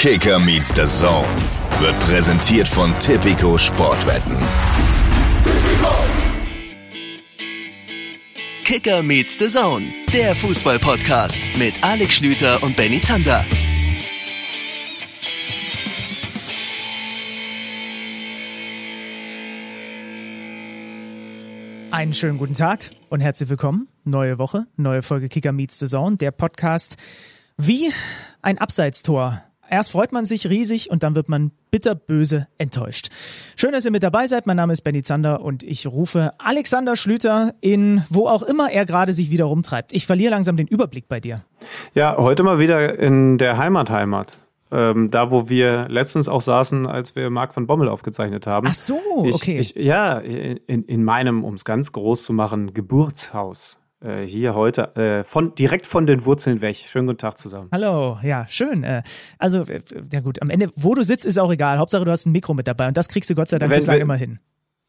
Kicker meets the Zone wird präsentiert von Tipico Sportwetten. Kicker meets the Zone, der Fußball-Podcast mit Alex Schlüter und Benny Zander. Einen schönen guten Tag und herzlich willkommen. Neue Woche, neue Folge Kicker Meets the Zone, der Podcast wie ein Abseitstor. Erst freut man sich riesig und dann wird man bitterböse enttäuscht. Schön, dass ihr mit dabei seid. Mein Name ist Benny Zander und ich rufe Alexander Schlüter in wo auch immer er gerade sich wieder rumtreibt. Ich verliere langsam den Überblick bei dir. Ja, heute mal wieder in der Heimatheimat. Ähm, da, wo wir letztens auch saßen, als wir Marc von Bommel aufgezeichnet haben. Ach so, ich, okay. Ich, ja, in, in meinem, um es ganz groß zu machen, Geburtshaus. Äh, hier heute, äh, von, direkt von den Wurzeln weg. Schönen guten Tag zusammen. Hallo, ja, schön. Äh, also, äh, ja gut, am Ende, wo du sitzt, ist auch egal. Hauptsache, du hast ein Mikro mit dabei und das kriegst du Gott sei Dank Wenn- bislang wenn- immer hin.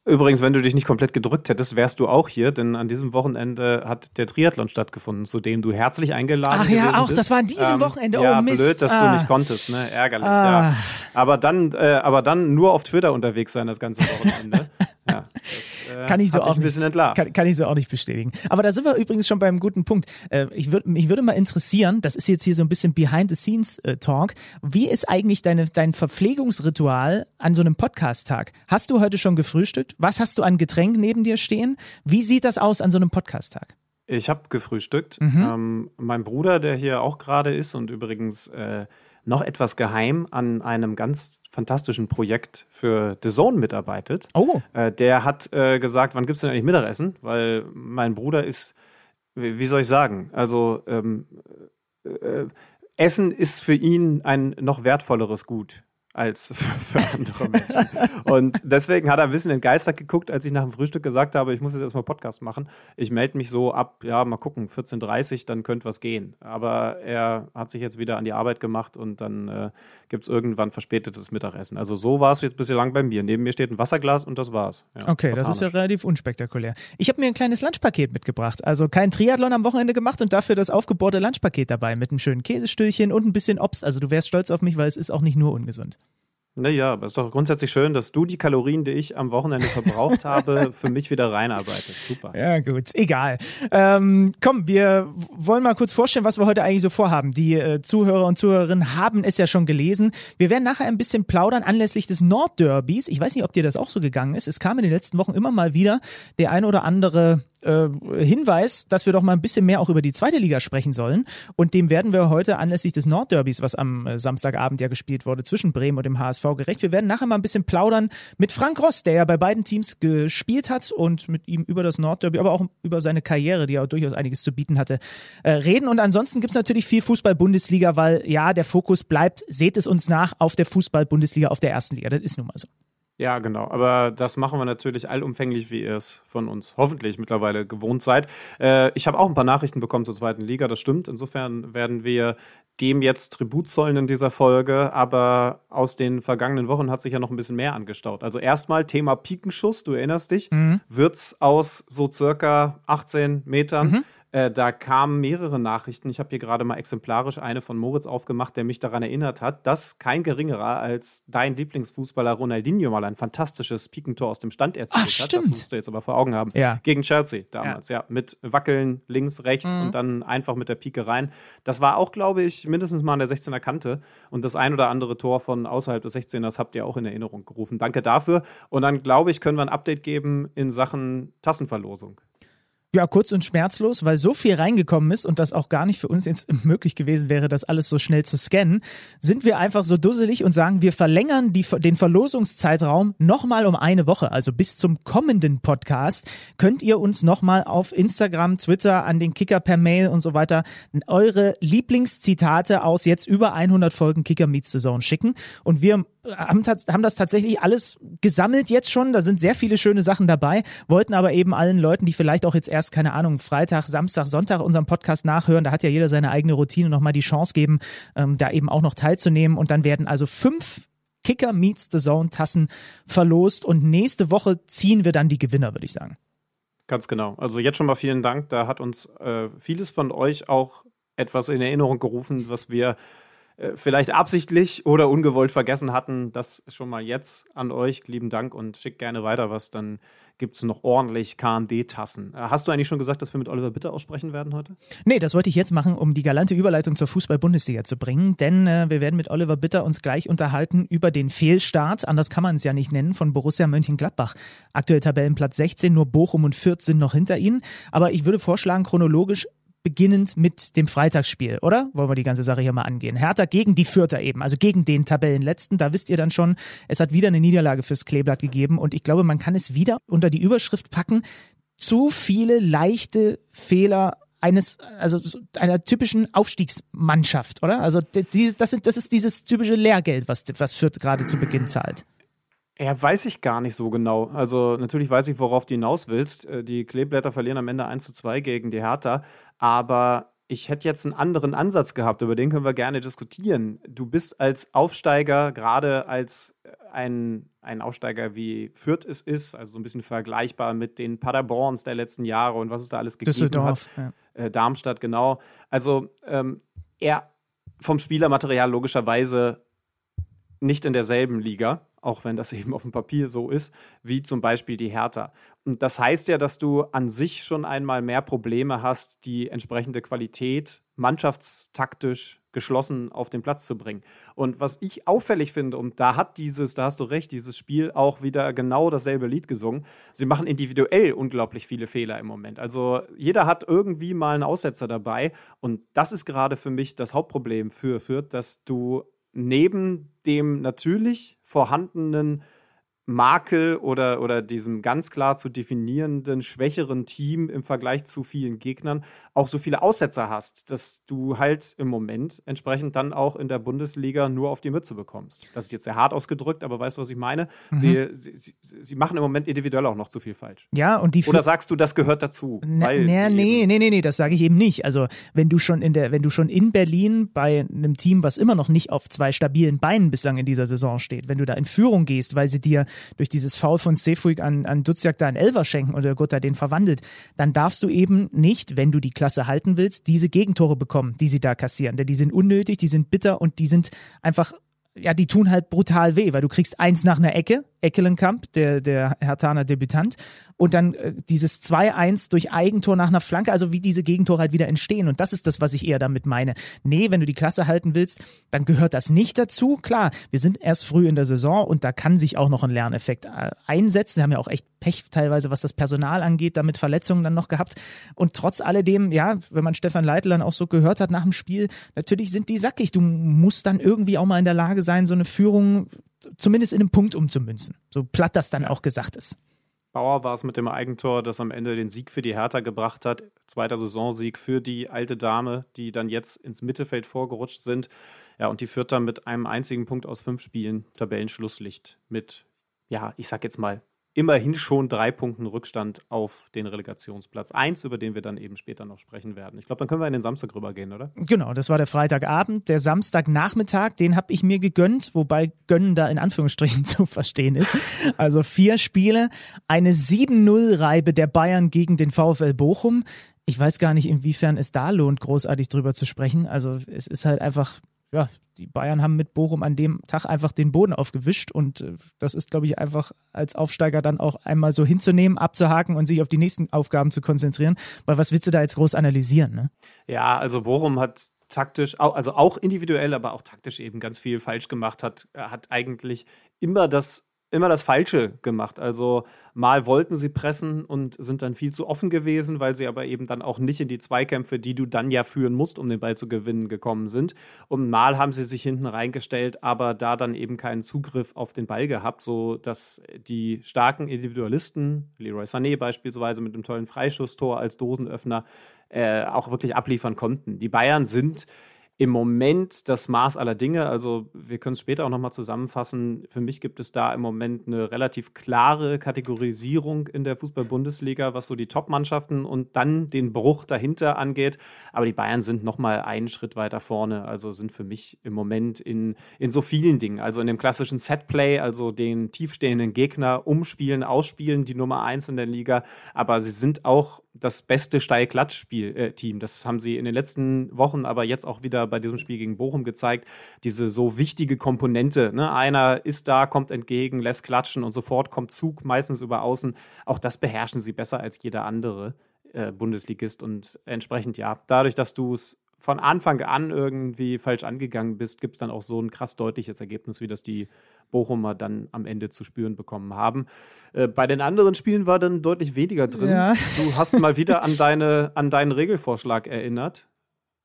Übrigens, wenn du dich nicht komplett gedrückt hättest, wärst du auch hier, denn an diesem Wochenende hat der Triathlon stattgefunden, zu dem du herzlich eingeladen Ach ja, auch, bist. Ähm, das war an diesem Wochenende. Oh, ja, Mist. blöd, dass Ah. du nicht konntest, ne? Ärgerlich, Ah. ja. Aber dann, äh, aber dann nur auf Twitter unterwegs sein das ganze Wochenende. ja, das, äh, Kann ich so auch entlarvt. Kann, kann ich so auch nicht bestätigen. Aber da sind wir übrigens schon beim guten Punkt. Äh, ich würd, mich würde mal interessieren, das ist jetzt hier so ein bisschen Behind-the-Scenes-Talk, wie ist eigentlich deine, dein Verpflegungsritual an so einem Podcast-Tag? Hast du heute schon gefrühstückt? Was hast du an Getränk neben dir stehen? Wie sieht das aus an so einem Podcast-Tag? Ich habe gefrühstückt. Mhm. Ähm, mein Bruder, der hier auch gerade ist und übrigens äh, noch etwas geheim an einem ganz fantastischen Projekt für The Zone mitarbeitet. Oh, Äh, der hat äh, gesagt, wann gibt's denn eigentlich Mittagessen? Weil mein Bruder ist, wie wie soll ich sagen, also ähm, äh, Essen ist für ihn ein noch wertvolleres Gut als für andere Menschen. Und deswegen hat er ein bisschen entgeistert geguckt, als ich nach dem Frühstück gesagt habe, ich muss jetzt erstmal Podcast machen. Ich melde mich so ab, ja, mal gucken, 14.30 Uhr, dann könnte was gehen. Aber er hat sich jetzt wieder an die Arbeit gemacht und dann äh, gibt es irgendwann verspätetes Mittagessen. Also so war es jetzt bislang bei mir. Neben mir steht ein Wasserglas und das war's. Ja, okay, das ist ja relativ unspektakulär. Ich habe mir ein kleines Lunchpaket mitgebracht. Also kein Triathlon am Wochenende gemacht und dafür das aufgebohrte Lunchpaket dabei mit einem schönen Käsestüllchen und ein bisschen Obst. Also du wärst stolz auf mich, weil es ist auch nicht nur ungesund. Naja, aber es ist doch grundsätzlich schön, dass du die Kalorien, die ich am Wochenende verbraucht habe, für mich wieder reinarbeitest. Super. Ja, gut, egal. Ähm, komm, wir wollen mal kurz vorstellen, was wir heute eigentlich so vorhaben. Die äh, Zuhörer und Zuhörerinnen haben es ja schon gelesen. Wir werden nachher ein bisschen plaudern anlässlich des Nordderbys. Ich weiß nicht, ob dir das auch so gegangen ist. Es kam in den letzten Wochen immer mal wieder der ein oder andere äh, Hinweis, dass wir doch mal ein bisschen mehr auch über die zweite Liga sprechen sollen. Und dem werden wir heute anlässlich des Nordderbys, was am äh, Samstagabend ja gespielt wurde, zwischen Bremen und dem HSV gerecht. Wir werden nachher mal ein bisschen plaudern mit Frank Ross, der ja bei beiden Teams gespielt hat und mit ihm über das Nordderby, aber auch über seine Karriere, die ja durchaus einiges zu bieten hatte, äh, reden. Und ansonsten gibt's natürlich viel Fußball-Bundesliga, weil ja, der Fokus bleibt, seht es uns nach, auf der Fußball-Bundesliga, auf der ersten Liga. Das ist nun mal so. Ja, genau. Aber das machen wir natürlich allumfänglich, wie ihr es von uns hoffentlich mittlerweile gewohnt seid. Äh, ich habe auch ein paar Nachrichten bekommen zur zweiten Liga, das stimmt. Insofern werden wir dem jetzt Tribut zollen in dieser Folge. Aber aus den vergangenen Wochen hat sich ja noch ein bisschen mehr angestaut. Also erstmal Thema Pikenschuss, du erinnerst dich, wird's aus so circa 18 Metern. Äh, da kamen mehrere Nachrichten. Ich habe hier gerade mal exemplarisch eine von Moritz aufgemacht, der mich daran erinnert hat, dass kein geringerer als dein Lieblingsfußballer Ronaldinho mal ein fantastisches Pikentor aus dem Stand erzielt Ach, hat. stimmt. Das musst du jetzt aber vor Augen haben. Ja. Gegen Chelsea damals, ja. Mit Wackeln links, rechts und dann einfach mit der Pike rein. Das war auch, glaube ich, mindestens mal an der 16er Kante. Und das ein oder andere Tor von außerhalb des 16ers habt ihr auch in Erinnerung gerufen. Danke dafür. Und dann, glaube ich, können wir ein Update geben in Sachen Tassenverlosung. Ja, kurz und schmerzlos, weil so viel reingekommen ist und das auch gar nicht für uns jetzt möglich gewesen wäre, das alles so schnell zu scannen, sind wir einfach so dusselig und sagen, wir verlängern die, den Verlosungszeitraum nochmal um eine Woche. Also bis zum kommenden Podcast könnt ihr uns nochmal auf Instagram, Twitter, an den Kicker per Mail und so weiter eure Lieblingszitate aus jetzt über 100 Folgen Kicker Meets Zone schicken. Und wir haben, haben das tatsächlich alles gesammelt jetzt schon. Da sind sehr viele schöne Sachen dabei, wollten aber eben allen Leuten, die vielleicht auch jetzt erst, keine Ahnung, Freitag, Samstag, Sonntag unseren Podcast nachhören, da hat ja jeder seine eigene Routine, nochmal die Chance geben, ähm, da eben auch noch teilzunehmen. Und dann werden also fünf Kicker Meets the Zone Tassen verlost und nächste Woche ziehen wir dann die Gewinner, würde ich sagen. Ganz genau. Also jetzt schon mal vielen Dank. Da hat uns äh, vieles von euch auch etwas in Erinnerung gerufen, was wir vielleicht absichtlich oder ungewollt vergessen hatten. Das schon mal jetzt an euch. Lieben Dank und schickt gerne weiter was. Dann gibt es noch ordentlich KMD-Tassen. Äh, hast du eigentlich schon gesagt, dass wir mit Oliver Bitter aussprechen werden heute? Nee, das wollte ich jetzt machen, um die galante Überleitung zur Fußball-Bundesliga zu bringen. Denn äh, wir werden mit Oliver Bitter uns gleich unterhalten über den Fehlstart, anders kann man es ja nicht nennen, von Borussia Mönchengladbach. Aktuell Tabellenplatz 16, nur Bochum und Fürth sind noch hinter ihnen. Aber ich würde vorschlagen, chronologisch beginnend mit dem Freitagsspiel, oder? Wollen wir die ganze Sache hier mal angehen. Hertha gegen die Fürther eben, also gegen den Tabellenletzten. Da wisst ihr dann schon, es hat wieder eine Niederlage fürs Kleeblatt gegeben und ich glaube, man kann es wieder unter die Überschrift packen. Zu viele leichte Fehler eines, also einer typischen Aufstiegsmannschaft, oder? Also das, sind, das ist dieses typische Lehrgeld, was, was Fürth gerade zu Beginn zahlt. Ja, weiß ich gar nicht so genau. Also natürlich weiß ich, worauf du hinaus willst. Äh, die Kleeblätter verlieren am Ende 1 zu 2 gegen die Hertha. Aber ich hätte jetzt einen anderen Ansatz gehabt, über den können wir gerne diskutieren. Du bist als Aufsteiger, gerade als äh, ein, ein Aufsteiger wie Fürth es ist, also so ein bisschen vergleichbar mit den Paderborns der letzten Jahre und was es da alles gegeben Düsseldorf, hat. Ja. Äh, Darmstadt, genau. Also ähm, er vom Spielermaterial logischerweise nicht in derselben Liga auch wenn das eben auf dem Papier so ist, wie zum Beispiel die Hertha. Und das heißt ja, dass du an sich schon einmal mehr Probleme hast, die entsprechende Qualität mannschaftstaktisch geschlossen auf den Platz zu bringen. Und was ich auffällig finde, und da hat dieses, da hast du recht, dieses Spiel auch wieder genau dasselbe Lied gesungen. Sie machen individuell unglaublich viele Fehler im Moment. Also jeder hat irgendwie mal einen Aussetzer dabei. Und das ist gerade für mich das Hauptproblem für Fürth, dass du neben dem natürlich vorhandenen Makel oder, oder diesem ganz klar zu definierenden, schwächeren Team im Vergleich zu vielen Gegnern auch so viele Aussetzer hast, dass du halt im Moment entsprechend dann auch in der Bundesliga nur auf die Mütze bekommst. Das ist jetzt sehr hart ausgedrückt, aber weißt du, was ich meine? Mhm. Sie, sie, sie, machen im Moment individuell auch noch zu viel falsch. Ja, und die Oder sagst du, das gehört dazu? Na, na, nee, nee, nee, nee, das sage ich eben nicht. Also, wenn du schon in der, wenn du schon in Berlin bei einem Team, was immer noch nicht auf zwei stabilen Beinen bislang in dieser Saison steht, wenn du da in Führung gehst, weil sie dir durch dieses Foul von Sefuig an, an Duziak da einen Elver schenken oder Gott den verwandelt, dann darfst du eben nicht, wenn du die Klasse halten willst, diese Gegentore bekommen, die sie da kassieren. Denn die sind unnötig, die sind bitter und die sind einfach ja, die tun halt brutal weh, weil du kriegst eins nach einer Ecke, Eckelenkamp, der, der Hertaner Debütant, und dann äh, dieses 2-1 durch Eigentor nach einer Flanke, also wie diese Gegentore halt wieder entstehen. Und das ist das, was ich eher damit meine. Nee, wenn du die Klasse halten willst, dann gehört das nicht dazu. Klar, wir sind erst früh in der Saison und da kann sich auch noch ein Lerneffekt äh, einsetzen. Sie haben ja auch echt Pech teilweise, was das Personal angeht, damit Verletzungen dann noch gehabt. Und trotz alledem, ja, wenn man Stefan Leitl dann auch so gehört hat nach dem Spiel, natürlich sind die sackig. Du musst dann irgendwie auch mal in der Lage sein, so eine Führung zumindest in einem Punkt umzumünzen. So platt das dann auch gesagt ist. Bauer war es mit dem Eigentor, das am Ende den Sieg für die Hertha gebracht hat. Zweiter Saisonsieg für die alte Dame, die dann jetzt ins Mittelfeld vorgerutscht sind. Ja, und die Vierter mit einem einzigen Punkt aus fünf Spielen Tabellenschlusslicht mit, ja, ich sag jetzt mal, immerhin schon drei Punkten Rückstand auf den Relegationsplatz 1, über den wir dann eben später noch sprechen werden. Ich glaube, dann können wir in den Samstag rübergehen, oder? Genau, das war der Freitagabend. Der Samstagnachmittag, den habe ich mir gegönnt, wobei gönnen da in Anführungsstrichen zu verstehen ist. Also vier Spiele, eine 7-0-Reibe der Bayern gegen den VfL Bochum. Ich weiß gar nicht, inwiefern es da lohnt, großartig drüber zu sprechen. Also es ist halt einfach ja, die Bayern haben mit Bochum an dem Tag einfach den Boden aufgewischt und äh, das ist, glaube ich, einfach als Aufsteiger dann auch einmal so hinzunehmen, abzuhaken und sich auf die nächsten Aufgaben zu konzentrieren, weil was willst du da jetzt groß analysieren? Ne? Ja, also Bochum hat taktisch, also auch individuell, aber auch taktisch eben ganz viel falsch gemacht, hat, hat eigentlich immer das immer das Falsche gemacht. Also mal wollten sie pressen und sind dann viel zu offen gewesen, weil sie aber eben dann auch nicht in die Zweikämpfe, die du dann ja führen musst, um den Ball zu gewinnen, gekommen sind. Und mal haben sie sich hinten reingestellt, aber da dann eben keinen Zugriff auf den Ball gehabt, so dass die starken Individualisten, Leroy Sané beispielsweise mit einem tollen Freischusstor als Dosenöffner, äh, auch wirklich abliefern konnten. Die Bayern sind im Moment das Maß aller Dinge. Also wir können es später auch nochmal zusammenfassen. Für mich gibt es da im Moment eine relativ klare Kategorisierung in der Fußball-Bundesliga, was so die Top-Mannschaften und dann den Bruch dahinter angeht. Aber die Bayern sind nochmal einen Schritt weiter vorne. Also sind für mich im Moment in, in so vielen Dingen. Also in dem klassischen Setplay, also den tiefstehenden Gegner umspielen, ausspielen, die Nummer eins in der Liga. Aber sie sind auch das beste Steil-Klatsch-Team. Äh, das haben sie in den letzten Wochen, aber jetzt auch wieder bei diesem Spiel gegen Bochum gezeigt. Diese so wichtige Komponente. Ne? Einer ist da, kommt entgegen, lässt klatschen und sofort kommt Zug, meistens über außen. Auch das beherrschen sie besser als jeder andere äh, Bundesligist. Und entsprechend, ja, dadurch, dass du es von Anfang an irgendwie falsch angegangen bist, gibt es dann auch so ein krass deutliches Ergebnis, wie das die Bochumer dann am Ende zu spüren bekommen haben. Äh, bei den anderen Spielen war dann deutlich weniger drin. Ja. Du hast mal wieder an, deine, an deinen Regelvorschlag erinnert.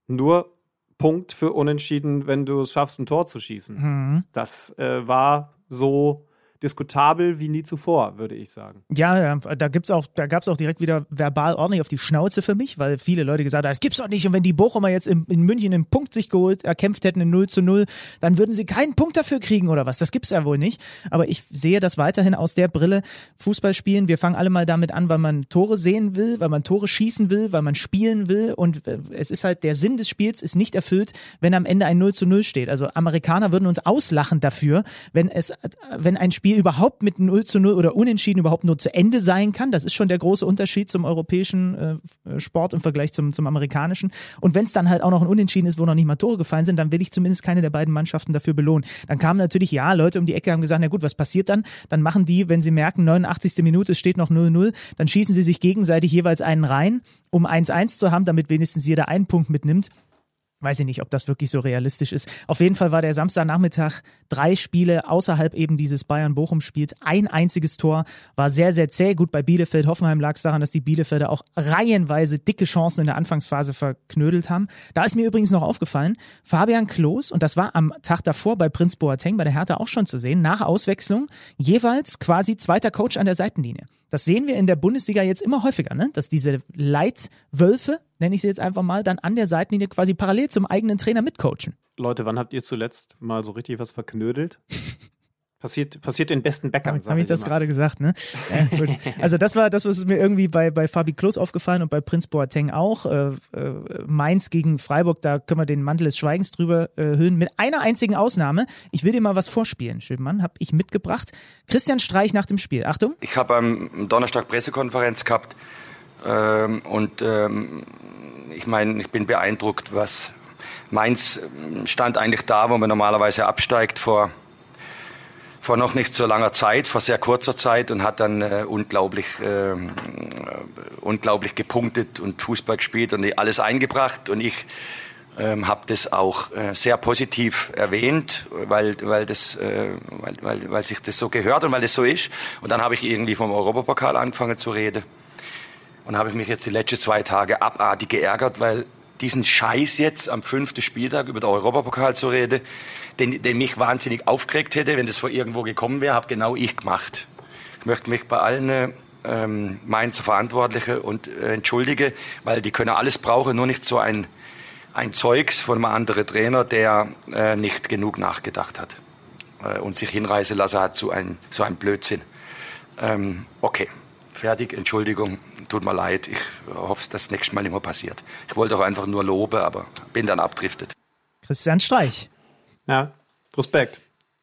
Nur Punkt für Unentschieden, wenn du es schaffst, ein Tor zu schießen. Mhm. Das äh, war so diskutabel wie nie zuvor, würde ich sagen. Ja, da da gab es auch direkt wieder verbal ordentlich auf die Schnauze für mich, weil viele Leute gesagt haben, das gibt's doch nicht. Und wenn die Bochumer jetzt in, in München einen Punkt sich geholt, erkämpft hätten in 0 zu 0, dann würden sie keinen Punkt dafür kriegen oder was. Das gibt's ja wohl nicht. Aber ich sehe das weiterhin aus der Brille. Fußball spielen, wir fangen alle mal damit an, weil man Tore sehen will, weil man Tore schießen will, weil man spielen will. Und äh, es ist halt, der Sinn des Spiels ist nicht erfüllt, wenn am Ende ein 0 zu 0 steht. Also Amerikaner würden uns auslachen dafür, wenn es, wenn ein Spiel Spiel überhaupt mit 0 zu 0 oder unentschieden überhaupt nur zu Ende sein kann. Das ist schon der große Unterschied zum europäischen äh, Sport im Vergleich zum, zum amerikanischen. Und wenn es dann halt auch noch ein Unentschieden ist, wo noch nicht mal Tore gefallen sind, dann will ich zumindest keine der beiden Mannschaften dafür belohnen. Dann kamen natürlich, ja, Leute um die Ecke haben gesagt, na gut, was passiert dann? Dann machen die, wenn sie merken, 89. Minute, es steht noch 0-0, dann schießen sie sich gegenseitig jeweils einen rein, um 1-1 zu haben, damit wenigstens jeder einen Punkt mitnimmt weiß ich nicht, ob das wirklich so realistisch ist. Auf jeden Fall war der Samstagnachmittag drei Spiele außerhalb eben dieses Bayern-Bochum-Spiels. Ein einziges Tor war sehr, sehr zäh. Gut, bei Bielefeld-Hoffenheim lag es daran, dass die Bielefelder auch reihenweise dicke Chancen in der Anfangsphase verknödelt haben. Da ist mir übrigens noch aufgefallen, Fabian Klos, und das war am Tag davor bei Prinz Boateng bei der Hertha auch schon zu sehen, nach Auswechslung jeweils quasi zweiter Coach an der Seitenlinie. Das sehen wir in der Bundesliga jetzt immer häufiger, ne? dass diese Leitwölfe, nenne ich sie jetzt einfach mal, dann an der Seitenlinie quasi parallel zum eigenen Trainer mitcoachen. Leute, wann habt ihr zuletzt mal so richtig was verknödelt? Passiert, passiert den besten Bäckern. Habe ich das gerade gesagt, ne? Ja, gut. Also das war das, was mir irgendwie bei, bei Fabi Klos aufgefallen und bei Prinz Boateng auch. Äh, äh, Mainz gegen Freiburg, da können wir den Mantel des Schweigens drüber äh, hüllen. Mit einer einzigen Ausnahme. Ich will dir mal was vorspielen, Schönemann, habe ich mitgebracht. Christian Streich nach dem Spiel. Achtung. Ich habe am Donnerstag Pressekonferenz gehabt ähm, und ähm, ich meine, ich bin beeindruckt, was Mainz stand eigentlich da, wo man normalerweise absteigt vor vor noch nicht so langer Zeit, vor sehr kurzer Zeit und hat dann äh, unglaublich, äh, unglaublich gepunktet und Fußball gespielt und alles eingebracht. Und ich ähm, habe das auch äh, sehr positiv erwähnt, weil, weil, das, äh, weil, weil, weil sich das so gehört und weil das so ist. Und dann habe ich irgendwie vom Europapokal angefangen zu reden. Und habe ich mich jetzt die letzten zwei Tage abartig geärgert, weil diesen Scheiß jetzt am fünften Spieltag über den Europapokal zu reden, den, den mich wahnsinnig aufgeregt hätte, wenn das von irgendwo gekommen wäre, habe genau ich gemacht. Ich möchte mich bei allen ähm, Mainzer Verantwortlichen und äh, entschuldige, weil die können alles brauchen, nur nicht so ein, ein Zeugs von einem anderen Trainer, der äh, nicht genug nachgedacht hat äh, und sich hinreißen lassen hat zu ein, so einem Blödsinn. Ähm, okay, fertig, Entschuldigung, tut mir leid, ich hoffe, dass das nächste Mal nicht mehr passiert. Ich wollte auch einfach nur loben, aber bin dann abdriftet. Christian Streich. Ja, Respekt.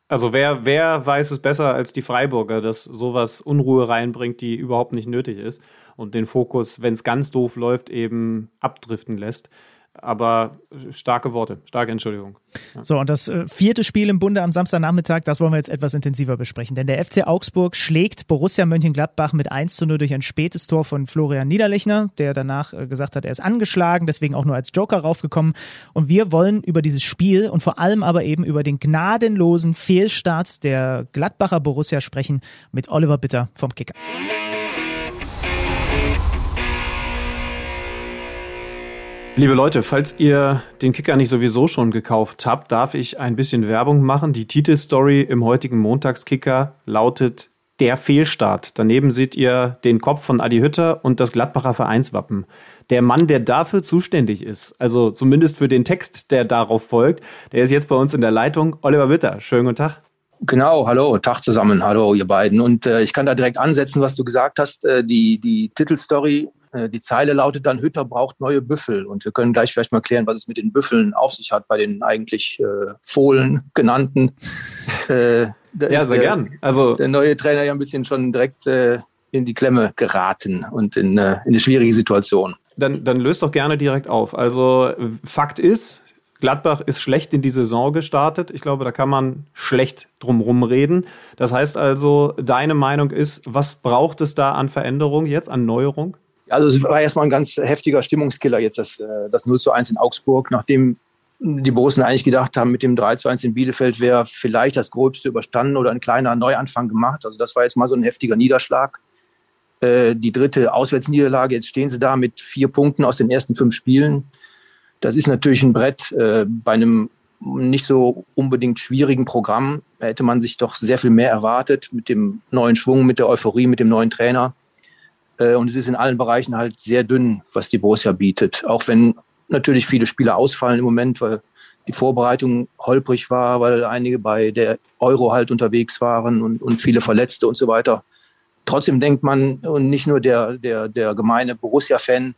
Also wer, wer weiß es besser als die Freiburger, dass sowas Unruhe reinbringt, die überhaupt nicht nötig ist und den Fokus, wenn es ganz doof läuft, eben abdriften lässt aber starke Worte, starke Entschuldigung. Ja. So, und das äh, vierte Spiel im Bunde am Samstagnachmittag, das wollen wir jetzt etwas intensiver besprechen. Denn der FC Augsburg schlägt Borussia Mönchengladbach mit 1 zu 0 durch ein spätes Tor von Florian Niederlechner, der danach äh, gesagt hat, er ist angeschlagen, deswegen auch nur als Joker raufgekommen. Und wir wollen über dieses Spiel und vor allem aber eben über den gnadenlosen Fehlstart der Gladbacher Borussia sprechen mit Oliver Bitter vom Kicker. Liebe Leute, falls ihr den Kicker nicht sowieso schon gekauft habt, darf ich ein bisschen Werbung machen. Die Titelstory im heutigen Montagskicker lautet Der Fehlstart. Daneben seht ihr den Kopf von Adi Hütter und das Gladbacher Vereinswappen. Der Mann, der dafür zuständig ist, also zumindest für den Text, der darauf folgt, der ist jetzt bei uns in der Leitung. Oliver Witter, schönen guten Tag. Genau, hallo, Tag zusammen, hallo ihr beiden. Und äh, ich kann da direkt ansetzen, was du gesagt hast. Äh, die, die Titelstory die Zeile lautet dann, Hütter braucht neue Büffel. Und wir können gleich vielleicht mal klären, was es mit den Büffeln auf sich hat, bei den eigentlich äh, Fohlen genannten. Äh, ja, sehr der, gern. Also der neue Trainer ja ein bisschen schon direkt äh, in die Klemme geraten und in, äh, in eine schwierige Situation. Dann, dann löst doch gerne direkt auf. Also Fakt ist, Gladbach ist schlecht in die Saison gestartet. Ich glaube, da kann man schlecht drumherum reden. Das heißt also, deine Meinung ist, was braucht es da an Veränderung jetzt, an Neuerung? Also es war erstmal ein ganz heftiger Stimmungskiller jetzt, das, äh, das 0 zu 1 in Augsburg, nachdem die Borussen eigentlich gedacht haben, mit dem 3 zu 1 in Bielefeld wäre vielleicht das Gröbste überstanden oder ein kleiner Neuanfang gemacht. Also das war jetzt mal so ein heftiger Niederschlag. Äh, die dritte Auswärtsniederlage, jetzt stehen sie da mit vier Punkten aus den ersten fünf Spielen. Das ist natürlich ein Brett. Äh, bei einem nicht so unbedingt schwierigen Programm hätte man sich doch sehr viel mehr erwartet mit dem neuen Schwung, mit der Euphorie, mit dem neuen Trainer. Äh, und es ist in allen Bereichen halt sehr dünn, was die Borussia bietet. Auch wenn natürlich viele Spieler ausfallen im Moment, weil die Vorbereitung holprig war, weil einige bei der Euro halt unterwegs waren und, und viele Verletzte und so weiter. Trotzdem denkt man, und nicht nur der, der, der gemeine Borussia-Fan,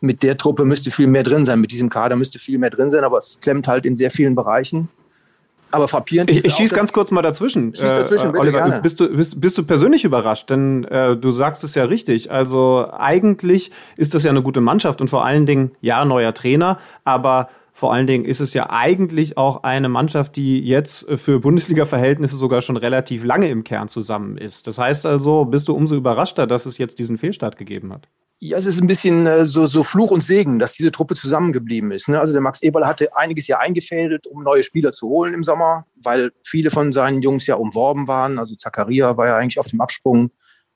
mit der Truppe müsste viel mehr drin sein, mit diesem Kader müsste viel mehr drin sein, aber es klemmt halt in sehr vielen Bereichen. Aber frappierend. Ich, ich schieße ganz kurz mal dazwischen. Schieß dazwischen, äh, Oliver, gerne. Bist du, bist, bist du persönlich überrascht? Denn äh, du sagst es ja richtig. Also eigentlich ist das ja eine gute Mannschaft und vor allen Dingen, ja, neuer Trainer, aber vor allen Dingen ist es ja eigentlich auch eine Mannschaft, die jetzt für Bundesliga-Verhältnisse sogar schon relativ lange im Kern zusammen ist. Das heißt also, bist du umso überraschter, dass es jetzt diesen Fehlstart gegeben hat? Ja, es ist ein bisschen äh, so, so Fluch und Segen, dass diese Truppe zusammengeblieben ist. Ne? Also der Max Eberl hatte einiges ja eingefädelt, um neue Spieler zu holen im Sommer, weil viele von seinen Jungs ja umworben waren. Also Zakaria war ja eigentlich auf dem Absprung.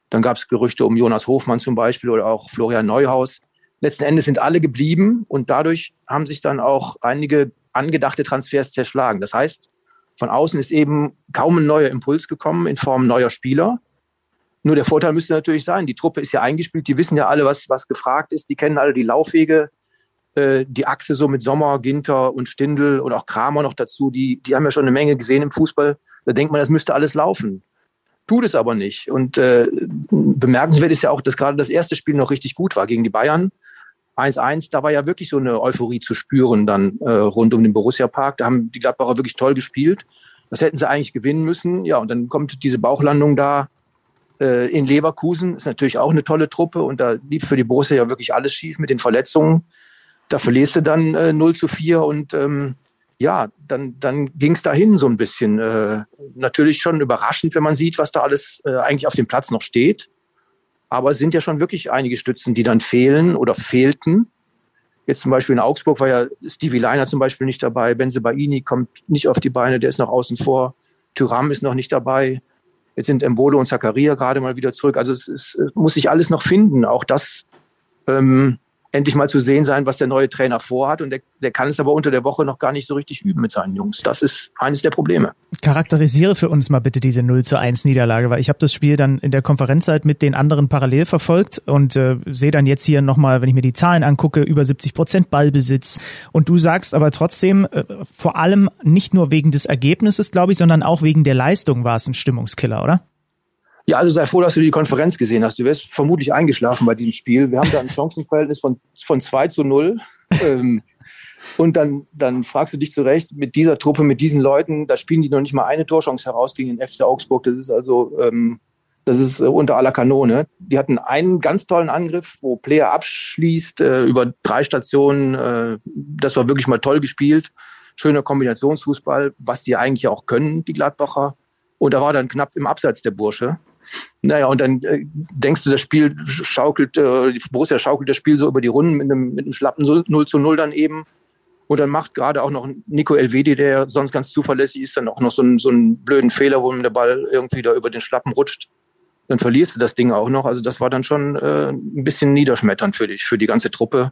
Dann gab es Gerüchte um Jonas Hofmann zum Beispiel oder auch Florian Neuhaus. Letzten Endes sind alle geblieben und dadurch haben sich dann auch einige angedachte Transfers zerschlagen. Das heißt, von außen ist eben kaum ein neuer Impuls gekommen in Form neuer Spieler. Nur der Vorteil müsste natürlich sein, die Truppe ist ja eingespielt, die wissen ja alle, was, was gefragt ist, die kennen alle die Laufwege, äh, die Achse so mit Sommer, Ginter und Stindl und auch Kramer noch dazu, die, die haben ja schon eine Menge gesehen im Fußball. Da denkt man, das müsste alles laufen. Tut es aber nicht. Und äh, bemerkenswert ist ja auch, dass gerade das erste Spiel noch richtig gut war gegen die Bayern. 1-1, da war ja wirklich so eine Euphorie zu spüren dann äh, rund um den Borussia Park. Da haben die Gladbacher wirklich toll gespielt. Das hätten sie eigentlich gewinnen müssen. Ja, und dann kommt diese Bauchlandung da in Leverkusen ist natürlich auch eine tolle Truppe und da lief für die Borussia ja wirklich alles schief mit den Verletzungen. Da verlierst du dann äh, 0 zu 4 und ähm, ja, dann, dann ging es dahin so ein bisschen. Äh, natürlich schon überraschend, wenn man sieht, was da alles äh, eigentlich auf dem Platz noch steht. Aber es sind ja schon wirklich einige Stützen, die dann fehlen oder fehlten. Jetzt zum Beispiel in Augsburg war ja Stevie Leiner zum Beispiel nicht dabei. Benze Baini kommt nicht auf die Beine, der ist noch außen vor. Tyram ist noch nicht dabei. Jetzt sind Embolo und Zakaria gerade mal wieder zurück. Also es, es muss sich alles noch finden. Auch das ähm, endlich mal zu sehen sein, was der neue Trainer vorhat. Und der, der kann es aber unter der Woche noch gar nicht so richtig üben mit seinen Jungs. Das ist eines der Probleme. Charakterisiere für uns mal bitte diese 0 zu 1 Niederlage, weil ich habe das Spiel dann in der Konferenzzeit mit den anderen parallel verfolgt und äh, sehe dann jetzt hier nochmal, wenn ich mir die Zahlen angucke, über 70 Prozent Ballbesitz. Und du sagst aber trotzdem, äh, vor allem nicht nur wegen des Ergebnisses, glaube ich, sondern auch wegen der Leistung war es ein Stimmungskiller, oder? Ja, also sei froh, dass du die Konferenz gesehen hast. Du wärst vermutlich eingeschlafen bei diesem Spiel. Wir haben da ein Chancenverhältnis von, von 2 zu 0. ähm, und dann, dann fragst du dich zurecht, mit dieser Truppe, mit diesen Leuten, da spielen die noch nicht mal eine Torchance heraus gegen den FC Augsburg. Das ist also, ähm, das ist äh, unter aller Kanone. Die hatten einen ganz tollen Angriff, wo Player abschließt äh, über drei Stationen. Äh, das war wirklich mal toll gespielt. Schöner Kombinationsfußball, was die eigentlich auch können, die Gladbacher. Und da war dann knapp im Abseits der Bursche. Naja, und dann äh, denkst du, das Spiel schaukelt, äh, die Borussia schaukelt das Spiel so über die Runden mit einem, mit einem schlappen 0 zu 0 dann eben. Und dann macht gerade auch noch Nico Elvedi, der sonst ganz zuverlässig ist, dann auch noch so einen, so einen blöden Fehler, wo der Ball irgendwie da über den Schlappen rutscht. Dann verlierst du das Ding auch noch. Also das war dann schon äh, ein bisschen niederschmetternd für dich, für die ganze Truppe,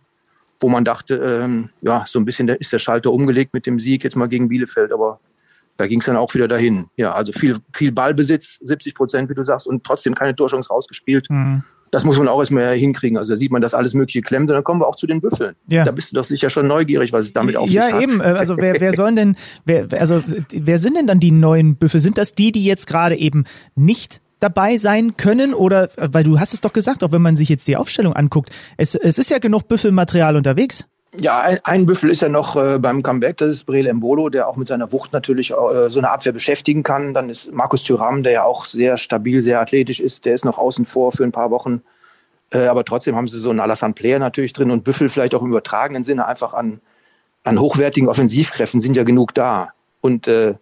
wo man dachte, ähm, ja, so ein bisschen ist der Schalter umgelegt mit dem Sieg jetzt mal gegen Bielefeld, aber da ging es dann auch wieder dahin. Ja, also viel, viel Ballbesitz, 70 Prozent, wie du sagst, und trotzdem keine Torchance rausgespielt. Mhm. Das muss man auch erstmal hinkriegen. Also da sieht man, dass alles Mögliche klemmt und dann kommen wir auch zu den Büffeln. Ja. Da bist du doch sicher schon neugierig, was es damit auf ja, sich hat. Ja, eben. Also wer, wer sollen denn, wer, also wer sind denn dann die neuen Büffel? Sind das die, die jetzt gerade eben nicht dabei sein können oder weil du hast es doch gesagt, auch wenn man sich jetzt die Aufstellung anguckt, es, es ist ja genug Büffelmaterial unterwegs. Ja, ein, Büffel ist ja noch äh, beim Comeback, das ist Breel Embolo, der auch mit seiner Wucht natürlich äh, so eine Abwehr beschäftigen kann. Dann ist Markus Thüram, der ja auch sehr stabil, sehr athletisch ist, der ist noch außen vor für ein paar Wochen. Äh, aber trotzdem haben sie so einen Alassane Player natürlich drin und Büffel vielleicht auch im übertragenen Sinne einfach an, an hochwertigen Offensivkräften sind ja genug da. Und äh,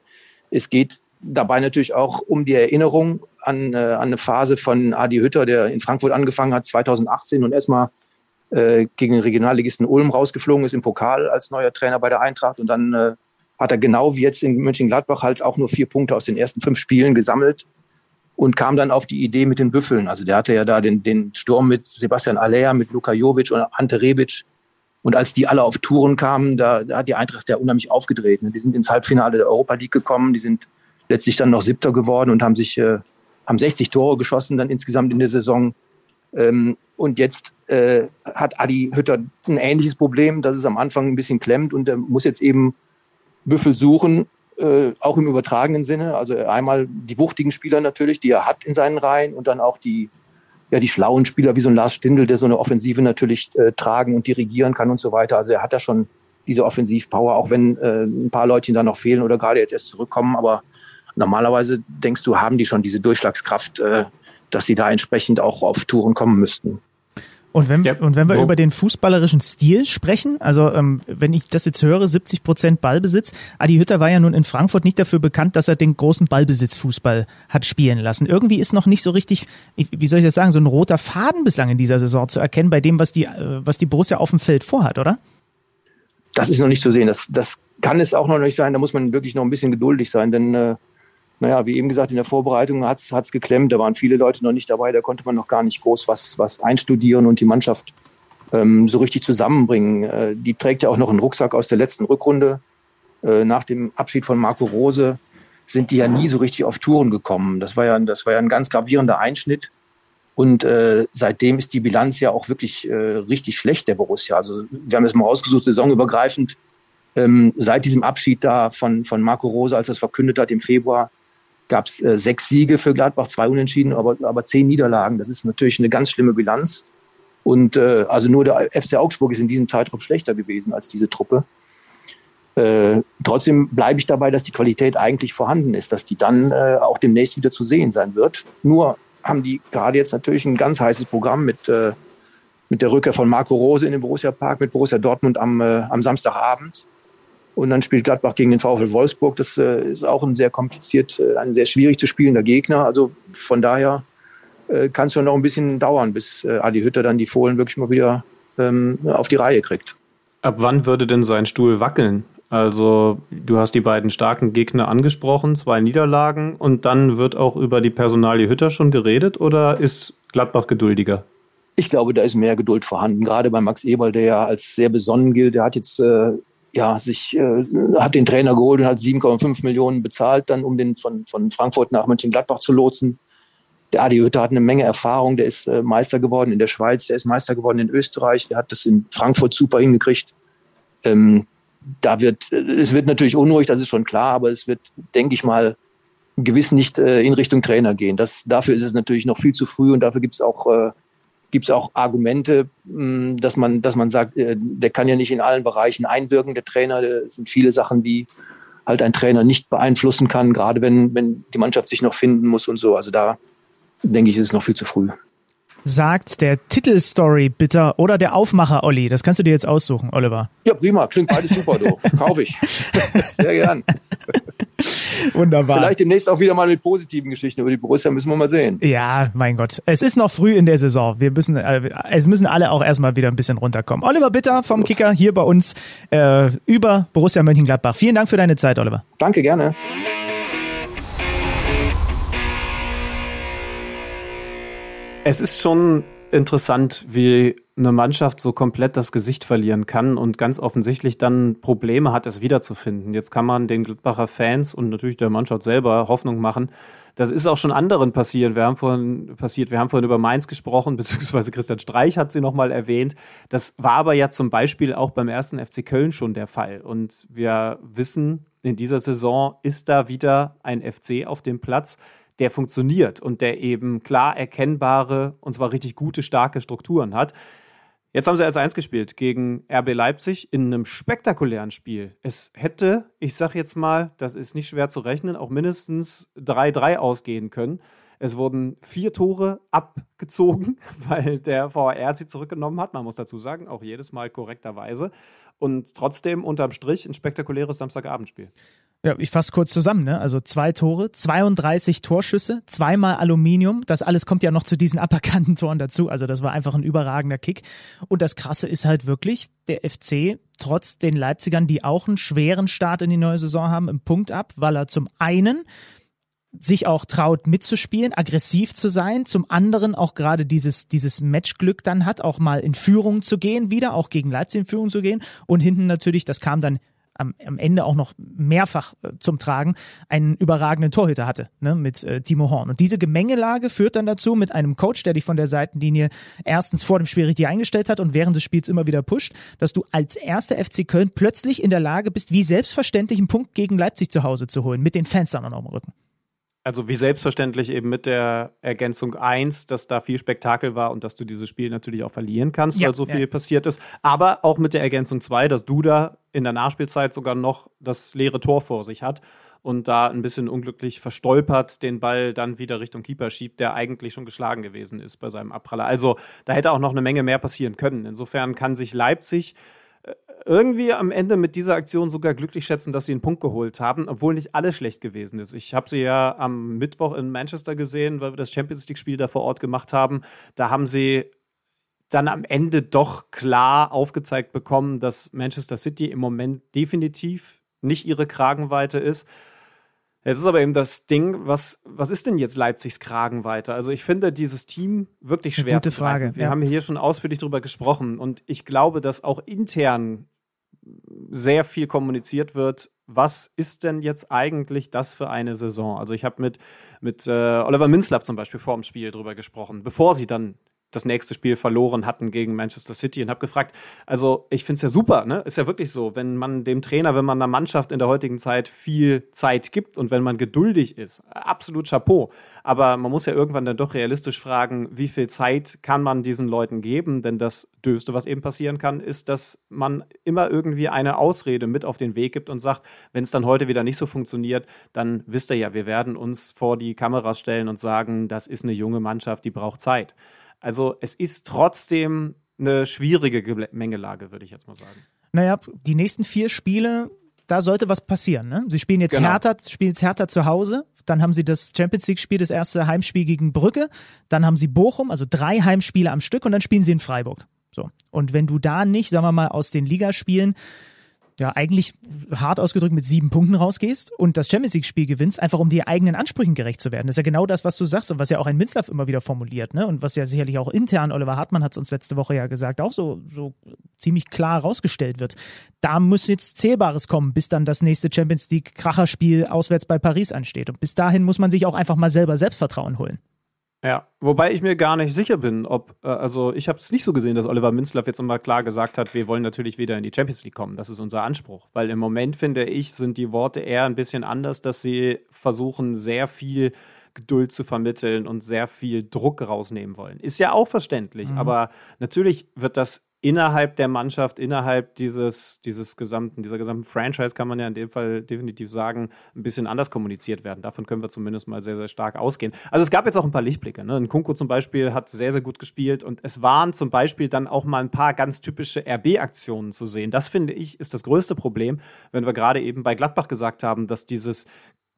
es geht dabei natürlich auch um die Erinnerung an, äh, an eine Phase von Adi Hütter, der in Frankfurt angefangen hat 2018 und erstmal äh, gegen den Regionalligisten Ulm rausgeflogen ist im Pokal als neuer Trainer bei der Eintracht. Und dann äh, hat er genau wie jetzt in Mönchengladbach halt auch nur vier Punkte aus den ersten fünf Spielen gesammelt und kam dann auf die Idee mit den Büffeln. Also der hatte ja da den, den Sturm mit Sebastian Alea, mit Luka Jovic und Ante Rebic. Und als die alle auf Touren kamen, da, da hat die Eintracht ja unheimlich aufgedreht. Die sind ins Halbfinale der Europa League gekommen, die sind letztlich dann noch Siebter geworden und haben sich äh, haben 60 Tore geschossen dann insgesamt in der Saison. Ähm, und jetzt äh, hat Adi Hütter ein ähnliches Problem, dass es am Anfang ein bisschen klemmt und er muss jetzt eben Büffel suchen, äh, auch im übertragenen Sinne. Also einmal die wuchtigen Spieler natürlich, die er hat in seinen Reihen und dann auch die, ja, die schlauen Spieler wie so ein Lars Stindl, der so eine Offensive natürlich äh, tragen und dirigieren kann und so weiter. Also er hat da schon diese Offensivpower, auch wenn äh, ein paar Leute da noch fehlen oder gerade jetzt erst zurückkommen. Aber normalerweise denkst du, haben die schon diese Durchschlagskraft, äh, dass sie da entsprechend auch auf Touren kommen müssten. Und wenn, ja. und wenn wir Wo? über den fußballerischen Stil sprechen, also ähm, wenn ich das jetzt höre, 70 Prozent Ballbesitz, Adi Hütter war ja nun in Frankfurt nicht dafür bekannt, dass er den großen Ballbesitzfußball hat spielen lassen. Irgendwie ist noch nicht so richtig, wie soll ich das sagen, so ein roter Faden bislang in dieser Saison zu erkennen bei dem, was die, äh, was die Borussia auf dem Feld vorhat, oder? Das ist noch nicht zu sehen. Das, das kann es auch noch nicht sein. Da muss man wirklich noch ein bisschen geduldig sein, denn äh, naja, wie eben gesagt, in der Vorbereitung hat es geklemmt. Da waren viele Leute noch nicht dabei. Da konnte man noch gar nicht groß was, was einstudieren und die Mannschaft ähm, so richtig zusammenbringen. Äh, die trägt ja auch noch einen Rucksack aus der letzten Rückrunde. Äh, nach dem Abschied von Marco Rose sind die ja nie so richtig auf Touren gekommen. Das war ja, das war ja ein ganz gravierender Einschnitt. Und äh, seitdem ist die Bilanz ja auch wirklich äh, richtig schlecht der Borussia. Also wir haben es mal ausgesucht, saisonübergreifend. Ähm, seit diesem Abschied da von, von Marco Rose, als er es verkündet hat im Februar, gab es äh, sechs Siege für Gladbach, zwei Unentschieden, aber, aber zehn Niederlagen. Das ist natürlich eine ganz schlimme Bilanz. Und äh, also nur der FC Augsburg ist in diesem Zeitraum schlechter gewesen als diese Truppe. Äh, trotzdem bleibe ich dabei, dass die Qualität eigentlich vorhanden ist, dass die dann äh, auch demnächst wieder zu sehen sein wird. Nur haben die gerade jetzt natürlich ein ganz heißes Programm mit, äh, mit der Rückkehr von Marco Rose in den Borussia Park, mit Borussia Dortmund am, äh, am Samstagabend. Und dann spielt Gladbach gegen den VfL Wolfsburg. Das äh, ist auch ein sehr kompliziert, äh, ein sehr schwierig zu spielender Gegner. Also von daher äh, kann es schon noch ein bisschen dauern, bis äh, Adi Hütter dann die Fohlen wirklich mal wieder ähm, auf die Reihe kriegt. Ab wann würde denn sein Stuhl wackeln? Also du hast die beiden starken Gegner angesprochen, zwei Niederlagen und dann wird auch über die Personalie Hütter schon geredet oder ist Gladbach geduldiger? Ich glaube, da ist mehr Geduld vorhanden, gerade bei Max Eberl, der ja als sehr besonnen gilt. Der hat jetzt äh, ja, sich, äh, hat den Trainer geholt und hat 7,5 Millionen bezahlt, dann um den von, von Frankfurt nach Mönchengladbach zu lotsen. Der Adi Hütter hat eine Menge Erfahrung, der ist äh, Meister geworden in der Schweiz, der ist Meister geworden in Österreich, der hat das in Frankfurt super hingekriegt. Ähm, da wird, es wird natürlich unruhig, das ist schon klar, aber es wird, denke ich mal, gewiss nicht äh, in Richtung Trainer gehen. Das, dafür ist es natürlich noch viel zu früh und dafür gibt es auch äh, gibt es auch Argumente, hm, dass man, dass man sagt, äh, der kann ja nicht in allen Bereichen einwirken, der Trainer. Es sind viele Sachen, die halt ein Trainer nicht beeinflussen kann, gerade wenn, wenn die Mannschaft sich noch finden muss und so. Also da denke ich, ist es noch viel zu früh sagt der Titelstory bitter oder der Aufmacher Olli. Das kannst du dir jetzt aussuchen, Oliver. Ja, prima. Klingt beides super, du. Kaufe ich. Sehr gern. Wunderbar. Vielleicht demnächst auch wieder mal mit positiven Geschichten über die Borussia müssen wir mal sehen. Ja, mein Gott. Es ist noch früh in der Saison. Wir müssen, äh, es müssen alle auch erstmal wieder ein bisschen runterkommen. Oliver Bitter vom Kicker hier bei uns äh, über Borussia Mönchengladbach. Vielen Dank für deine Zeit, Oliver. Danke, gerne. Es ist schon interessant, wie eine Mannschaft so komplett das Gesicht verlieren kann und ganz offensichtlich dann Probleme hat, es wiederzufinden. Jetzt kann man den Gladbacher Fans und natürlich der Mannschaft selber Hoffnung machen. Das ist auch schon anderen passiert. Wir haben vorhin passiert, wir haben vorhin über Mainz gesprochen, beziehungsweise Christian Streich hat sie nochmal erwähnt. Das war aber ja zum Beispiel auch beim ersten FC Köln schon der Fall. Und wir wissen, in dieser Saison ist da wieder ein FC auf dem Platz, der funktioniert und der eben klar erkennbare und zwar richtig gute, starke Strukturen hat. Jetzt haben sie als eins gespielt gegen RB Leipzig in einem spektakulären Spiel. Es hätte, ich sag jetzt mal, das ist nicht schwer zu rechnen, auch mindestens 3-3 ausgehen können. Es wurden vier Tore abgezogen, weil der VAR sie zurückgenommen hat. Man muss dazu sagen, auch jedes Mal korrekterweise. Und trotzdem unterm Strich ein spektakuläres Samstagabendspiel. Ja, ich fasse kurz zusammen. Ne? Also zwei Tore, 32 Torschüsse, zweimal Aluminium. Das alles kommt ja noch zu diesen aberkannten Toren dazu. Also das war einfach ein überragender Kick. Und das Krasse ist halt wirklich, der FC, trotz den Leipzigern, die auch einen schweren Start in die neue Saison haben, im Punkt ab, weil er zum einen sich auch traut mitzuspielen, aggressiv zu sein, zum anderen auch gerade dieses, dieses Matchglück dann hat, auch mal in Führung zu gehen, wieder auch gegen Leipzig in Führung zu gehen und hinten natürlich, das kam dann am, am Ende auch noch mehrfach äh, zum Tragen, einen überragenden Torhüter hatte, ne, mit äh, Timo Horn. Und diese Gemengelage führt dann dazu mit einem Coach, der dich von der Seitenlinie erstens vor dem Spiel richtig eingestellt hat und während des Spiels immer wieder pusht, dass du als erster FC Köln plötzlich in der Lage bist, wie selbstverständlich einen Punkt gegen Leipzig zu Hause zu holen, mit den Fans dann auch noch im Rücken also wie selbstverständlich eben mit der Ergänzung 1, dass da viel Spektakel war und dass du dieses Spiel natürlich auch verlieren kannst, ja, weil so viel ja. passiert ist. Aber auch mit der Ergänzung 2, dass Duda in der Nachspielzeit sogar noch das leere Tor vor sich hat und da ein bisschen unglücklich verstolpert den Ball dann wieder Richtung Keeper schiebt, der eigentlich schon geschlagen gewesen ist bei seinem Abpraller. Also da hätte auch noch eine Menge mehr passieren können. Insofern kann sich Leipzig irgendwie am Ende mit dieser Aktion sogar glücklich schätzen, dass sie einen Punkt geholt haben, obwohl nicht alles schlecht gewesen ist. Ich habe sie ja am Mittwoch in Manchester gesehen, weil wir das Champions League-Spiel da vor Ort gemacht haben. Da haben sie dann am Ende doch klar aufgezeigt bekommen, dass Manchester City im Moment definitiv nicht ihre Kragenweite ist. Jetzt ist aber eben das Ding, was, was ist denn jetzt Leipzigs Kragenweite? Also ich finde dieses Team wirklich schwer gute zu Frage. Wir ja. haben hier schon ausführlich drüber gesprochen und ich glaube, dass auch intern sehr viel kommuniziert wird, was ist denn jetzt eigentlich das für eine Saison? Also ich habe mit, mit äh, Oliver Minzlaff zum Beispiel vor dem Spiel drüber gesprochen, bevor sie dann das nächste Spiel verloren hatten gegen Manchester City und habe gefragt, also ich finde es ja super, ne? Ist ja wirklich so, wenn man dem Trainer, wenn man einer Mannschaft in der heutigen Zeit viel Zeit gibt und wenn man geduldig ist, absolut Chapeau. Aber man muss ja irgendwann dann doch realistisch fragen, wie viel Zeit kann man diesen Leuten geben? Denn das Döste, was eben passieren kann, ist, dass man immer irgendwie eine Ausrede mit auf den Weg gibt und sagt, wenn es dann heute wieder nicht so funktioniert, dann wisst ihr ja, wir werden uns vor die Kameras stellen und sagen, das ist eine junge Mannschaft, die braucht Zeit. Also es ist trotzdem eine schwierige Gemengelage, würde ich jetzt mal sagen. Naja, die nächsten vier Spiele, da sollte was passieren. Ne? Sie spielen jetzt genau. Hertha, spielen jetzt Hertha zu Hause, dann haben sie das Champions League-Spiel, das erste Heimspiel gegen Brücke, dann haben sie Bochum, also drei Heimspiele am Stück und dann spielen sie in Freiburg. So. Und wenn du da nicht, sagen wir mal, aus den Ligaspielen ja, eigentlich hart ausgedrückt mit sieben Punkten rausgehst und das Champions League-Spiel gewinnst, einfach um dir eigenen Ansprüchen gerecht zu werden. Das ist ja genau das, was du sagst und was ja auch ein Minzlaff immer wieder formuliert, ne? Und was ja sicherlich auch intern, Oliver Hartmann hat es uns letzte Woche ja gesagt, auch so, so ziemlich klar rausgestellt wird. Da muss jetzt Zählbares kommen, bis dann das nächste Champions League-Kracherspiel auswärts bei Paris ansteht. Und bis dahin muss man sich auch einfach mal selber Selbstvertrauen holen. Ja, wobei ich mir gar nicht sicher bin, ob, äh, also ich habe es nicht so gesehen, dass Oliver Minzlaff jetzt immer klar gesagt hat, wir wollen natürlich wieder in die Champions League kommen. Das ist unser Anspruch. Weil im Moment, finde ich, sind die Worte eher ein bisschen anders, dass sie versuchen, sehr viel Geduld zu vermitteln und sehr viel Druck rausnehmen wollen. Ist ja auch verständlich, mhm. aber natürlich wird das innerhalb der Mannschaft, innerhalb dieses, dieses gesamten, dieser gesamten Franchise kann man ja in dem Fall definitiv sagen, ein bisschen anders kommuniziert werden. Davon können wir zumindest mal sehr, sehr stark ausgehen. Also es gab jetzt auch ein paar Lichtblicke. Ne? Kunko zum Beispiel hat sehr, sehr gut gespielt und es waren zum Beispiel dann auch mal ein paar ganz typische RB-Aktionen zu sehen. Das finde ich ist das größte Problem, wenn wir gerade eben bei Gladbach gesagt haben, dass dieses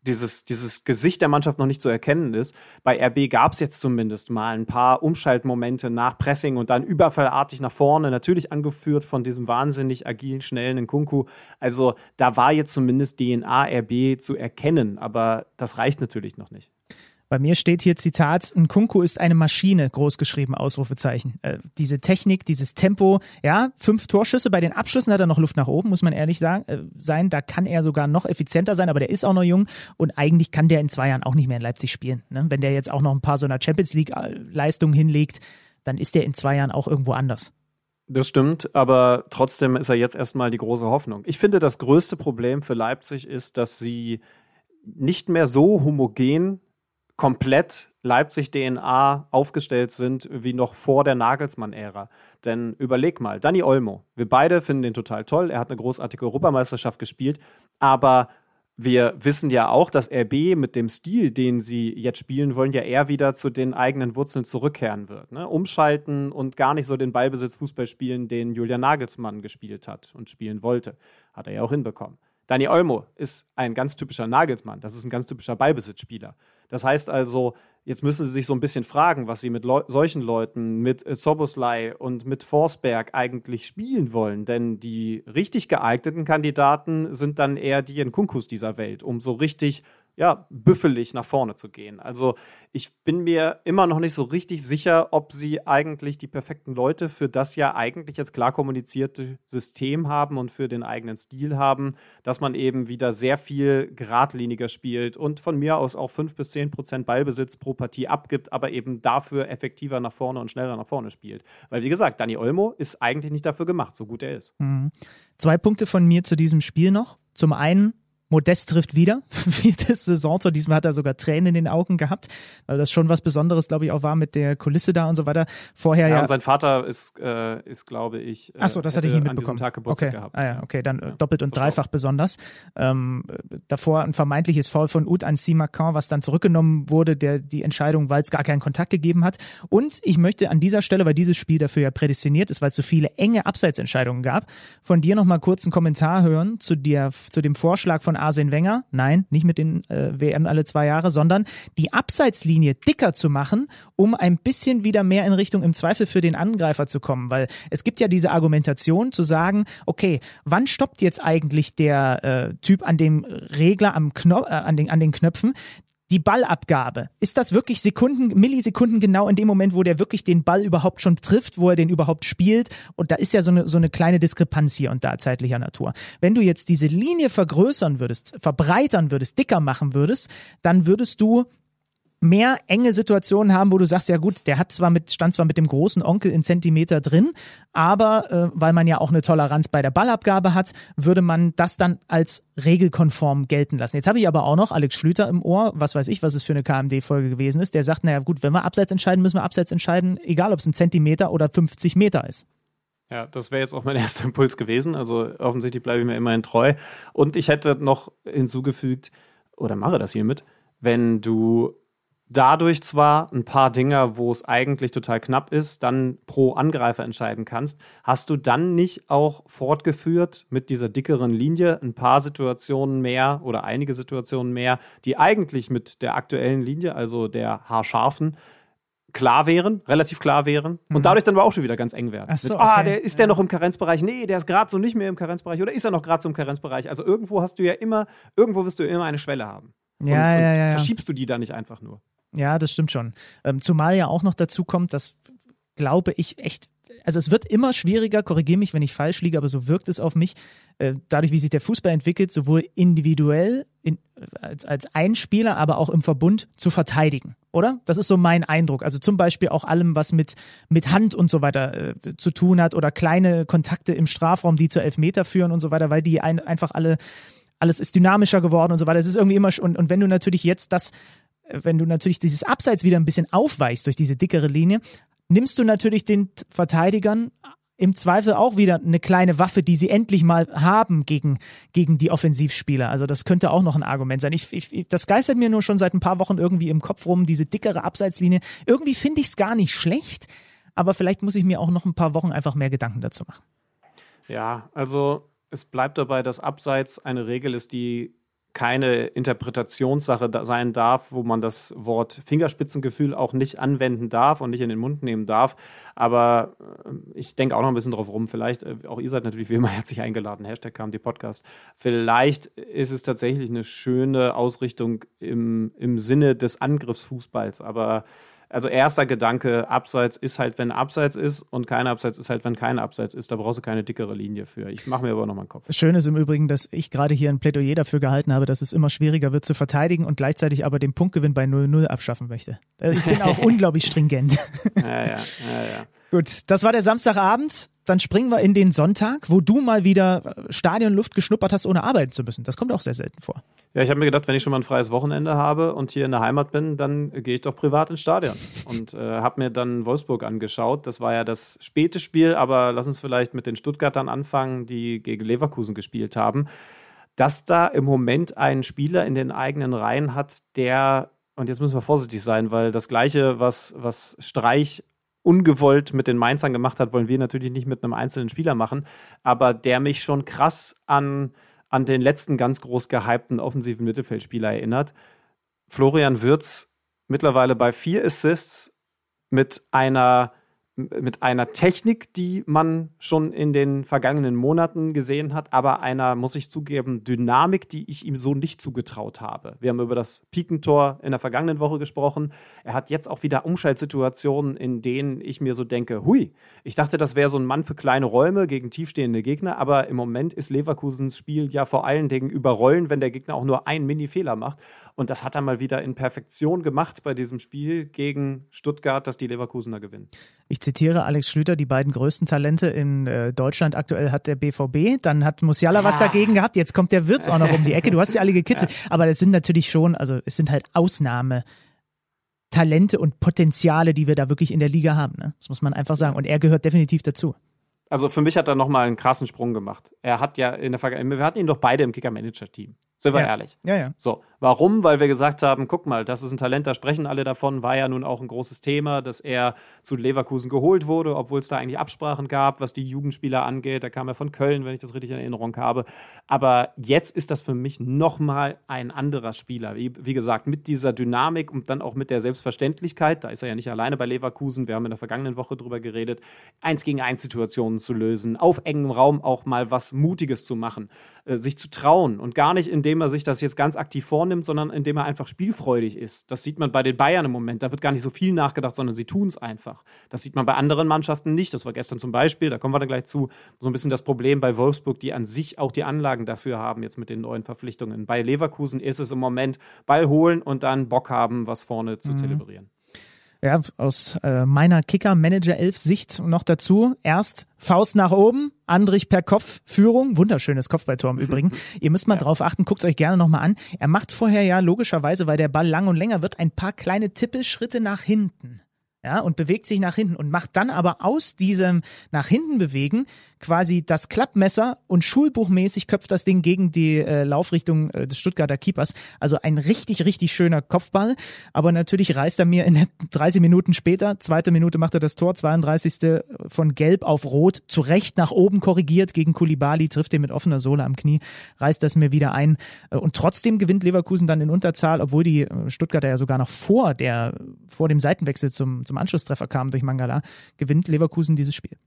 dieses, dieses Gesicht der Mannschaft noch nicht zu erkennen ist. Bei RB gab es jetzt zumindest mal ein paar Umschaltmomente nach Pressing und dann überfallartig nach vorne, natürlich angeführt von diesem wahnsinnig agilen, schnellen Nkunku. Also da war jetzt zumindest DNA RB zu erkennen, aber das reicht natürlich noch nicht. Bei mir steht hier Zitat, ein Kunku ist eine Maschine, großgeschrieben, Ausrufezeichen. Äh, diese Technik, dieses Tempo, ja, fünf Torschüsse, bei den Abschlüssen hat er noch Luft nach oben, muss man ehrlich sagen, äh, sein. Da kann er sogar noch effizienter sein, aber der ist auch noch jung und eigentlich kann der in zwei Jahren auch nicht mehr in Leipzig spielen. Ne? Wenn der jetzt auch noch ein paar so einer Champions League-Leistungen hinlegt, dann ist der in zwei Jahren auch irgendwo anders. Das stimmt, aber trotzdem ist er jetzt erstmal die große Hoffnung. Ich finde, das größte Problem für Leipzig ist, dass sie nicht mehr so homogen komplett Leipzig-DNA aufgestellt sind wie noch vor der Nagelsmann-Ära. Denn überleg mal, Danny Olmo, wir beide finden den total toll, er hat eine großartige Europameisterschaft gespielt, aber wir wissen ja auch, dass RB mit dem Stil, den sie jetzt spielen wollen, ja eher wieder zu den eigenen Wurzeln zurückkehren wird. Ne? Umschalten und gar nicht so den Ballbesitz Fußball spielen, den Julian Nagelsmann gespielt hat und spielen wollte. Hat er ja auch hinbekommen. Dani Olmo ist ein ganz typischer Nagelsmann. Das ist ein ganz typischer Ballbesitzspieler. Das heißt also, jetzt müssen sie sich so ein bisschen fragen, was sie mit Leu solchen Leuten, mit äh, Soboslai und mit Forsberg eigentlich spielen wollen. Denn die richtig geeigneten Kandidaten sind dann eher die in Kunkus dieser Welt, um so richtig ja, büffelig nach vorne zu gehen. Also ich bin mir immer noch nicht so richtig sicher, ob sie eigentlich die perfekten Leute für das ja eigentlich jetzt klar kommunizierte System haben und für den eigenen Stil haben, dass man eben wieder sehr viel geradliniger spielt und von mir aus auch fünf bis zehn Prozent Ballbesitz pro Partie abgibt, aber eben dafür effektiver nach vorne und schneller nach vorne spielt. Weil wie gesagt, Dani Olmo ist eigentlich nicht dafür gemacht, so gut er ist. Mhm. Zwei Punkte von mir zu diesem Spiel noch. Zum einen Modest trifft wieder. Viertes Saisontor. Diesmal hat er sogar Tränen in den Augen gehabt, weil das schon was Besonderes, glaube ich, auch war mit der Kulisse da und so weiter. Vorher ja. ja und sein Vater ist, äh, ist glaube ich. Äh, Achso, das hatte ich nie mitbekommen. Diesem Tag Geburtstag okay. gehabt. Ah, ja, okay, dann ja. doppelt und dreifach besonders. Ähm, davor ein vermeintliches Foul von Ud an Simacan, was dann zurückgenommen wurde, der die Entscheidung, weil es gar keinen Kontakt gegeben hat. Und ich möchte an dieser Stelle, weil dieses Spiel dafür ja prädestiniert ist, weil es so viele enge Abseitsentscheidungen gab, von dir nochmal kurz einen Kommentar hören zu, der, zu dem Vorschlag von Arsene Wenger, nein, nicht mit den äh, WM alle zwei Jahre, sondern die Abseitslinie dicker zu machen, um ein bisschen wieder mehr in Richtung im Zweifel für den Angreifer zu kommen. Weil es gibt ja diese Argumentation zu sagen, okay, wann stoppt jetzt eigentlich der äh, Typ an dem Regler, am Knopf, äh, an, den, an den Knöpfen? Die Ballabgabe, ist das wirklich Sekunden, Millisekunden genau in dem Moment, wo der wirklich den Ball überhaupt schon trifft, wo er den überhaupt spielt? Und da ist ja so eine, so eine kleine Diskrepanz hier und da zeitlicher Natur. Wenn du jetzt diese Linie vergrößern würdest, verbreitern würdest, dicker machen würdest, dann würdest du mehr enge Situationen haben, wo du sagst, ja gut, der hat zwar mit, stand zwar mit dem großen Onkel in Zentimeter drin, aber äh, weil man ja auch eine Toleranz bei der Ballabgabe hat, würde man das dann als regelkonform gelten lassen. Jetzt habe ich aber auch noch Alex Schlüter im Ohr, was weiß ich, was es für eine KMD-Folge gewesen ist, der sagt, naja gut, wenn wir abseits entscheiden, müssen wir abseits entscheiden, egal ob es ein Zentimeter oder 50 Meter ist. Ja, das wäre jetzt auch mein erster Impuls gewesen. Also offensichtlich bleibe ich mir immerhin treu. Und ich hätte noch hinzugefügt, oder mache das hiermit, wenn du dadurch zwar ein paar Dinger, wo es eigentlich total knapp ist, dann pro Angreifer entscheiden kannst, hast du dann nicht auch fortgeführt mit dieser dickeren Linie ein paar Situationen mehr oder einige Situationen mehr, die eigentlich mit der aktuellen Linie, also der haarscharfen, klar wären, relativ klar wären und mhm. dadurch dann aber auch schon wieder ganz eng werden. So, Mit, ah, der, ist der noch im Karenzbereich? Nee, der ist gerade so nicht mehr im Karenzbereich oder ist er noch gerade so im Karenzbereich? Also irgendwo hast du ja immer, irgendwo wirst du immer eine Schwelle haben. Ja, und, ja, ja, ja. verschiebst du die da nicht einfach nur. Ja, das stimmt schon. Ähm, zumal ja auch noch dazu kommt, dass, glaube ich, echt, also es wird immer schwieriger, korrigiere mich, wenn ich falsch liege, aber so wirkt es auf mich, äh, dadurch, wie sich der Fußball entwickelt, sowohl individuell in, als, als Einspieler, aber auch im Verbund zu verteidigen, oder? Das ist so mein Eindruck. Also zum Beispiel auch allem, was mit, mit Hand und so weiter äh, zu tun hat oder kleine Kontakte im Strafraum, die zu Elfmeter führen und so weiter, weil die ein, einfach alle alles ist dynamischer geworden und so weiter. Es ist irgendwie immer und, und wenn du natürlich jetzt das wenn du natürlich dieses Abseits wieder ein bisschen aufweichst durch diese dickere Linie, nimmst du natürlich den Verteidigern im Zweifel auch wieder eine kleine Waffe, die sie endlich mal haben gegen, gegen die Offensivspieler. Also das könnte auch noch ein Argument sein. Ich, ich, das geistert mir nur schon seit ein paar Wochen irgendwie im Kopf rum, diese dickere Abseitslinie. Irgendwie finde ich es gar nicht schlecht, aber vielleicht muss ich mir auch noch ein paar Wochen einfach mehr Gedanken dazu machen. Ja, also es bleibt dabei, dass Abseits eine Regel ist, die keine Interpretationssache sein darf, wo man das Wort Fingerspitzengefühl auch nicht anwenden darf und nicht in den Mund nehmen darf. Aber äh, ich denke auch noch ein bisschen drauf rum. Vielleicht, äh, auch ihr seid natürlich wie immer herzlich eingeladen. Hashtag kam die Podcast. Vielleicht ist es tatsächlich eine schöne Ausrichtung im, im Sinne des Angriffsfußballs. Aber also erster Gedanke, Abseits ist halt, wenn Abseits ist und kein Abseits ist halt, wenn kein Abseits ist. Da brauchst du keine dickere Linie für. Ich mache mir aber nochmal einen Kopf. Schön ist im Übrigen, dass ich gerade hier ein Plädoyer dafür gehalten habe, dass es immer schwieriger wird zu verteidigen und gleichzeitig aber den Punktgewinn bei 0-0 abschaffen möchte. Äh, ich bin auch unglaublich stringent. Ja, ja, ja, ja. Gut, das war der Samstagabend. Dann springen wir in den Sonntag, wo du mal wieder Stadionluft geschnuppert hast, ohne arbeiten zu müssen. Das kommt auch sehr selten vor. Ja, ich habe mir gedacht, wenn ich schon mal ein freies Wochenende habe und hier in der Heimat bin, dann gehe ich doch privat ins Stadion und äh, habe mir dann Wolfsburg angeschaut. Das war ja das späte Spiel, aber lass uns vielleicht mit den Stuttgartern anfangen, die gegen Leverkusen gespielt haben. Dass da im Moment ein Spieler in den eigenen Reihen hat, der, und jetzt müssen wir vorsichtig sein, weil das Gleiche, was, was Streich ungewollt mit den Mainzern gemacht hat, wollen wir natürlich nicht mit einem einzelnen Spieler machen, aber der mich schon krass an an den letzten ganz groß gehypten offensiven Mittelfeldspieler erinnert. Florian Würz mittlerweile bei vier Assists mit einer mit einer Technik, die man schon in den vergangenen Monaten gesehen hat, aber einer, muss ich zugeben, Dynamik, die ich ihm so nicht zugetraut habe. Wir haben über das Pikentor in der vergangenen Woche gesprochen. Er hat jetzt auch wieder Umschaltsituationen, in denen ich mir so denke, hui, ich dachte, das wäre so ein Mann für kleine Räume gegen tiefstehende Gegner, aber im Moment ist Leverkusens Spiel ja vor allen Dingen überrollen, wenn der Gegner auch nur einen Mini-Fehler macht. Und das hat er mal wieder in Perfektion gemacht bei diesem Spiel gegen Stuttgart, dass die Leverkusener gewinnen. Ich zitiere Alex Schlüter, die beiden größten Talente in äh, Deutschland aktuell hat der BVB. Dann hat Musiala ah. was dagegen gehabt. Jetzt kommt der Wirtz auch noch um die Ecke. Du hast sie alle gekitzelt. Ja. Aber das sind natürlich schon, also es sind halt Ausnahme. Talente und Potenziale, die wir da wirklich in der Liga haben. Ne? Das muss man einfach sagen. Und er gehört definitiv dazu. Also für mich hat er nochmal einen krassen Sprung gemacht. Er hat ja in der Vergangenheit, wir hatten ihn doch beide im Kicker-Manager-Team. Sind wir ja. ehrlich? Ja, ja. So, warum? Weil wir gesagt haben, guck mal, das ist ein Talent, da sprechen alle davon, war ja nun auch ein großes Thema, dass er zu Leverkusen geholt wurde, obwohl es da eigentlich Absprachen gab, was die Jugendspieler angeht. Da kam er von Köln, wenn ich das richtig in Erinnerung habe. Aber jetzt ist das für mich nochmal ein anderer Spieler. Wie, wie gesagt, mit dieser Dynamik und dann auch mit der Selbstverständlichkeit, da ist er ja nicht alleine bei Leverkusen, wir haben in der vergangenen Woche drüber geredet, eins gegen eins Situationen zu lösen, auf engem Raum auch mal was Mutiges zu machen, äh, sich zu trauen und gar nicht in indem er sich das jetzt ganz aktiv vornimmt, sondern indem er einfach spielfreudig ist. Das sieht man bei den Bayern im Moment. Da wird gar nicht so viel nachgedacht, sondern sie tun es einfach. Das sieht man bei anderen Mannschaften nicht. Das war gestern zum Beispiel, da kommen wir dann gleich zu, so ein bisschen das Problem bei Wolfsburg, die an sich auch die Anlagen dafür haben, jetzt mit den neuen Verpflichtungen. Bei Leverkusen ist es im Moment Ball holen und dann Bock haben, was vorne zu mhm. zelebrieren. Ja, aus äh, meiner Kicker-Manager-Elf-Sicht noch dazu. Erst Faust nach oben, Andrich per Kopf, Führung. Wunderschönes Kopfballtor im Übrigen. Ihr müsst mal ja. drauf achten, guckt euch gerne nochmal an. Er macht vorher ja logischerweise, weil der Ball lang und länger wird, ein paar kleine Tippelschritte nach hinten ja, und bewegt sich nach hinten und macht dann aber aus diesem nach hinten bewegen quasi das Klappmesser und schulbuchmäßig köpft das Ding gegen die äh, Laufrichtung äh, des Stuttgarter Keepers. Also ein richtig, richtig schöner Kopfball. Aber natürlich reißt er mir in 30 Minuten später, zweite Minute macht er das Tor, 32. von gelb auf rot, zurecht nach oben korrigiert gegen Kulibali, trifft ihn mit offener Sohle am Knie, reißt das mir wieder ein. Äh, und trotzdem gewinnt Leverkusen dann in Unterzahl, obwohl die äh, Stuttgarter ja sogar noch vor der, vor dem Seitenwechsel zum, zum Anschlusstreffer kamen durch Mangala, gewinnt Leverkusen dieses Spiel.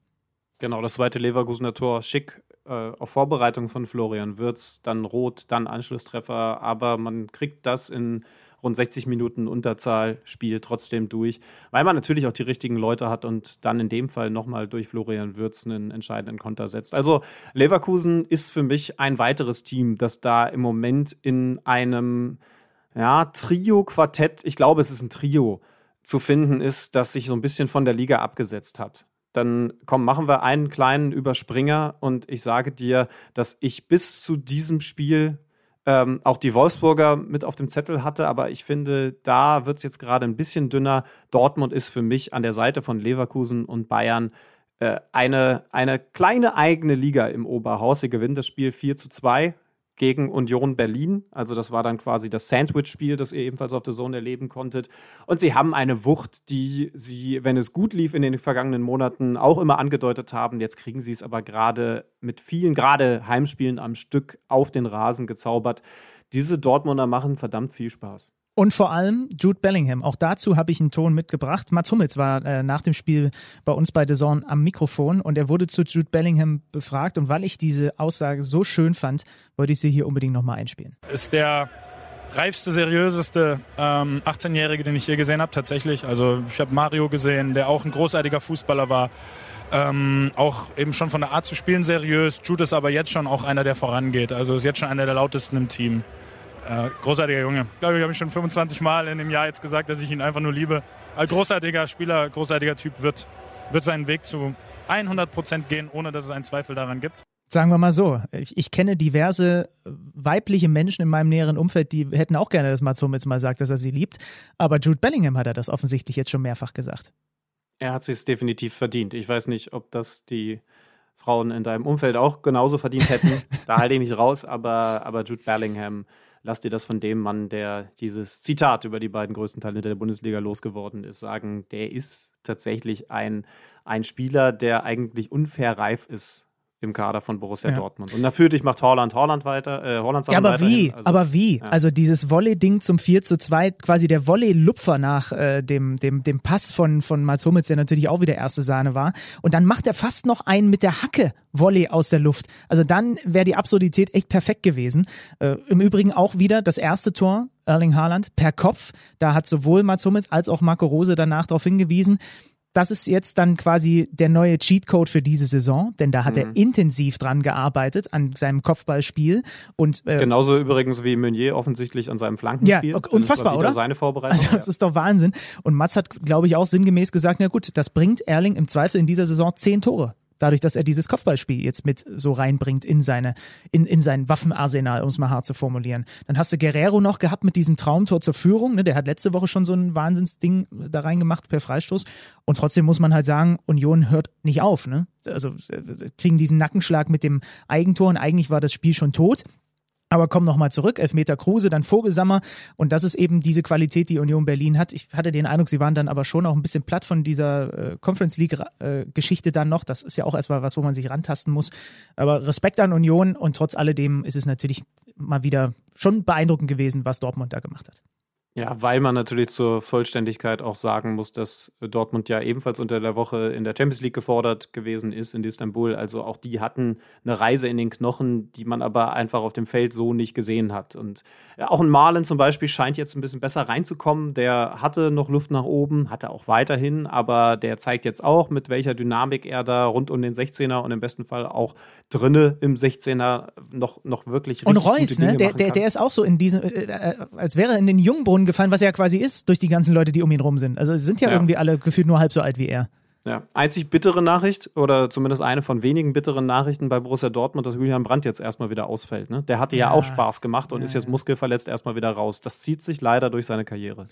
Genau, das zweite Leverkusener Tor schick äh, auf Vorbereitung von Florian Würz, dann rot, dann Anschlusstreffer, aber man kriegt das in rund 60 Minuten Unterzahl, Spiel trotzdem durch, weil man natürlich auch die richtigen Leute hat und dann in dem Fall nochmal durch Florian Würz einen entscheidenden Konter setzt. Also Leverkusen ist für mich ein weiteres Team, das da im Moment in einem ja, Trio-Quartett, ich glaube, es ist ein Trio, zu finden ist, das sich so ein bisschen von der Liga abgesetzt hat dann komm, machen wir einen kleinen Überspringer und ich sage dir, dass ich bis zu diesem Spiel ähm, auch die Wolfsburger mit auf dem Zettel hatte, aber ich finde, da wird es jetzt gerade ein bisschen dünner. Dortmund ist für mich an der Seite von Leverkusen und Bayern äh, eine, eine kleine eigene Liga im Oberhaus. Sie gewinnt das Spiel 4 zu 2 gegen Union Berlin. Also das war dann quasi das Sandwich-Spiel, das ihr ebenfalls auf der Zone erleben konntet. Und sie haben eine Wucht, die sie, wenn es gut lief in den vergangenen Monaten, auch immer angedeutet haben. Jetzt kriegen sie es aber gerade mit vielen, gerade Heimspielen am Stück auf den Rasen gezaubert. Diese Dortmunder machen verdammt viel Spaß. Und vor allem Jude Bellingham. Auch dazu habe ich einen Ton mitgebracht. Mats Hummels war äh, nach dem Spiel bei uns bei The am Mikrofon und er wurde zu Jude Bellingham befragt. Und weil ich diese Aussage so schön fand, wollte ich sie hier unbedingt nochmal einspielen. Ist der reifste, seriöseste ähm, 18-Jährige, den ich je gesehen habe, tatsächlich. Also ich habe Mario gesehen, der auch ein großartiger Fußballer war. Ähm, auch eben schon von der Art zu spielen seriös. Jude ist aber jetzt schon auch einer, der vorangeht. Also ist jetzt schon einer der lautesten im Team. Äh, großartiger Junge. Ich glaube, ich habe schon 25 Mal in dem Jahr jetzt gesagt, dass ich ihn einfach nur liebe. Ein großartiger Spieler, großartiger Typ wird, wird seinen Weg zu 100% gehen, ohne dass es einen Zweifel daran gibt. Sagen wir mal so, ich, ich, kenne diverse weibliche Menschen in meinem näheren Umfeld, die hätten auch gerne, dass Mats Hummels mal sagt, dass er sie liebt. Aber Jude Bellingham hat er das offensichtlich jetzt schon mehrfach gesagt. Er hat sich definitiv verdient. Ich weiß nicht, ob das die Frauen in deinem Umfeld auch genauso verdient hätten. da halte ich mich raus, aber, aber Jude Bellingham, lass dir das von dem Mann, der dieses Zitat über die beiden größten Talente der Bundesliga losgeworden ist, sagen, der ist tatsächlich ein, ein Spieler, der eigentlich unfair reif ist im Kader von Borussia ja. Dortmund. Und natürlich macht Holland Holland weiter, äh, Holland Ja, aber wie? Also, aber wie? Ja. Also dieses Volley-Ding zum 4 zu 2, quasi der Volley-Lupfer nach äh, dem, dem, dem Pass von, von Mats Hummels, der natürlich auch wieder erste Sahne war. Und dann macht er fast noch einen mit der Hacke Volley aus der Luft. Also dann wäre die Absurdität echt perfekt gewesen. Äh, Im Übrigen auch wieder das erste Tor, Erling Haaland, per Kopf. Da hat sowohl Mats Hummels als auch Marco Rose danach darauf hingewiesen das ist jetzt dann quasi der neue Cheatcode für diese Saison, denn da hat mhm. er intensiv dran gearbeitet an seinem Kopfballspiel und äh, genauso übrigens wie Meunier offensichtlich an seinem Flankenspiel. Ja, unfassbar, oder? Seine Vorbereitung. Also das ist doch Wahnsinn. Und Mats hat, glaube ich, auch sinngemäß gesagt, na gut, das bringt Erling im Zweifel in dieser Saison zehn Tore dadurch, dass er dieses Kopfballspiel jetzt mit so reinbringt in seine, in, in sein Waffenarsenal, um es mal hart zu formulieren. Dann hast du Guerrero noch gehabt mit diesem Traumtor zur Führung, ne? der hat letzte Woche schon so ein Wahnsinnsding da reingemacht per Freistoß. Und trotzdem muss man halt sagen, Union hört nicht auf, ne? Also äh, kriegen diesen Nackenschlag mit dem Eigentor und eigentlich war das Spiel schon tot. Aber komm nochmal zurück, Elfmeter Kruse, dann Vogelsammer. Und das ist eben diese Qualität, die Union Berlin hat. Ich hatte den Eindruck, sie waren dann aber schon auch ein bisschen platt von dieser äh, Conference League-Geschichte äh, dann noch. Das ist ja auch erstmal was, wo man sich rantasten muss. Aber Respekt an Union und trotz alledem ist es natürlich mal wieder schon beeindruckend gewesen, was Dortmund da gemacht hat. Ja, weil man natürlich zur Vollständigkeit auch sagen muss, dass Dortmund ja ebenfalls unter der Woche in der Champions League gefordert gewesen ist in Istanbul. Also auch die hatten eine Reise in den Knochen, die man aber einfach auf dem Feld so nicht gesehen hat. Und auch ein Malen zum Beispiel scheint jetzt ein bisschen besser reinzukommen. Der hatte noch Luft nach oben, hatte auch weiterhin, aber der zeigt jetzt auch, mit welcher Dynamik er da rund um den 16er und im besten Fall auch drinne im 16er noch, noch wirklich Und Reus, ne? Der, der, der ist auch so in diesem, äh, äh, als wäre er in den Jungbrunnen Brunnen gefallen, was er ja quasi ist, durch die ganzen Leute, die um ihn rum sind. Also sie sind ja, ja. irgendwie alle gefühlt nur halb so alt wie er. Ja, einzig bittere Nachricht oder zumindest eine von wenigen bitteren Nachrichten bei Borussia Dortmund, dass Julian Brandt jetzt erstmal wieder ausfällt. Ne? Der hatte ja, ja auch Spaß gemacht und ja, ist jetzt muskelverletzt erstmal wieder raus. Das zieht sich leider durch seine Karriere.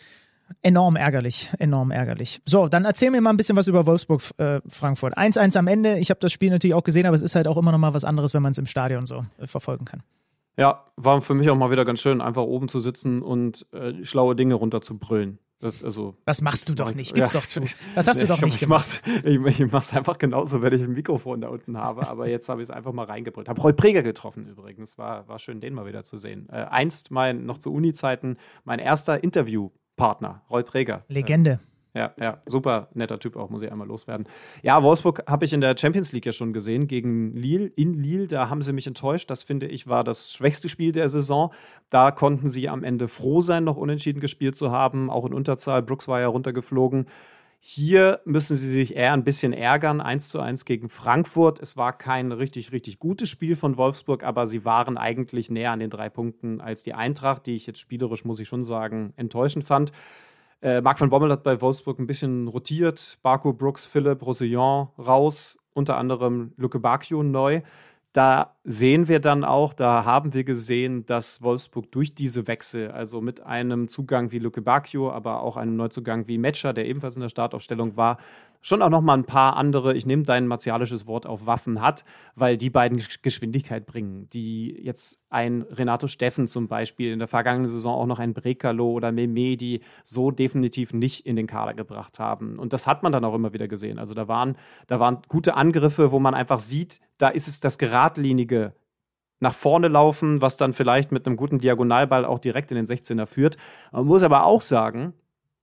Enorm ärgerlich, enorm ärgerlich. So, dann erzähl mir mal ein bisschen was über Wolfsburg äh, Frankfurt. 1-1 am Ende. Ich habe das Spiel natürlich auch gesehen, aber es ist halt auch immer noch mal was anderes, wenn man es im Stadion so äh, verfolgen kann. Ja, war für mich auch mal wieder ganz schön, einfach oben zu sitzen und äh, schlaue Dinge runterzubrüllen. Das, also, das machst du doch nicht, gib's ja, doch zu. Das hast du doch nicht ich gemacht. Mach's, ich, ich mach's einfach genauso, wenn ich ein Mikrofon da unten habe. Aber jetzt habe ich es einfach mal reingebrüllt. Habe Roy Preger getroffen übrigens. War, war schön, den mal wieder zu sehen. Äh, einst mein, noch zu Uni-Zeiten, mein erster Interviewpartner, Roy Preger. Legende. Ja, ja, super netter Typ auch, muss ich einmal loswerden. Ja, Wolfsburg habe ich in der Champions League ja schon gesehen gegen Lille. In Lille, da haben sie mich enttäuscht. Das finde ich war das schwächste Spiel der Saison. Da konnten sie am Ende froh sein, noch unentschieden gespielt zu haben, auch in Unterzahl. Brooks war ja runtergeflogen. Hier müssen sie sich eher ein bisschen ärgern. 1 zu 1 gegen Frankfurt. Es war kein richtig, richtig gutes Spiel von Wolfsburg, aber sie waren eigentlich näher an den drei Punkten als die Eintracht, die ich jetzt spielerisch, muss ich schon sagen, enttäuschend fand. Äh, Marc van Bommel hat bei Wolfsburg ein bisschen rotiert. Barco, Brooks, Philipp, Rosillon raus, unter anderem Luke Bacchio neu. Da sehen wir dann auch, da haben wir gesehen, dass Wolfsburg durch diese Wechsel, also mit einem Zugang wie Luke Bacchio, aber auch einem Neuzugang wie Metscher, der ebenfalls in der Startaufstellung war, schon auch noch mal ein paar andere, ich nehme dein martialisches Wort auf Waffen hat, weil die beiden Geschwindigkeit bringen, die jetzt ein Renato Steffen zum Beispiel in der vergangenen Saison auch noch ein Brekalo oder Meme, die so definitiv nicht in den Kader gebracht haben. Und das hat man dann auch immer wieder gesehen. Also da waren, da waren gute Angriffe, wo man einfach sieht, da ist es das geradlinige nach vorne laufen, was dann vielleicht mit einem guten Diagonalball auch direkt in den 16er führt. Man muss aber auch sagen,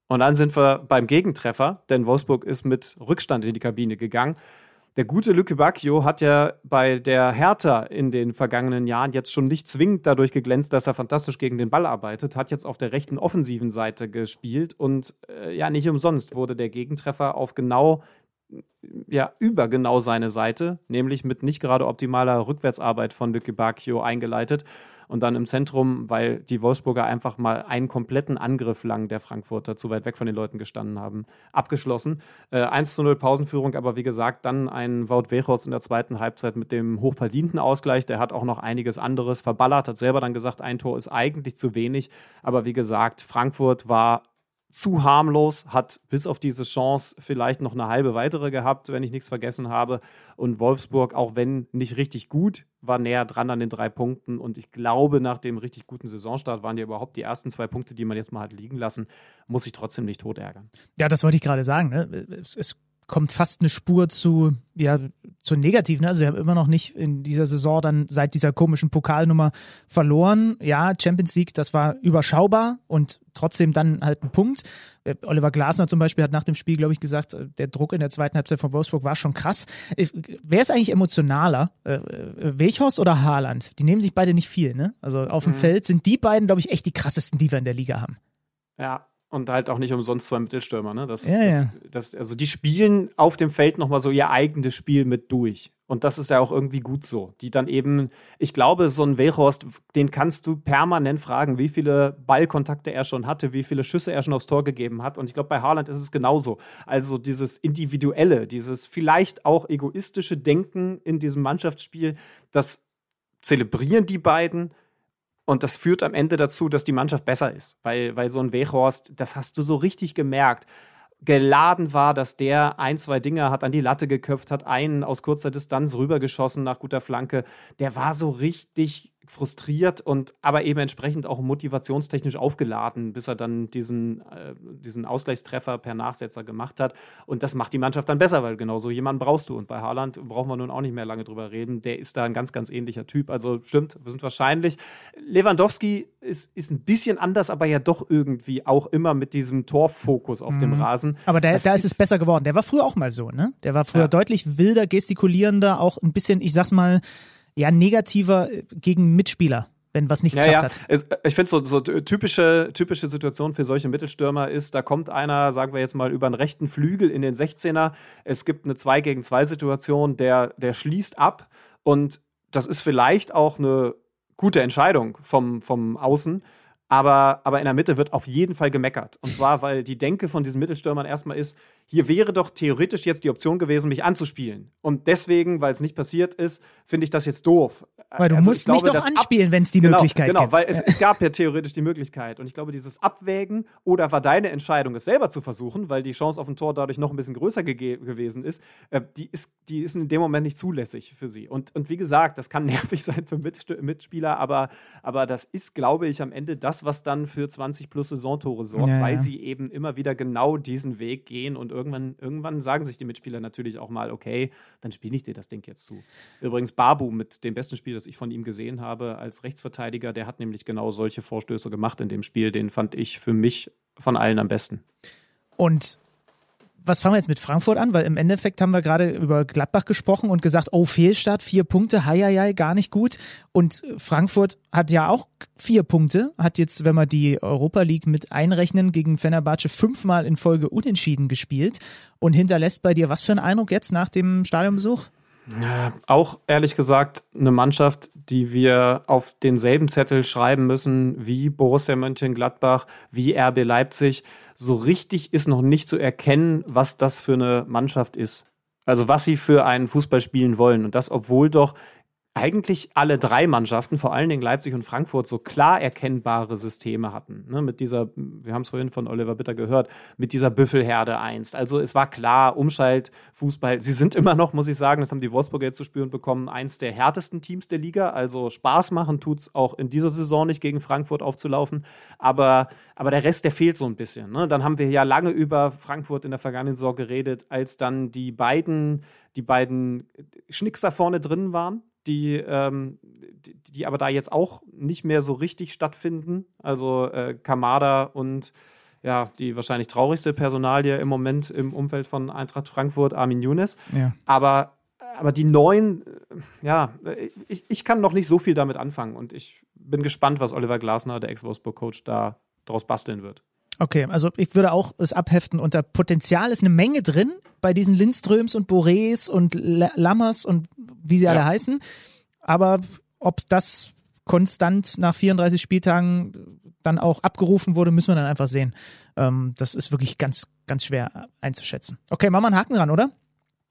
und dann sind wir beim Gegentreffer, denn Wolfsburg ist mit Rückstand in die Kabine gegangen. Der gute Lücke Bacchio hat ja bei der Hertha in den vergangenen Jahren jetzt schon nicht zwingend dadurch geglänzt, dass er fantastisch gegen den Ball arbeitet, hat jetzt auf der rechten offensiven Seite gespielt und äh, ja, nicht umsonst wurde der Gegentreffer auf genau ja, über genau seine Seite, nämlich mit nicht gerade optimaler Rückwärtsarbeit von Lücke Bacchio eingeleitet. Und dann im Zentrum, weil die Wolfsburger einfach mal einen kompletten Angriff lang der Frankfurter zu weit weg von den Leuten gestanden haben, abgeschlossen. Äh, 1 zu 0 Pausenführung, aber wie gesagt, dann ein Wout Wechos in der zweiten Halbzeit mit dem hochverdienten Ausgleich. Der hat auch noch einiges anderes verballert, hat selber dann gesagt, ein Tor ist eigentlich zu wenig. Aber wie gesagt, Frankfurt war zu harmlos, hat bis auf diese Chance vielleicht noch eine halbe weitere gehabt, wenn ich nichts vergessen habe. Und Wolfsburg, auch wenn nicht richtig gut, war näher dran an den drei Punkten. Und ich glaube, nach dem richtig guten Saisonstart waren ja überhaupt die ersten zwei Punkte, die man jetzt mal hat liegen lassen, muss ich trotzdem nicht tot ärgern. Ja, das wollte ich gerade sagen. Ne? Es, es kommt fast eine Spur zu, ja, zu negativ. Ne? Also sie haben immer noch nicht in dieser Saison dann seit dieser komischen Pokalnummer verloren. Ja, Champions League, das war überschaubar und trotzdem dann halt ein Punkt. Äh, Oliver Glasner zum Beispiel hat nach dem Spiel, glaube ich, gesagt, äh, der Druck in der zweiten Halbzeit von Wolfsburg war schon krass. Wer ist eigentlich emotionaler? Äh, Wechhorst oder Haaland? Die nehmen sich beide nicht viel, ne? Also auf dem mhm. Feld sind die beiden, glaube ich, echt die krassesten, die wir in der Liga haben. Ja, und halt auch nicht umsonst zwei Mittelstürmer, ne? Das, ja, das, ja. Das, also die spielen auf dem Feld nochmal so ihr eigenes Spiel mit durch. Und das ist ja auch irgendwie gut so. Die dann eben, ich glaube, so ein Wechhorst, den kannst du permanent fragen, wie viele Ballkontakte er schon hatte, wie viele Schüsse er schon aufs Tor gegeben hat. Und ich glaube, bei Haaland ist es genauso. Also dieses Individuelle, dieses vielleicht auch egoistische Denken in diesem Mannschaftsspiel, das zelebrieren die beiden und das führt am Ende dazu, dass die Mannschaft besser ist. Weil, weil so ein Wechhorst, das hast du so richtig gemerkt, geladen war, dass der ein, zwei Dinge hat an die Latte geköpft, hat einen aus kurzer Distanz rübergeschossen nach guter Flanke. Der war so richtig frustriert und aber eben entsprechend auch motivationstechnisch aufgeladen, bis er dann diesen, äh, diesen Ausgleichstreffer per Nachsetzer gemacht hat. Und das macht die Mannschaft dann besser, weil genau so jemanden brauchst du. Und bei Haaland brauchen wir nun auch nicht mehr lange drüber reden. Der ist da ein ganz, ganz ähnlicher Typ. Also stimmt, wir sind wahrscheinlich. Lewandowski ist, ist ein bisschen anders, aber ja doch irgendwie auch immer mit diesem Torfokus auf mhm. dem Rasen. Aber da, da ist, es besser geworden. Der war früher auch mal so, ne? Der war früher ja. deutlich wilder, gestikulierender, auch ein bisschen, ich sag's mal, ja, negativer äh, gegen Mitspieler wenn was nicht ja, geklappt hat. Ich finde so, so typische, typische Situation für solche Mittelstürmer ist, da kommt einer, sagen wir jetzt mal, über einen rechten Flügel in den 16er. Es gibt eine 2 gegen 2 Situation, der, der schließt ab und das ist vielleicht auch eine gute Entscheidung vom, vom Außen. Aber, aber in der Mitte wird auf jeden Fall gemeckert. Und zwar, weil die Denke von diesen Mittelstürmern erstmal ist, hier wäre doch theoretisch jetzt die Option gewesen, mich anzuspielen. Und deswegen, weil es nicht passiert ist, finde ich das jetzt doof. Weil du also musst glaube, mich doch anspielen, wenn es die genau, Möglichkeit genau, gibt. Genau, weil es, es, gab ja theoretisch die Möglichkeit. Und ich glaube, dieses Abwägen oder war deine Entscheidung, es selber zu versuchen, weil die Chance auf ein Tor dadurch noch ein bisschen größer gewesen ist, äh, die ist, die ist in dem Moment nicht zulässig für sie. Und, und wie gesagt, das kann nervig sein für Mitspieler, aber, aber das ist, glaube ich, am Ende das, was dann für 20 plus Saisontore sorgt, ja, weil ja. sie eben immer wieder genau diesen Weg gehen und irgendwann, irgendwann sagen sich die Mitspieler natürlich auch mal, okay, dann spiele ich dir das Ding jetzt zu. Übrigens, Babu mit dem besten Spiel, das ich von ihm gesehen habe als Rechtsverteidiger, der hat nämlich genau solche Vorstöße gemacht in dem Spiel. Den fand ich für mich von allen am besten. Und was fangen wir jetzt mit Frankfurt an? Weil im Endeffekt haben wir gerade über Gladbach gesprochen und gesagt, oh, Fehlstart, vier Punkte, heieiei, gar nicht gut. Und Frankfurt hat ja auch vier Punkte, hat jetzt, wenn wir die Europa League mit einrechnen, gegen Fenerbahce fünfmal in Folge unentschieden gespielt und hinterlässt bei dir was für einen Eindruck jetzt nach dem Stadionbesuch? Auch ehrlich gesagt eine Mannschaft, die wir auf denselben Zettel schreiben müssen wie Borussia Mönchengladbach, wie RB Leipzig. So richtig ist noch nicht zu erkennen, was das für eine Mannschaft ist. Also was sie für einen Fußball spielen wollen. Und das, obwohl doch eigentlich alle drei Mannschaften, vor allen Dingen Leipzig und Frankfurt, so klar erkennbare Systeme hatten. Ne? Mit dieser, wir haben es vorhin von Oliver Bitter gehört, mit dieser Büffelherde einst. Also es war klar, Umschalt, Fußball, sie sind immer noch, muss ich sagen, das haben die Wolfsburger jetzt zu spüren bekommen, eins der härtesten Teams der Liga. Also Spaß machen tut es auch in dieser Saison nicht gegen Frankfurt aufzulaufen. Aber, aber der Rest, der fehlt so ein bisschen. Ne? Dann haben wir ja lange über Frankfurt in der vergangenen Saison geredet, als dann die beiden, die beiden Schnickser vorne drin waren die, ähm, die, die, aber da jetzt auch nicht mehr so richtig stattfinden. Also äh, Kamada und ja, die wahrscheinlich traurigste Personalie im Moment im Umfeld von Eintracht Frankfurt, Armin Younes. Ja. Aber, aber die neuen, ja, ich, ich kann noch nicht so viel damit anfangen und ich bin gespannt, was Oliver Glasner, der Ex-Wolfsburg-Coach, da draus basteln wird. Okay, also ich würde auch es abheften unter Potenzial ist eine Menge drin bei diesen Lindströms und Borés und Lammers und wie sie ja. alle heißen. Aber ob das konstant nach 34 Spieltagen dann auch abgerufen wurde, müssen wir dann einfach sehen. Ähm, das ist wirklich ganz, ganz schwer einzuschätzen. Okay, machen wir einen Haken dran, oder?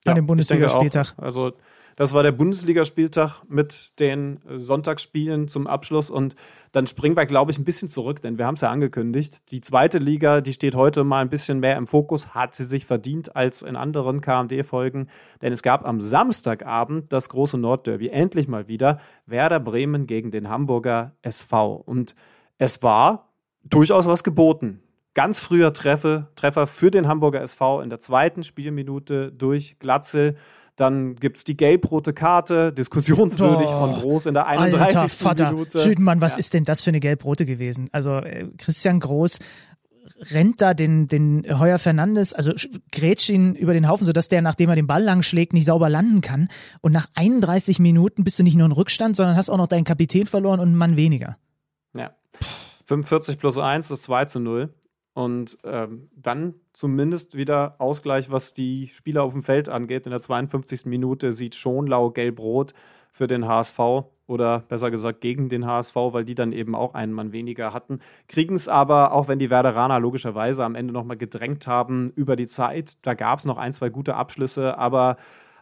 Ja, An dem Bundesligaspieltag. Also das war der Bundesligaspieltag mit den Sonntagsspielen zum Abschluss und dann springen wir, glaube ich, ein bisschen zurück, denn wir haben es ja angekündigt. Die zweite Liga, die steht heute mal ein bisschen mehr im Fokus, hat sie sich verdient als in anderen KMD-Folgen, denn es gab am Samstagabend das große Nordderby, endlich mal wieder Werder Bremen gegen den Hamburger SV und es war durchaus was geboten. Ganz früher Treffe, Treffer für den Hamburger SV in der zweiten Spielminute durch Glatzel. Dann gibt es die gelb-rote Karte, diskussionswürdig Oh, von Groß in der 31. Alter Vater, Minute. Schüdenmann, was Ja. ist denn das für eine gelb-rote gewesen? Also äh, Christian Groß rennt da den, den Heuer Fernandes, also sch- grätscht ihn über den Haufen, sodass der, nachdem er den Ball lang schlägt, nicht sauber landen kann. Und nach 31 Minuten bist du nicht nur in Rückstand, sondern hast auch noch deinen Kapitän verloren und einen Mann weniger. Ja. 45 plus 1 ist 2 zu 0. Und ähm, dann zumindest wieder Ausgleich, was die Spieler auf dem Feld angeht. In der 52. Minute sieht Schonlau gelb-rot für den HSV oder besser gesagt gegen den HSV, weil die dann eben auch einen Mann weniger hatten. Kriegen es aber, auch wenn die Werderaner logischerweise am Ende nochmal gedrängt haben über die Zeit. Da gab es noch ein, zwei gute Abschlüsse, aber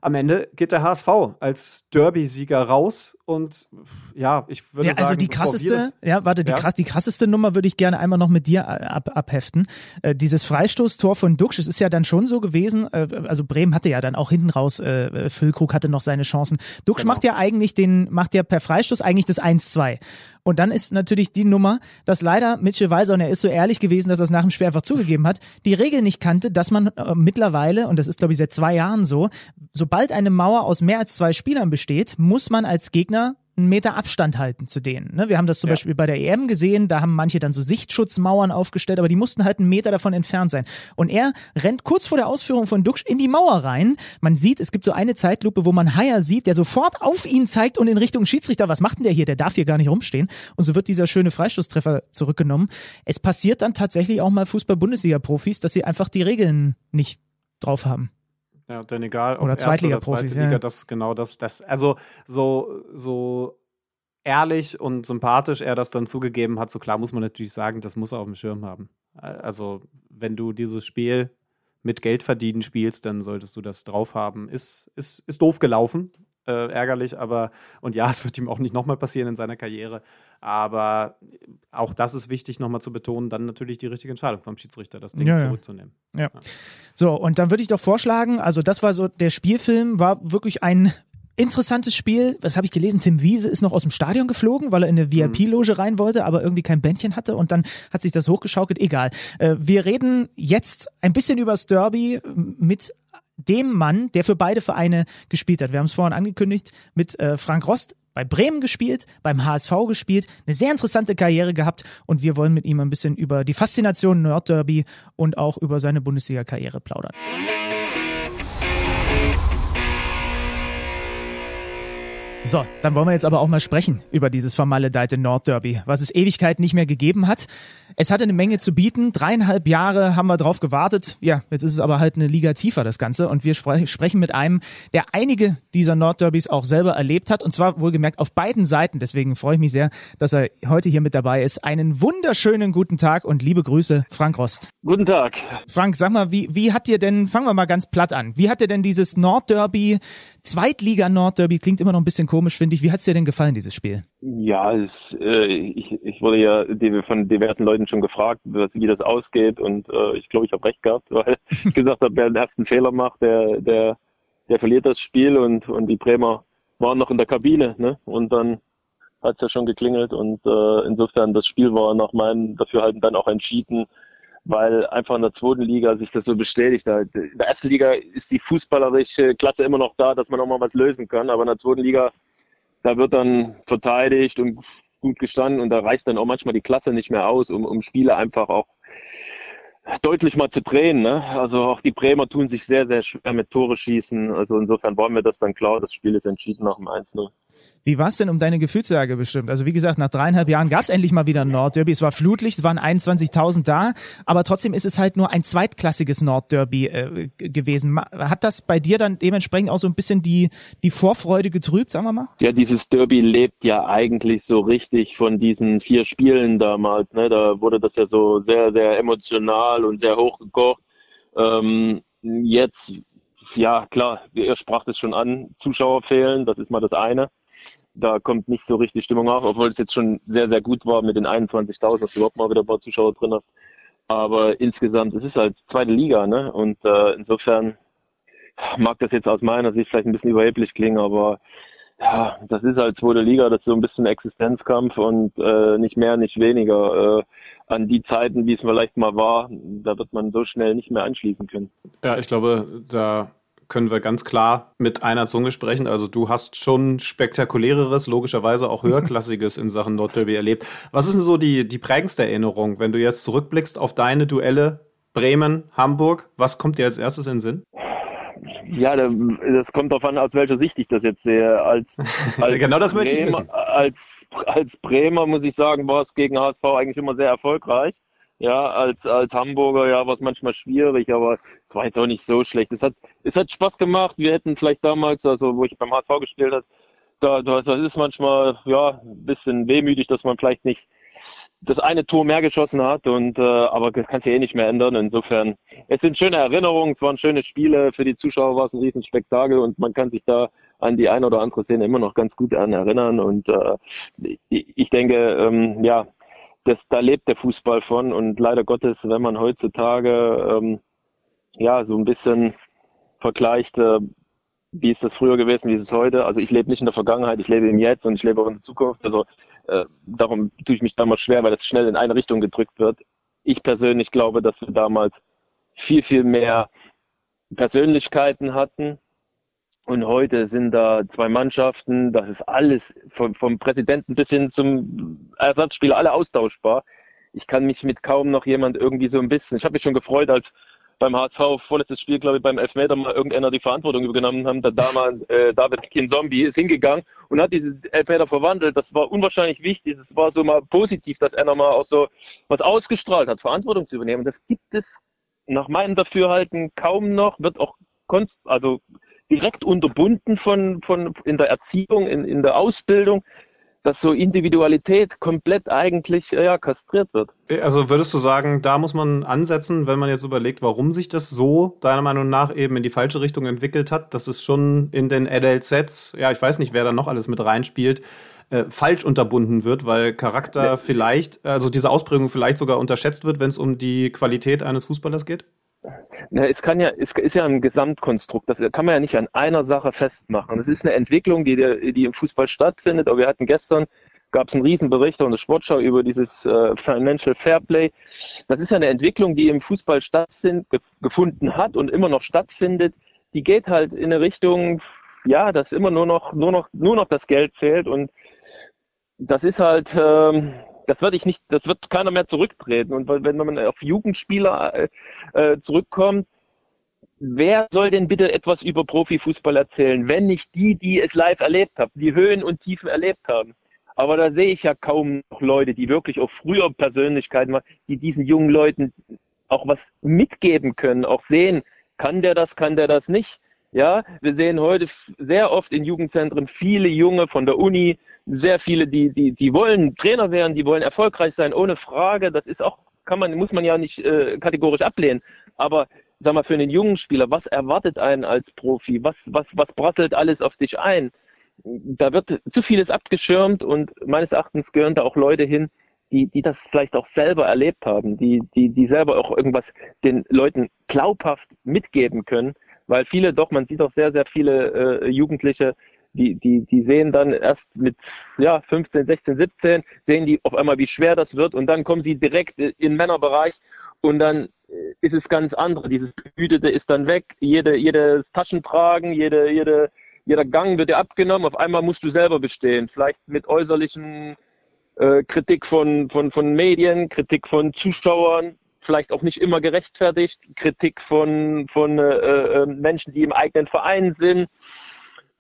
am Ende geht der HSV als Derby-Sieger raus und ja, ich würde Ja, sagen, also die bevor wir krasseste, ja, warte, die, Ja? krass, die krasseste Nummer würde ich gerne einmal noch mit dir äh, ab, abheften. Äh, dieses Freistoßtor von Duxch, es ist ja dann schon so gewesen, äh, also Bremen hatte ja dann auch hinten raus, äh, Füllkrug hatte noch seine Chancen. Duxch Genau. macht ja eigentlich den, macht ja per Freistoß eigentlich das 1-2. Und dann ist natürlich die Nummer, dass leider Mitchell Weiser, und er ist so ehrlich gewesen, dass er es nach dem Spiel einfach zugegeben hat, die Regel nicht kannte, dass man äh, mittlerweile, und das ist glaube ich seit zwei Jahren so, sobald eine Mauer aus mehr als zwei Spielern besteht, muss man als Gegner einen Meter Abstand halten zu denen. Ne? Wir haben das zum Ja. Beispiel bei der EM gesehen, da haben manche dann so Sichtschutzmauern aufgestellt, aber die mussten halt einen Meter davon entfernt sein. Und er rennt kurz vor der Ausführung von Duxch in die Mauer rein. Man sieht, es gibt so eine Zeitlupe, wo man Haier sieht, der sofort auf ihn zeigt und in Richtung Schiedsrichter, was macht denn der hier? Der darf hier gar nicht rumstehen. Und so wird dieser schöne Freistoßtreffer zurückgenommen. Es passiert dann tatsächlich auch mal Fußball-Bundesliga-Profis, dass sie einfach die Regeln nicht drauf haben. Ja, denn egal, ob Oder Zweitliga-Profis, zweite Liga, ja. das genau das, das, also so, so ehrlich und sympathisch er das dann zugegeben hat, so klar muss man natürlich sagen, das muss er auf dem Schirm haben. Also, wenn du dieses Spiel mit Geld verdienen spielst, dann solltest du das drauf haben. Ist, ist, ist doof gelaufen, äh, ärgerlich, aber und ja, es wird ihm auch nicht nochmal passieren in seiner Karriere. Aber auch das ist wichtig, nochmal zu betonen, dann natürlich die richtige Entscheidung vom Schiedsrichter, das Ding Ja, ja. zurückzunehmen. Ja. So, und dann würde ich doch vorschlagen, also das war so, der Spielfilm war wirklich ein interessantes Spiel. Was habe ich gelesen? Tim Wiese ist noch aus dem Stadion geflogen, weil er in eine VIP-Loge rein wollte, aber irgendwie kein Bändchen hatte und dann hat sich das hochgeschaukelt. Egal. Äh, wir reden jetzt ein bisschen über das Derby mit dem Mann, der für beide Vereine gespielt hat. Wir haben es vorhin angekündigt, mit äh, Frank Rost bei Bremen gespielt, beim HSV gespielt, eine sehr interessante Karriere gehabt und wir wollen mit ihm ein bisschen über die Faszination Nordderby und auch über seine Bundesliga-Karriere plaudern. So, dann wollen wir jetzt aber auch mal sprechen über dieses vermaledeite Nordderby, was es Ewigkeit nicht mehr gegeben hat. Es hatte eine Menge zu bieten. Dreieinhalb Jahre haben wir drauf gewartet. Ja, jetzt ist es aber halt eine Liga tiefer, das Ganze. Und wir spre sprechen mit einem, der einige dieser Nordderbys auch selber erlebt hat. Und zwar wohlgemerkt auf beiden Seiten. Deswegen freue ich mich sehr, dass er heute hier mit dabei ist. Einen wunderschönen guten Tag und liebe Grüße, Frank Rost. Guten Tag. Frank, sag mal, wie, wie hat dir denn, fangen wir mal ganz platt an, wie hat dir denn dieses Nordderby, Zweitliga-Nordderby, klingt immer noch ein bisschen komisch, finde ich. Wie hat's dir denn gefallen, dieses Spiel? Ja, es, äh, ich, ich wurde ja von diversen Leuten schon gefragt, wie das ausgeht und äh, ich glaube, ich habe recht gehabt, weil ich gesagt habe, wer den ersten Fehler macht, der, der, der verliert das Spiel und, und die Bremer waren noch in der Kabine ne? und dann hat's ja schon geklingelt und äh, insofern das Spiel war nach meinem Dafürhalten dann auch entschieden, weil einfach in der zweiten Liga sich das so bestätigt. Da- In der ersten Liga ist die fußballerische Klasse immer noch da, dass man auch mal was lösen kann, aber in der zweiten Liga da wird dann verteidigt und gut gestanden und da reicht dann auch manchmal die Klasse nicht mehr aus, um, um Spiele einfach auch deutlich mal zu drehen. Ne? Also auch die Bremer tun sich sehr, sehr schwer mit Tore schießen. Also insofern war mir das dann klar, das Spiel ist entschieden nach dem 1-0. Wie war es denn um deine Gefühlslage bestimmt? Also wie gesagt, nach dreieinhalb Jahren gab es endlich mal wieder ein Nordderby. Es war flutlich, es waren 21.000 da, aber trotzdem ist es halt nur ein zweitklassiges Nordderby äh, gewesen. Hat das bei dir dann dementsprechend auch so ein bisschen die, die Vorfreude getrübt, sagen wir mal? Ja, dieses Derby lebt ja eigentlich so richtig von diesen vier Spielen damals. Ne? Da wurde das ja so sehr, sehr emotional und sehr hochgekocht. Ähm, jetzt, ja klar, ihr sprach es schon an, Zuschauer fehlen, das ist mal das eine da kommt nicht so richtig Stimmung auf, obwohl es jetzt schon sehr, sehr gut war mit den 21.000, dass du überhaupt mal wieder ein paar Zuschauer drin hast. Aber insgesamt, es ist halt zweite Liga, ne? Und äh, insofern mag das jetzt aus meiner Sicht vielleicht ein bisschen überheblich klingen, aber ja, das ist halt zweite Liga, das ist so ein bisschen Existenzkampf und äh, nicht mehr, nicht weniger. Äh, an die Zeiten, wie es vielleicht mal war, da wird man so schnell nicht mehr anschließen können. Ja, ich glaube, da können wir ganz klar mit einer Zunge sprechen. Also du hast schon spektakuläreres, logischerweise auch höherklassiges in Sachen Nordderby erlebt. Was ist denn so die, die prägendste Erinnerung, wenn du jetzt zurückblickst auf deine Duelle Bremen, Hamburg? Was kommt dir als erstes in den Sinn? Ja, das kommt darauf an, aus welcher Sicht ich das jetzt sehe. Als, als genau das möchte ich wissen. Als, als Bremer muss ich sagen, war es gegen HSV eigentlich immer sehr erfolgreich. Ja, als, als Hamburger, ja, war es manchmal schwierig, aber es war jetzt auch nicht so schlecht. Es hat, es hat Spaß gemacht. Wir hätten vielleicht damals, also wo ich beim HSV gespielt habe, da, da, das ist manchmal, ja, ein bisschen wehmütig, dass man vielleicht nicht das eine Tor mehr geschossen hat und äh, aber das kann sich eh nicht mehr ändern. Insofern, es sind schöne Erinnerungen, es waren schöne Spiele, für die Zuschauer war es ein Riesenspektakel und man kann sich da an die eine oder andere Szene immer noch ganz gut an erinnern. Und äh, ich denke, ähm, ja, das, da lebt der Fußball von und leider Gottes, wenn man heutzutage ähm, ja so ein bisschen vergleicht, äh, wie ist das früher gewesen, wie ist es heute? Also ich lebe nicht in der Vergangenheit, ich lebe im Jetzt und ich lebe auch in der Zukunft. Also äh, darum tue ich mich damals schwer, weil das schnell in eine Richtung gedrückt wird. Ich persönlich glaube, dass wir damals viel, viel mehr Persönlichkeiten hatten, und heute sind da zwei Mannschaften, das ist alles vom, vom Präsidenten bis hin zum Ersatzspieler, alle austauschbar. Ich kann mich mit kaum noch jemand irgendwie so ein bisschen. Ich habe mich schon gefreut, als beim HSV vorletztes Spiel, glaube ich, beim Elfmeter mal irgendeiner die Verantwortung übernommen haben. Der damals äh, David Kinzombie ist hingegangen und hat diese Elfmeter verwandelt. Das war unwahrscheinlich wichtig. Es war so mal positiv, dass er nochmal auch so was ausgestrahlt hat, Verantwortung zu übernehmen. Das gibt es nach meinem Dafürhalten kaum noch, wird auch konst, also direkt unterbunden von, von in der Erziehung, in, in der Ausbildung, dass so Individualität komplett eigentlich ja, kastriert wird. Also würdest du sagen, da muss man ansetzen, wenn man jetzt überlegt, warum sich das so deiner Meinung nach eben in die falsche Richtung entwickelt hat, dass es schon in den Adult Sets, ja, ich weiß nicht, wer da noch alles mit reinspielt, äh, falsch unterbunden wird, weil Charakter ja. vielleicht, also diese Ausprägung vielleicht sogar unterschätzt wird, wenn es um die Qualität eines Fußballers geht? Na, es kann ja, es ist ja ein Gesamtkonstrukt. Das kann man ja nicht an einer Sache festmachen. Es ist eine Entwicklung, die, die im Fußball stattfindet. Aber wir hatten gestern gab es einen Riesenbericht auf der Sportschau über dieses äh, Financial Fairplay. Das ist ja eine Entwicklung, die im Fußball stattgefunden hat und immer noch stattfindet. Die geht halt in eine Richtung, ja, dass immer nur noch, nur noch, nur noch das Geld zählt und das ist halt, ähm, das wird ich nicht, das wird keiner mehr zurücktreten. Und wenn man auf Jugendspieler äh, äh, zurückkommt, wer soll denn bitte etwas über Profifußball erzählen, wenn nicht die, die es live erlebt haben, die Höhen und Tiefen erlebt haben? Aber da sehe ich ja kaum noch Leute, die wirklich auch früher Persönlichkeiten waren, die diesen jungen Leuten auch was mitgeben können, auch sehen, kann der das, kann der das nicht. Ja, wir sehen heute sehr oft in Jugendzentren viele Junge von der Uni, sehr viele, die, die, die wollen Trainer werden, die wollen erfolgreich sein, ohne Frage. Das ist auch, kann man, muss man ja nicht äh, kategorisch ablehnen. Aber sag mal, für einen jungen Spieler, was erwartet einen als Profi? Was, was, was prasselt alles auf dich ein? Da wird zu vieles abgeschirmt und meines Erachtens gehören da auch Leute hin, die, die das vielleicht auch selber erlebt haben, die, die, die selber auch irgendwas den Leuten glaubhaft mitgeben können weil viele doch, man sieht auch sehr, sehr viele äh, Jugendliche, die, die, die sehen dann erst mit ja, 15, 16, 17, sehen die auf einmal, wie schwer das wird und dann kommen sie direkt in den Männerbereich und dann äh, ist es ganz andere. Dieses Behütete ist dann weg, jede, jedes Taschentragen, jede, jede, jeder Gang wird dir abgenommen, auf einmal musst du selber bestehen, vielleicht mit äußerlichen äh, Kritik von, von, von Medien, Kritik von Zuschauern, vielleicht auch nicht immer gerechtfertigt, Kritik von, von äh, äh, Menschen, die im eigenen Verein sind.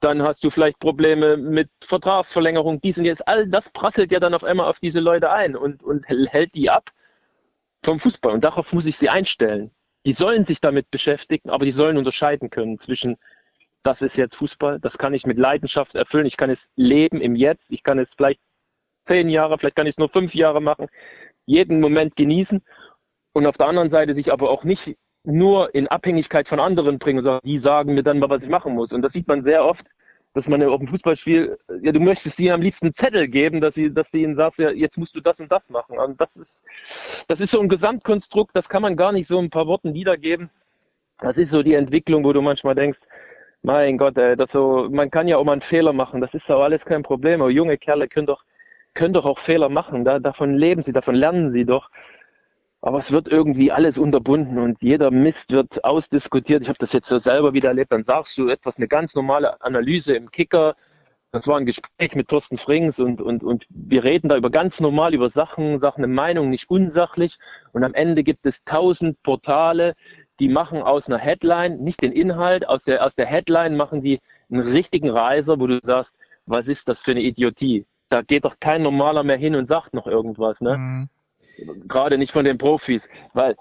Dann hast du vielleicht Probleme mit Vertragsverlängerung, dies und jetzt. All das prasselt ja dann auf einmal auf diese Leute ein und, und hält die ab vom Fußball. Und darauf muss ich sie einstellen. Die sollen sich damit beschäftigen, aber die sollen unterscheiden können zwischen, das ist jetzt Fußball, das kann ich mit Leidenschaft erfüllen, ich kann es leben im Jetzt, ich kann es vielleicht zehn Jahre, vielleicht kann ich es nur fünf Jahre machen, jeden Moment genießen und auf der anderen Seite sich aber auch nicht nur in Abhängigkeit von anderen bringen und sagen, die sagen mir dann mal, was ich machen muss. Und das sieht man sehr oft, dass man auf dem Fußballspiel, ja, du möchtest ihnen am liebsten Zettel geben, dass sie, dass sie ihnen sagst, ja, jetzt musst du das und das machen. Und das ist, das ist so ein Gesamtkonstrukt, das kann man gar nicht so in ein paar Worten wiedergeben. Das ist so die Entwicklung, wo du manchmal denkst, mein Gott, ey, das so, man kann ja auch mal einen Fehler machen, das ist aber alles kein Problem. Aber junge Kerle können doch, können doch auch Fehler machen. Da, davon leben sie, davon lernen sie doch. Aber es wird irgendwie alles unterbunden und jeder Mist wird ausdiskutiert. Ich habe das jetzt so selber wieder erlebt. Dann sagst du etwas, eine ganz normale Analyse im Kicker. Das war ein Gespräch mit Thorsten Frings und, und, und wir reden da über ganz normal über Sachen, sagen eine Meinung, nicht unsachlich. Und am Ende gibt es tausend Portale, die machen aus einer Headline nicht den Inhalt, aus der, aus der Headline machen die einen richtigen Reiser, wo du sagst, was ist das für eine Idiotie? Da geht doch kein Normaler mehr hin und sagt noch irgendwas. Ne? Mhm. Gerade nicht von den Profis, weil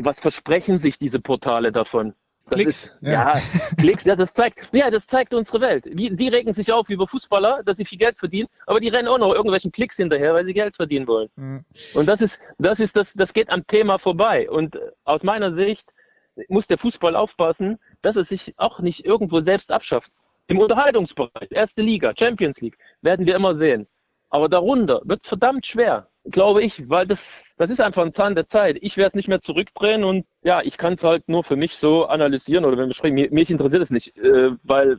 was versprechen sich diese Portale davon? Das Klicks. Ist, ja. ja. Klicks, ja, das zeigt, ja, das zeigt unsere Welt. Die, die, regen sich auf über Fußballer, dass sie viel Geld verdienen, aber die rennen auch noch irgendwelchen Klicks hinterher, weil sie Geld verdienen wollen. Mhm. Und das ist, das ist, das, das geht am Thema vorbei. Und aus meiner Sicht muss der Fußball aufpassen, dass er sich auch nicht irgendwo selbst abschafft. Im Unterhaltungsbereich, erste Liga, Champions League, werden wir immer sehen. Aber darunter wird es verdammt schwer glaube ich, weil das, das ist einfach ein Zahn der Zeit. Ich werde es nicht mehr zurückdrehen und ja, ich kann es halt nur für mich so analysieren oder wenn wir sprechen, mich interessiert es nicht, äh, weil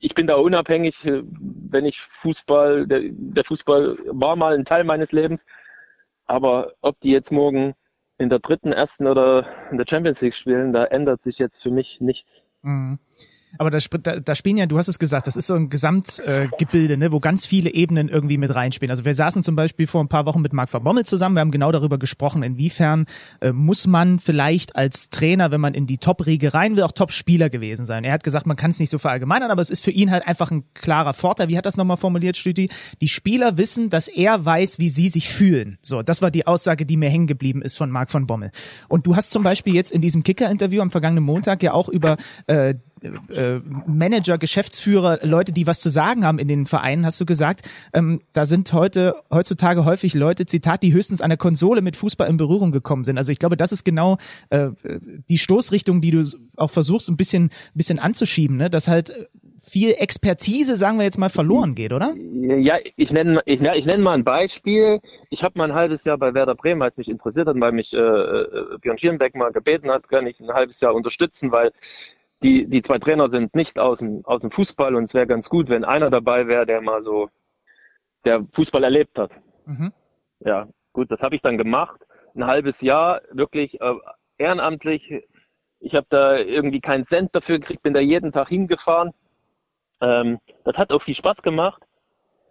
ich bin da unabhängig, äh, wenn ich Fußball, der, der Fußball war mal ein Teil meines Lebens, aber ob die jetzt morgen in der dritten, ersten oder in der Champions League spielen, da ändert sich jetzt für mich nichts. Mhm. Aber da, da, da spielen ja, du hast es gesagt, das ist so ein Gesamtgebilde, äh, ne, wo ganz viele Ebenen irgendwie mit reinspielen. Also wir saßen zum Beispiel vor ein paar Wochen mit Marc van Bommel zusammen, wir haben genau darüber gesprochen, inwiefern äh, muss man vielleicht als Trainer, wenn man in die Top-Riege rein will, auch Top-Spieler gewesen sein. Er hat gesagt, man kann es nicht so verallgemeinern, aber es ist für ihn halt einfach ein klarer Vorteil. Wie hat das nochmal formuliert, Stüti? Die Spieler wissen, dass er weiß, wie sie sich fühlen. So, das war die Aussage, die mir hängen geblieben ist von Marc van Bommel. Und du hast zum Beispiel jetzt in diesem Kicker-Interview am vergangenen Montag ja auch über äh, äh, Manager, Geschäftsführer, Leute, die was zu sagen haben in den Vereinen, hast du gesagt, ähm, da sind heute heutzutage häufig Leute, Zitat, die höchstens an der Konsole mit Fußball in Berührung gekommen sind. Also ich glaube, das ist genau äh, die Stoßrichtung, die du auch versuchst, ein bisschen, bisschen anzuschieben, ne? dass halt viel Expertise, sagen wir jetzt mal, verloren geht, oder? Ja, ich nenne ich, ich nenn mal ein Beispiel. Ich habe mal ein halbes Jahr bei Werder Bremen, es mich interessiert hat, weil mich äh, äh Björn Schierenbeck mal gebeten hat, kann ich ein halbes Jahr unterstützen, weil die, die zwei Trainer sind nicht aus dem, aus dem Fußball und es wäre ganz gut, wenn einer dabei wäre, der mal so, der Fußball erlebt hat. Mhm. Ja, gut, das habe ich dann gemacht. Ein halbes Jahr, wirklich äh, ehrenamtlich. Ich habe da irgendwie keinen Cent dafür gekriegt, bin da jeden Tag hingefahren. Ähm, das hat auch viel Spaß gemacht.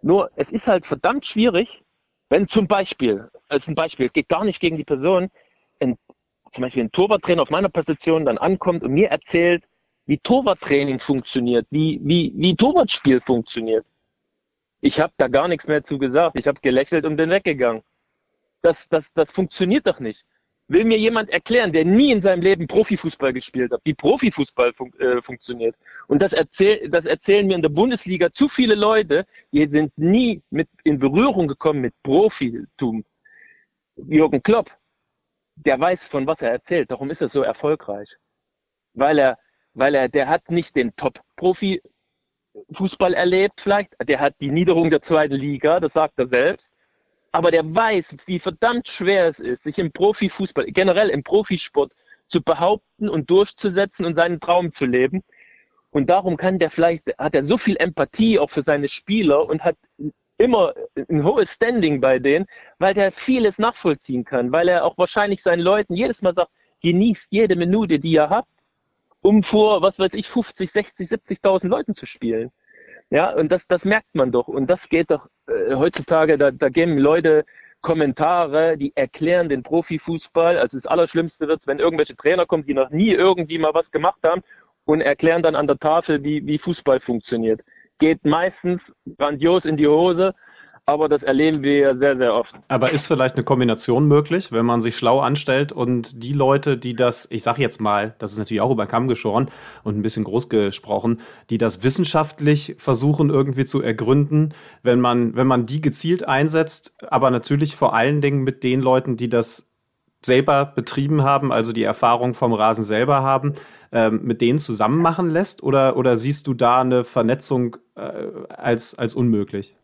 Nur, es ist halt verdammt schwierig, wenn zum Beispiel, als ein Beispiel, es geht gar nicht gegen die Person, ein, zum Beispiel ein Torwarttrainer auf meiner Position dann ankommt und mir erzählt, wie Torwarttraining funktioniert, wie, wie, wie Torwartspiel funktioniert. Ich habe da gar nichts mehr zu gesagt. Ich habe gelächelt und bin weggegangen. Das, das, das funktioniert doch nicht. Will mir jemand erklären, der nie in seinem Leben Profifußball gespielt hat, wie Profifußball fun äh, funktioniert? Und das, erzähl, das erzählen mir in der Bundesliga zu viele Leute, die sind nie mit in Berührung gekommen mit Profitum. Jürgen Klopp, der weiß, von was er erzählt. Darum ist er so erfolgreich. Weil er weil er, der hat nicht den Top-Profi Fußball erlebt vielleicht, der hat die Niederung der zweiten Liga, das sagt er selbst, aber der weiß, wie verdammt schwer es ist, sich im Profifußball, generell im Profisport zu behaupten und durchzusetzen und seinen Traum zu leben. Und darum kann der vielleicht, hat er so viel Empathie auch für seine Spieler und hat immer ein hohes Standing bei denen, weil der vieles nachvollziehen kann, weil er auch wahrscheinlich seinen Leuten jedes Mal sagt, genießt jede Minute, die ihr habt um vor, was weiß ich, 50, 60, 70.000 Leuten zu spielen. Ja, und das, das merkt man doch. Und das geht doch äh, heutzutage, da, da geben Leute Kommentare, die erklären den Profifußball. Also das Allerschlimmste wird wenn irgendwelche Trainer kommen, die noch nie irgendwie mal was gemacht haben und erklären dann an der Tafel, wie, wie Fußball funktioniert. Geht meistens grandios in die Hose, aber das erleben wir ja sehr, sehr oft. Aber ist vielleicht eine Kombination möglich, wenn man sich schlau anstellt und die Leute, die das, ich sage jetzt mal, das ist natürlich auch über den Kamm geschoren und ein bisschen groß gesprochen, die das wissenschaftlich versuchen irgendwie zu ergründen, wenn man, wenn man die gezielt einsetzt, aber natürlich vor allen Dingen mit den Leuten, die das selber betrieben haben, also die Erfahrung vom Rasen selber haben, ähm, mit denen zusammen machen lässt? Oder, oder siehst du da eine Vernetzung äh, als, als unmöglich?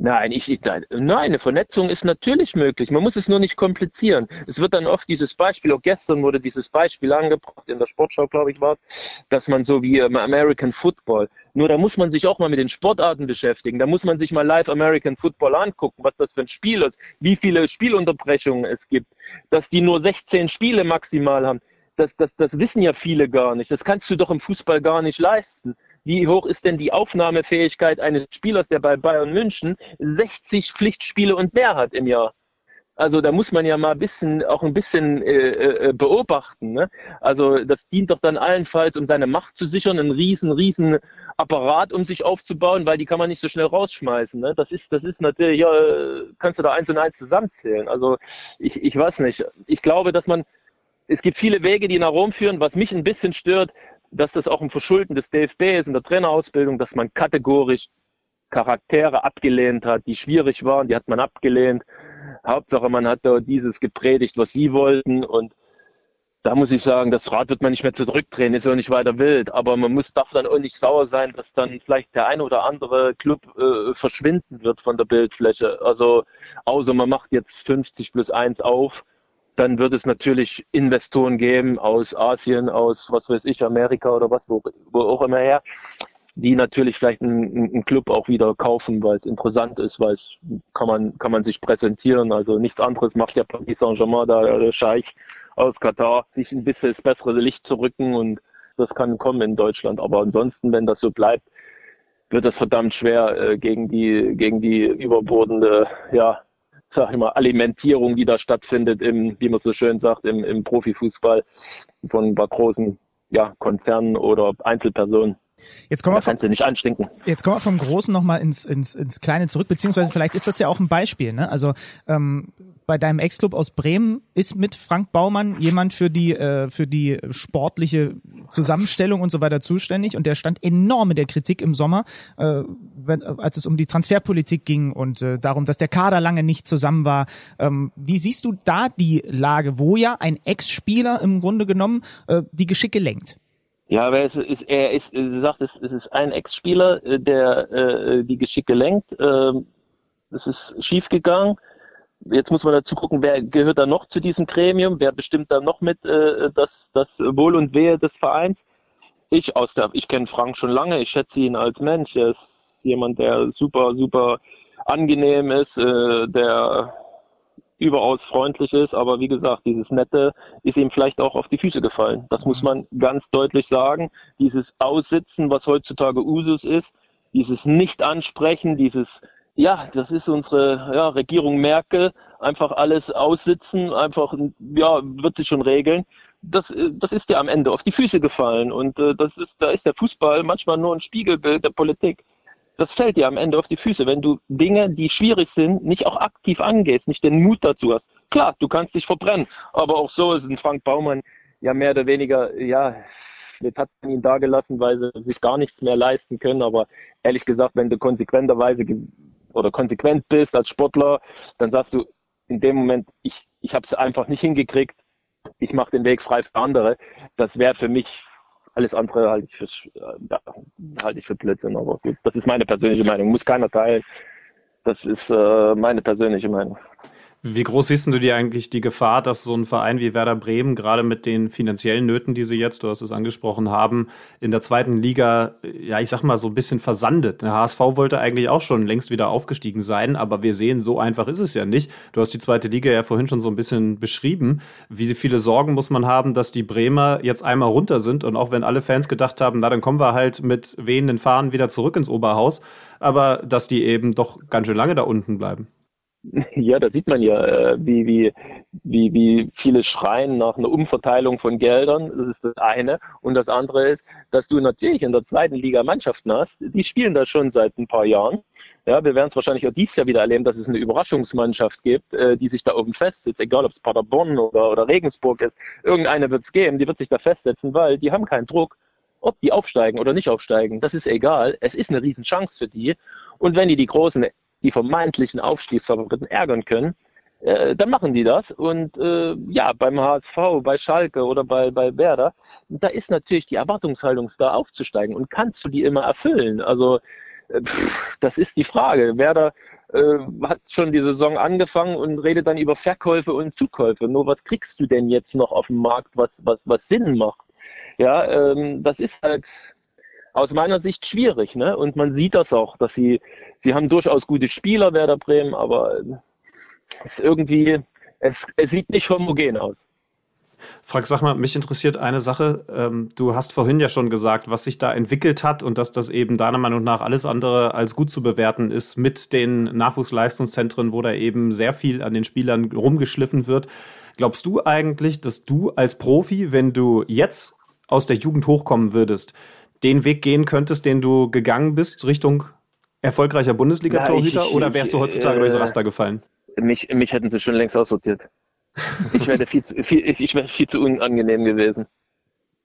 Nein, ich, ich, nein, eine Vernetzung ist natürlich möglich. Man muss es nur nicht komplizieren. Es wird dann oft dieses Beispiel, auch gestern wurde dieses Beispiel angebracht, in der Sportschau, glaube ich, war es, dass man so wie American Football. Nur da muss man sich auch mal mit den Sportarten beschäftigen. Da muss man sich mal live American Football angucken, was das für ein Spiel ist, wie viele Spielunterbrechungen es gibt, dass die nur 16 Spiele maximal haben. Das, das, das wissen ja viele gar nicht. Das kannst du doch im Fußball gar nicht leisten. Wie hoch ist denn die Aufnahmefähigkeit eines Spielers, der bei Bayern München 60 Pflichtspiele und mehr hat im Jahr? Also da muss man ja mal ein bisschen, auch ein bisschen äh, äh, beobachten. Ne? Also das dient doch dann allenfalls, um seine Macht zu sichern, einen riesen, riesen Apparat, um sich aufzubauen, weil die kann man nicht so schnell rausschmeißen. Ne? Das ist, das ist natürlich, ja, kannst du da eins und eins zusammenzählen. Also ich, ich weiß nicht. Ich glaube, dass man, es gibt viele Wege, die nach Rom führen. Was mich ein bisschen stört, dass das auch ein Verschulden des DFB ist in der Trainerausbildung, dass man kategorisch Charaktere abgelehnt hat, die schwierig waren, die hat man abgelehnt. Hauptsache, man hat da dieses gepredigt, was sie wollten und da muss ich sagen, das Rad wird man nicht mehr zurückdrehen, ist ja nicht weiter wild. Aber man muss, darf dann auch nicht sauer sein, dass dann vielleicht der eine oder andere Club äh, verschwinden wird von der Bildfläche. Also, außer man macht jetzt 50 plus 1 auf dann wird es natürlich Investoren geben aus Asien, aus was weiß ich, Amerika oder was, wo, wo auch immer her, die natürlich vielleicht einen, einen Club auch wieder kaufen, weil es interessant ist, weil es kann man, kann man sich präsentieren. Also nichts anderes macht ja Paris Saint-Germain, da der Scheich aus Katar, sich ein bisschen das bessere Licht zu rücken und das kann kommen in Deutschland. Aber ansonsten, wenn das so bleibt, wird es verdammt schwer äh, gegen die gegen die überbordende ja sag ich mal, Alimentierung, die da stattfindet im, wie man so schön sagt, im, im Profifußball von großen ja, Konzernen oder Einzelpersonen. Jetzt kommen, wir vom, nicht anstinken. jetzt kommen wir vom Großen nochmal ins, ins, ins Kleine zurück, beziehungsweise vielleicht ist das ja auch ein Beispiel. Ne? Also ähm, bei deinem Ex-Club aus Bremen ist mit Frank Baumann jemand für die, äh, für die sportliche Zusammenstellung und so weiter zuständig und der stand enorm in der Kritik im Sommer, äh, wenn, als es um die Transferpolitik ging und äh, darum, dass der Kader lange nicht zusammen war. Ähm, wie siehst du da die Lage, wo ja ein Ex-Spieler im Grunde genommen äh, die Geschicke lenkt? Ja, aber es ist, er ist, er sagt, es, ist ein Ex-Spieler, äh, der äh, die Geschicke lenkt. Ähm, es ist schiefgegangen. Jetzt muss man dazu gucken, wer gehört da noch zu diesem Gremium, wer bestimmt da noch mit äh, das, das Wohl und Wehe des Vereins. Ich aus der, ich kenne Frank schon lange, ich schätze ihn als Mensch. Er ist jemand, der super, super angenehm ist, äh, der überaus freundlich ist, aber wie gesagt, dieses Nette ist ihm vielleicht auch auf die Füße gefallen. Das muss man ganz deutlich sagen. Dieses Aussitzen, was heutzutage Usus ist, dieses Nicht-Ansprechen, dieses, ja, das ist unsere ja, Regierung Merkel, einfach alles aussitzen, einfach, ja, wird sich schon regeln. Das, das ist ja am Ende auf die Füße gefallen und äh, das ist, da ist der Fußball manchmal nur ein Spiegelbild der Politik das fällt dir am Ende auf die Füße, wenn du Dinge, die schwierig sind, nicht auch aktiv angehst, nicht den Mut dazu hast. Klar, du kannst dich verbrennen, aber auch so ist ein Frank Baumann ja mehr oder weniger, ja, jetzt hat man ihn da gelassen, weil sie sich gar nichts mehr leisten können, aber ehrlich gesagt, wenn du konsequenterweise oder konsequent bist als Sportler, dann sagst du in dem Moment, ich, ich habe es einfach nicht hingekriegt, ich mache den Weg frei für andere. Das wäre für mich alles andere halte ich für, ja, halte ich für Blödsinn, aber gut, das ist meine persönliche Meinung. Muss keiner teilen. Das ist äh, meine persönliche Meinung. Wie groß siehst du dir eigentlich die Gefahr, dass so ein Verein wie Werder Bremen gerade mit den finanziellen Nöten, die sie jetzt, du hast es angesprochen haben, in der zweiten Liga, ja, ich sag mal, so ein bisschen versandet? Der HSV wollte eigentlich auch schon längst wieder aufgestiegen sein, aber wir sehen, so einfach ist es ja nicht. Du hast die zweite Liga ja vorhin schon so ein bisschen beschrieben. Wie viele Sorgen muss man haben, dass die Bremer jetzt einmal runter sind und auch wenn alle Fans gedacht haben, na, dann kommen wir halt mit wehenden Fahnen wieder zurück ins Oberhaus, aber dass die eben doch ganz schön lange da unten bleiben. Ja, da sieht man ja, äh, wie, wie, wie, wie viele schreien nach einer Umverteilung von Geldern. Das ist das eine. Und das andere ist, dass du natürlich in der zweiten Liga Mannschaften hast, die spielen da schon seit ein paar Jahren. Ja, wir werden es wahrscheinlich auch dieses Jahr wieder erleben, dass es eine Überraschungsmannschaft gibt, äh, die sich da oben festsetzt, egal ob es Paderborn oder, oder Regensburg ist. Irgendeine wird es geben, die wird sich da festsetzen, weil die haben keinen Druck, ob die aufsteigen oder nicht aufsteigen. Das ist egal. Es ist eine Riesenchance für die. Und wenn die die großen die vermeintlichen Aufstiegsfavoriten ärgern können, äh, dann machen die das. Und äh, ja, beim HSV, bei Schalke oder bei, bei Werder, da ist natürlich die Erwartungshaltung da aufzusteigen. Und kannst du die immer erfüllen? Also äh, pff, das ist die Frage. Werder äh, hat schon die Saison angefangen und redet dann über Verkäufe und Zukäufe. Nur was kriegst du denn jetzt noch auf dem Markt, was, was, was Sinn macht? Ja, ähm, das ist halt aus meiner Sicht schwierig. Ne? Und man sieht das auch, dass sie, sie haben durchaus gute Spieler, Werder Bremen, aber es irgendwie, es, es sieht nicht homogen aus. Frank, sag mal, mich interessiert eine Sache. Ähm, du hast vorhin ja schon gesagt, was sich da entwickelt hat und dass das eben deiner Meinung nach alles andere als gut zu bewerten ist mit den Nachwuchsleistungszentren, wo da eben sehr viel an den Spielern rumgeschliffen wird. Glaubst du eigentlich, dass du als Profi, wenn du jetzt aus der Jugend hochkommen würdest, den Weg gehen könntest, den du gegangen bist, Richtung erfolgreicher Bundesliga-Torhüter, oder wärst du heutzutage äh, durchs Raster gefallen? Mich, mich hätten sie schon längst aussortiert. Ich wäre viel, zu, viel, ich wäre viel zu unangenehm gewesen.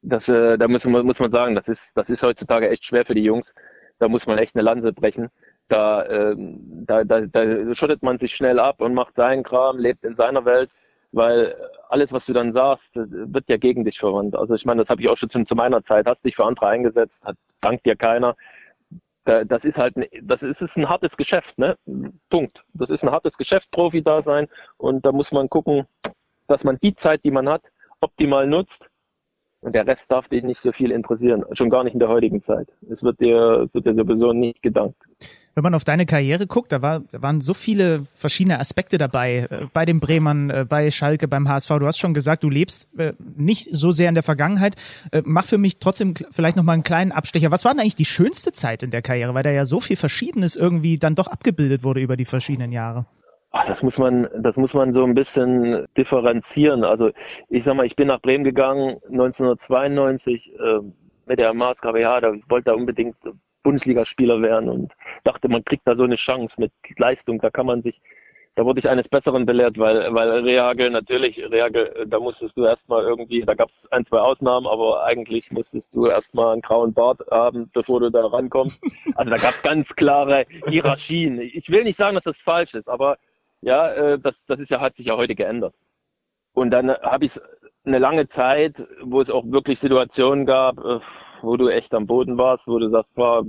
Das, äh, da muss man, muss man sagen, das ist, das ist heutzutage echt schwer für die Jungs. Da muss man echt eine Lanze brechen. Da, äh, da, da, da schottet man sich schnell ab und macht seinen Kram, lebt in seiner Welt weil alles, was du dann sagst, wird ja gegen dich verwandt. Also ich meine, das habe ich auch schon zu, meiner Zeit, hast dich für andere eingesetzt, hat, dankt dir keiner. Das ist halt, das ist, ist ein hartes Geschäft, ne? Punkt. Das ist ein hartes Geschäft, Profi da sein und da muss man gucken, dass man die Zeit, die man hat, optimal nutzt und der Rest darf dich nicht so viel interessieren, schon gar nicht in der heutigen Zeit. Es wird dir, wird dir sowieso nicht gedankt. Wenn man auf deine Karriere guckt, da, war, da waren so viele verschiedene Aspekte dabei, äh, bei den Bremern, äh, bei Schalke, beim HSV. Du hast schon gesagt, du lebst äh, nicht so sehr in der Vergangenheit. Mach für mich trotzdem vielleicht noch mal einen kleinen Abstecher. Was war denn eigentlich die schönste Zeit in der Karriere, weil da ja so viel Verschiedenes irgendwie dann doch abgebildet wurde über die verschiedenen Jahre? Ach, das muss man, das muss man so ein bisschen differenzieren. Also ich sag mal, ich bin nach Bremen gegangen 1992 äh, mit der Maßgabe, ja, da wollte er unbedingt Bundesligaspieler werden und dachte, man kriegt da so eine Chance mit Leistung. Da kann man sich, da wurde ich eines Besseren belehrt, weil, weil Rehagel natürlich, Rehagel, da musstest du erstmal irgendwie, da gab es ein, zwei Ausnahmen, aber eigentlich musstest du erstmal einen grauen Bart haben, bevor du da rankommst. Also da gab es ganz klare Hierarchien. Ich will nicht sagen, dass das falsch ist, aber ja, äh, das, das ist ja, hat sich ja heute geändert. Und dann habe ich eine lange Zeit, wo es auch wirklich Situationen gab, äh, wo du echt am Boden warst, wo du sagst, boah,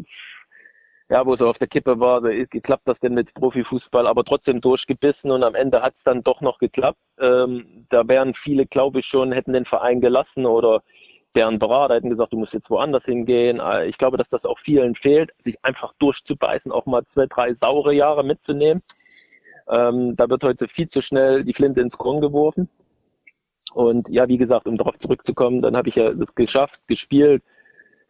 ja, wo es auf der Kippe war, geklappt das denn mit Profifußball, aber trotzdem durchgebissen und am Ende hat es dann doch noch geklappt. Ähm, da wären viele, glaube ich, schon, hätten den Verein gelassen oder deren Berater hätten gesagt, du musst jetzt woanders hingehen. Äh, ich glaube, dass das auch vielen fehlt, sich einfach durchzubeißen, auch mal zwei, drei saure Jahre mitzunehmen. Ähm, da wird heute viel zu schnell die Flinte ins Korn geworfen. Und ja, wie gesagt, um darauf zurückzukommen, dann habe ich ja das geschafft, gespielt.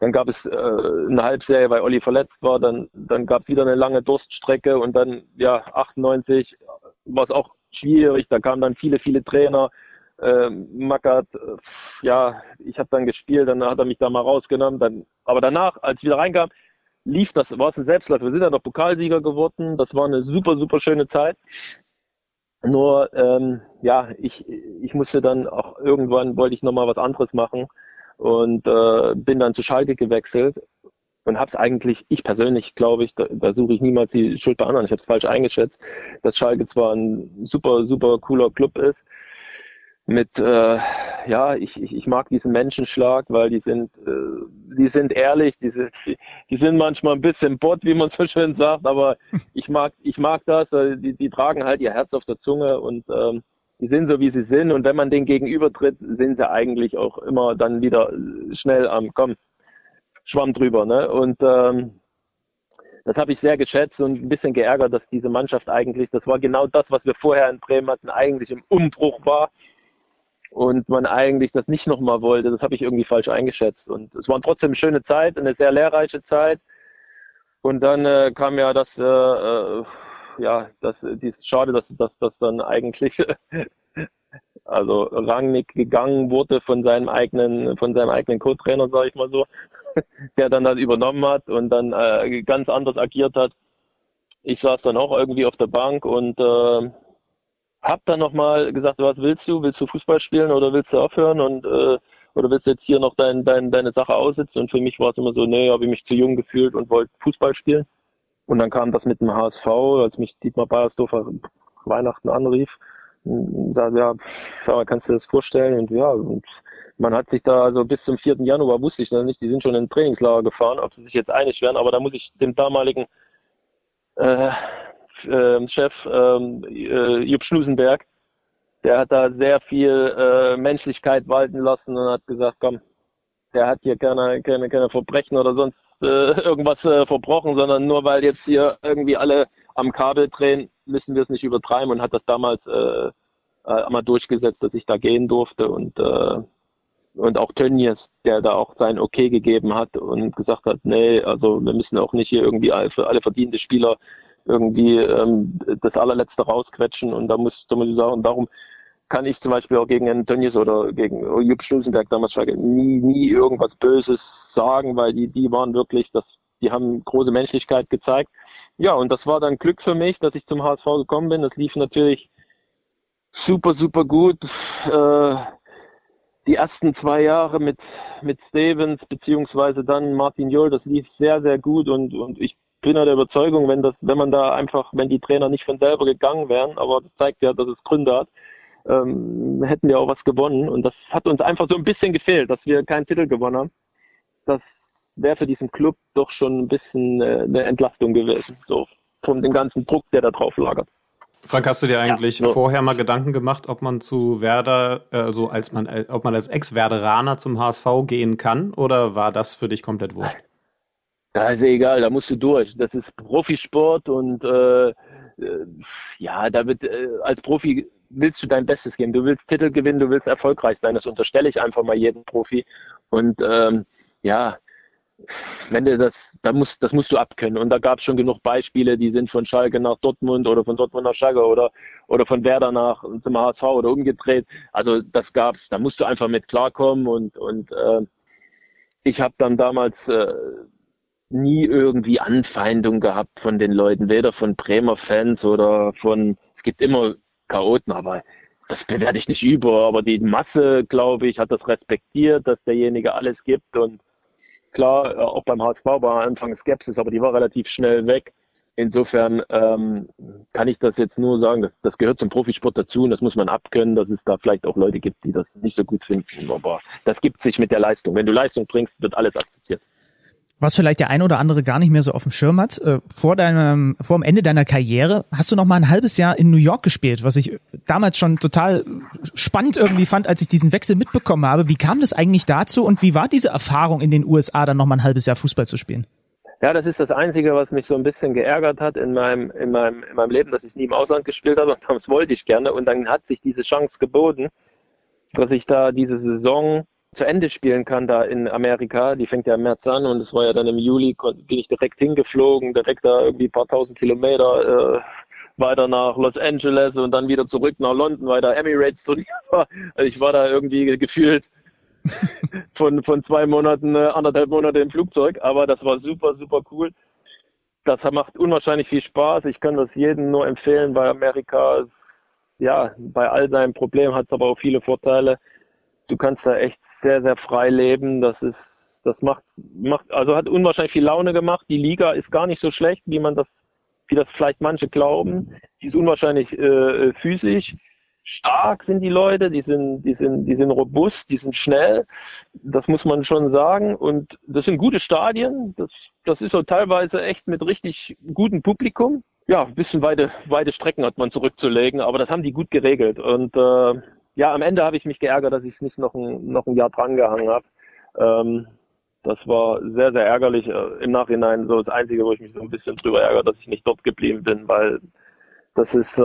Dann gab es äh, eine Halbserie, weil Olli verletzt war. Dann, dann gab es wieder eine lange Durststrecke und dann, ja, 98 war es auch schwierig. Da kamen dann viele, viele Trainer. Äh, Mackert, äh, ja, ich habe dann gespielt, dann hat er mich da mal rausgenommen. Dann, aber danach, als ich wieder reinkam, lief das, war es ein Selbstläufer. Wir sind ja noch Pokalsieger geworden. Das war eine super, super schöne Zeit. Nur, ähm, ja, ich, ich musste dann auch irgendwann, wollte ich nochmal was anderes machen und äh, bin dann zu Schalke gewechselt und habe es eigentlich, ich persönlich glaube ich, da, da suche ich niemals die Schuld bei anderen. Ich habe es falsch eingeschätzt, dass Schalke zwar ein super, super cooler Club ist, mit, äh, ja, ich, ich, ich mag diesen Menschenschlag, weil die sind, äh, die sind ehrlich, die sind, die sind manchmal ein bisschen bot, wie man so schön sagt, aber ich mag, ich mag das, die, die tragen halt ihr Herz auf der Zunge und ähm, die sind so, wie sie sind und wenn man denen gegenübertritt, sind sie eigentlich auch immer dann wieder schnell am, komm, Schwamm drüber, ne, und ähm, das habe ich sehr geschätzt und ein bisschen geärgert, dass diese Mannschaft eigentlich, das war genau das, was wir vorher in Bremen hatten, eigentlich im Umbruch war und man eigentlich das nicht nochmal wollte. Das habe ich irgendwie falsch eingeschätzt. Und es war trotzdem eine schöne Zeit, eine sehr lehrreiche Zeit. Und dann äh, kam ja das, äh, äh ja, das, die ist schade, dass, dass das dann eigentlich also Rangnick gegangen wurde von seinem eigenen, von seinem eigenen Co-Trainer, sage ich mal so, der dann das übernommen hat und dann äh, ganz anders agiert hat. Ich saß dann auch irgendwie auf der Bank und hab dann nochmal gesagt, was willst du? Willst du Fußball spielen oder willst du aufhören? Und äh, oder willst du jetzt hier noch dein, dein, deine Sache aussitzen? Und für mich war es immer so, nee, habe ich mich zu jung gefühlt und wollte Fußball spielen. Und dann kam das mit dem HSV, als mich Dietmar Beiersdorfer Weihnachten anrief und sagte, ja, kannst du das vorstellen? Und ja, und man hat sich da, also bis zum 4. Januar wusste ich das nicht, die sind schon in Trainingslager gefahren, ob sie sich jetzt einig werden, aber da muss ich dem damaligen äh, äh, Chef ähm, äh, Jupp Schnusenberg, der hat da sehr viel äh, Menschlichkeit walten lassen und hat gesagt, komm, der hat hier keine, keine, keine Verbrechen oder sonst äh, irgendwas äh, verbrochen, sondern nur weil jetzt hier irgendwie alle am Kabel drehen, müssen wir es nicht übertreiben und hat das damals äh, äh, mal durchgesetzt, dass ich da gehen durfte und und auch Tönnies, der da auch sein Okay gegeben hat und gesagt hat, nee, also wir müssen auch nicht hier irgendwie für alle verdiente Spieler irgendwie ähm, das allerletzte rausquetschen und da muss, da muss ich sagen, darum kann ich zum Beispiel auch gegen Tönnies oder gegen Jupp Stulzenberg damals nie, nie irgendwas Böses sagen, weil die, die waren wirklich, das, die haben große Menschlichkeit gezeigt. Ja, und das war dann Glück für mich, dass ich zum HSV gekommen bin. Das lief natürlich super, super gut. Äh, die ersten zwei Jahre mit, mit Stevens beziehungsweise dann Martin Johl, das lief sehr, sehr gut und, und ich bin der Überzeugung, wenn das, wenn man da einfach, wenn die Trainer nicht von selber gegangen wären, aber das zeigt ja, dass es Gründe hat, ähm, hätten wir auch was gewonnen. Und das hat uns einfach so ein bisschen gefehlt, dass wir keinen Titel gewonnen haben. Das wäre für diesen Club doch schon ein bisschen äh, eine Entlastung gewesen, so von dem ganzen Druck, der da drauf lagert. Frank, hast du dir eigentlich ja, so. vorher mal Gedanken gemacht, ob man zu Werder, also als man, äh, ob man als Ex-Werderaner zum HSV gehen kann, oder war das für dich komplett wurscht? Da ist ja egal, da musst du durch. Das ist Profisport und äh, äh ja, da wird äh, als Profi willst du dein Bestes geben. Du willst Titel gewinnen, du willst erfolgreich sein. Das unterstelle ich einfach mal jedem Profi. Und ähm, ja, wenn du das, da musst, das musst du abkönnen. Und da gab es schon genug Beispiele, die sind von Schalke nach Dortmund oder von Dortmund nach Schalke oder, oder von Werder nach zum HSV oder umgedreht. Also das gab's. Da musst du einfach mit klarkommen und, und äh, ich habe dann damals äh, nie irgendwie Anfeindung gehabt von den Leuten, weder von Bremer Fans oder von, es gibt immer Chaoten, aber das bewerte ich nicht über. Aber die Masse, glaube ich, hat das respektiert, dass derjenige alles gibt. Und klar, äh, auch beim HSV war am Anfang Skepsis, aber die war relativ schnell weg. Insofern ähm, kann ich das jetzt nur sagen, das, das, gehört zum Profisport dazu und das muss man abkönnen, dass es da vielleicht auch Leute gibt, die das nicht so gut finden. Aber das gibt sich mit der Leistung. Wenn du Leistung bringst, wird alles akzeptiert was vielleicht der eine oder andere gar nicht mehr so auf dem Schirm hat. Äh, vor deinem, vor dem Ende deiner Karriere hast du noch mal ein halbes Jahr in New York gespielt, was ich damals schon total spannend irgendwie fand, als ich diesen Wechsel mitbekommen habe. Wie kam das eigentlich dazu und wie war diese Erfahrung in den USA dann noch mal ein halbes Jahr Fußball zu spielen? Ja, das ist das Einzige, was mich so ein bisschen geärgert hat in meinem, in meinem, in meinem Leben, dass ich nie im Ausland gespielt habe. Und das wollte ich gerne. Und dann hat sich diese Chance geboten, dass ich da diese Saison zu Ende spielen kann da in Amerika. Die fängt ja im März an und es war ja dann im Juli, bin ich direkt hingeflogen, direkt da irgendwie ein paar tausend Kilometer äh, weiter nach Los Angeles und dann wieder zurück nach London, weil da Emirates Turnier war. Also ich war da irgendwie gefühlt von, von zwei Monaten, äh, anderthalb Monate im Flugzeug, aber das war super, super cool. Das macht unwahrscheinlich viel Spaß. Ich kann das jedem nur empfehlen, weil Amerika, ja, bei all seinen Problemen hat es aber auch viele Vorteile. Du kannst da echt sehr, sehr frei leben. Das ist, das macht, macht, also hat unwahrscheinlich viel Laune gemacht. Die Liga ist gar nicht so schlecht, wie man das, wie das vielleicht manche glauben. Die ist unwahrscheinlich äh, physisch. Stark sind die Leute, die sind, die sind, die sind robust, die sind schnell. Das muss man schon sagen. Und das sind gute Stadien. Das, das ist so teilweise echt mit richtig gutem Publikum. Ja, ein bisschen weite, weite Strecken hat man zurückzulegen, aber das haben die gut geregelt. Und äh, ja, am Ende habe ich mich geärgert, dass ich es nicht noch ein, noch ein Jahr drangehangen habe. Ähm, das war sehr, sehr ärgerlich. Äh, Im Nachhinein so das Einzige, wo ich mich so ein bisschen drüber ärgere, dass ich nicht dort geblieben bin, weil das ist, äh,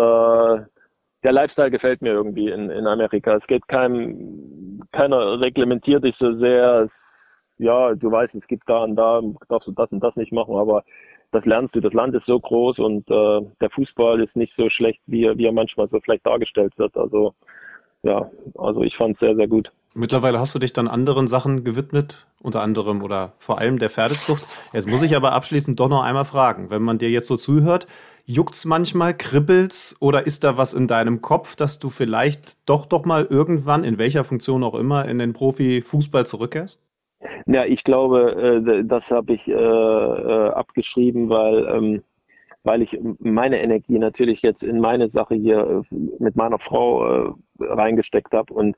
der Lifestyle gefällt mir irgendwie in, in Amerika. Es geht keinem, keiner reglementiert dich so sehr. Es, ja, du weißt, es gibt da und da, darfst du das und das nicht machen, aber das lernst du. Das Land ist so groß und äh, der Fußball ist nicht so schlecht, wie, wie er manchmal so vielleicht dargestellt wird. Also ja, also ich fand es sehr, sehr gut. Mittlerweile hast du dich dann anderen Sachen gewidmet, unter anderem oder vor allem der Pferdezucht. Jetzt muss ich aber abschließend doch noch einmal fragen, wenn man dir jetzt so zuhört, juckt's manchmal, kribbelt's oder ist da was in deinem Kopf, dass du vielleicht doch doch mal irgendwann, in welcher Funktion auch immer, in den Profifußball zurückkehrst? Ja, ich glaube, äh, das habe ich äh, äh, abgeschrieben, weil, ähm, weil ich meine Energie natürlich jetzt in meine Sache hier mit meiner Frau reingesteckt habe und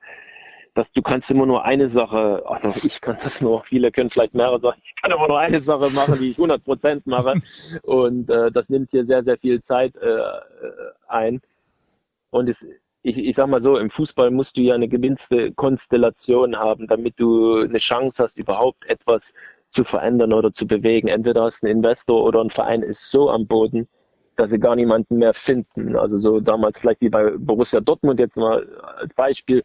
dass du kannst immer nur eine Sache, also ich kann das nur, viele können vielleicht mehrere Sachen, ich kann immer nur eine Sache machen, die ich 100 Prozent mache. Und äh, das nimmt hier sehr, sehr viel Zeit äh, ein. Und es, ich, ich sag mal so, im Fußball musst du ja eine gewinste Konstellation haben, damit du eine Chance hast, überhaupt etwas zu verändern oder zu bewegen. Entweder hast du einen Investor oder ein Verein ist so am Boden, dass sie gar niemanden mehr finden. Also so damals vielleicht wie bei Borussia Dortmund jetzt mal als Beispiel,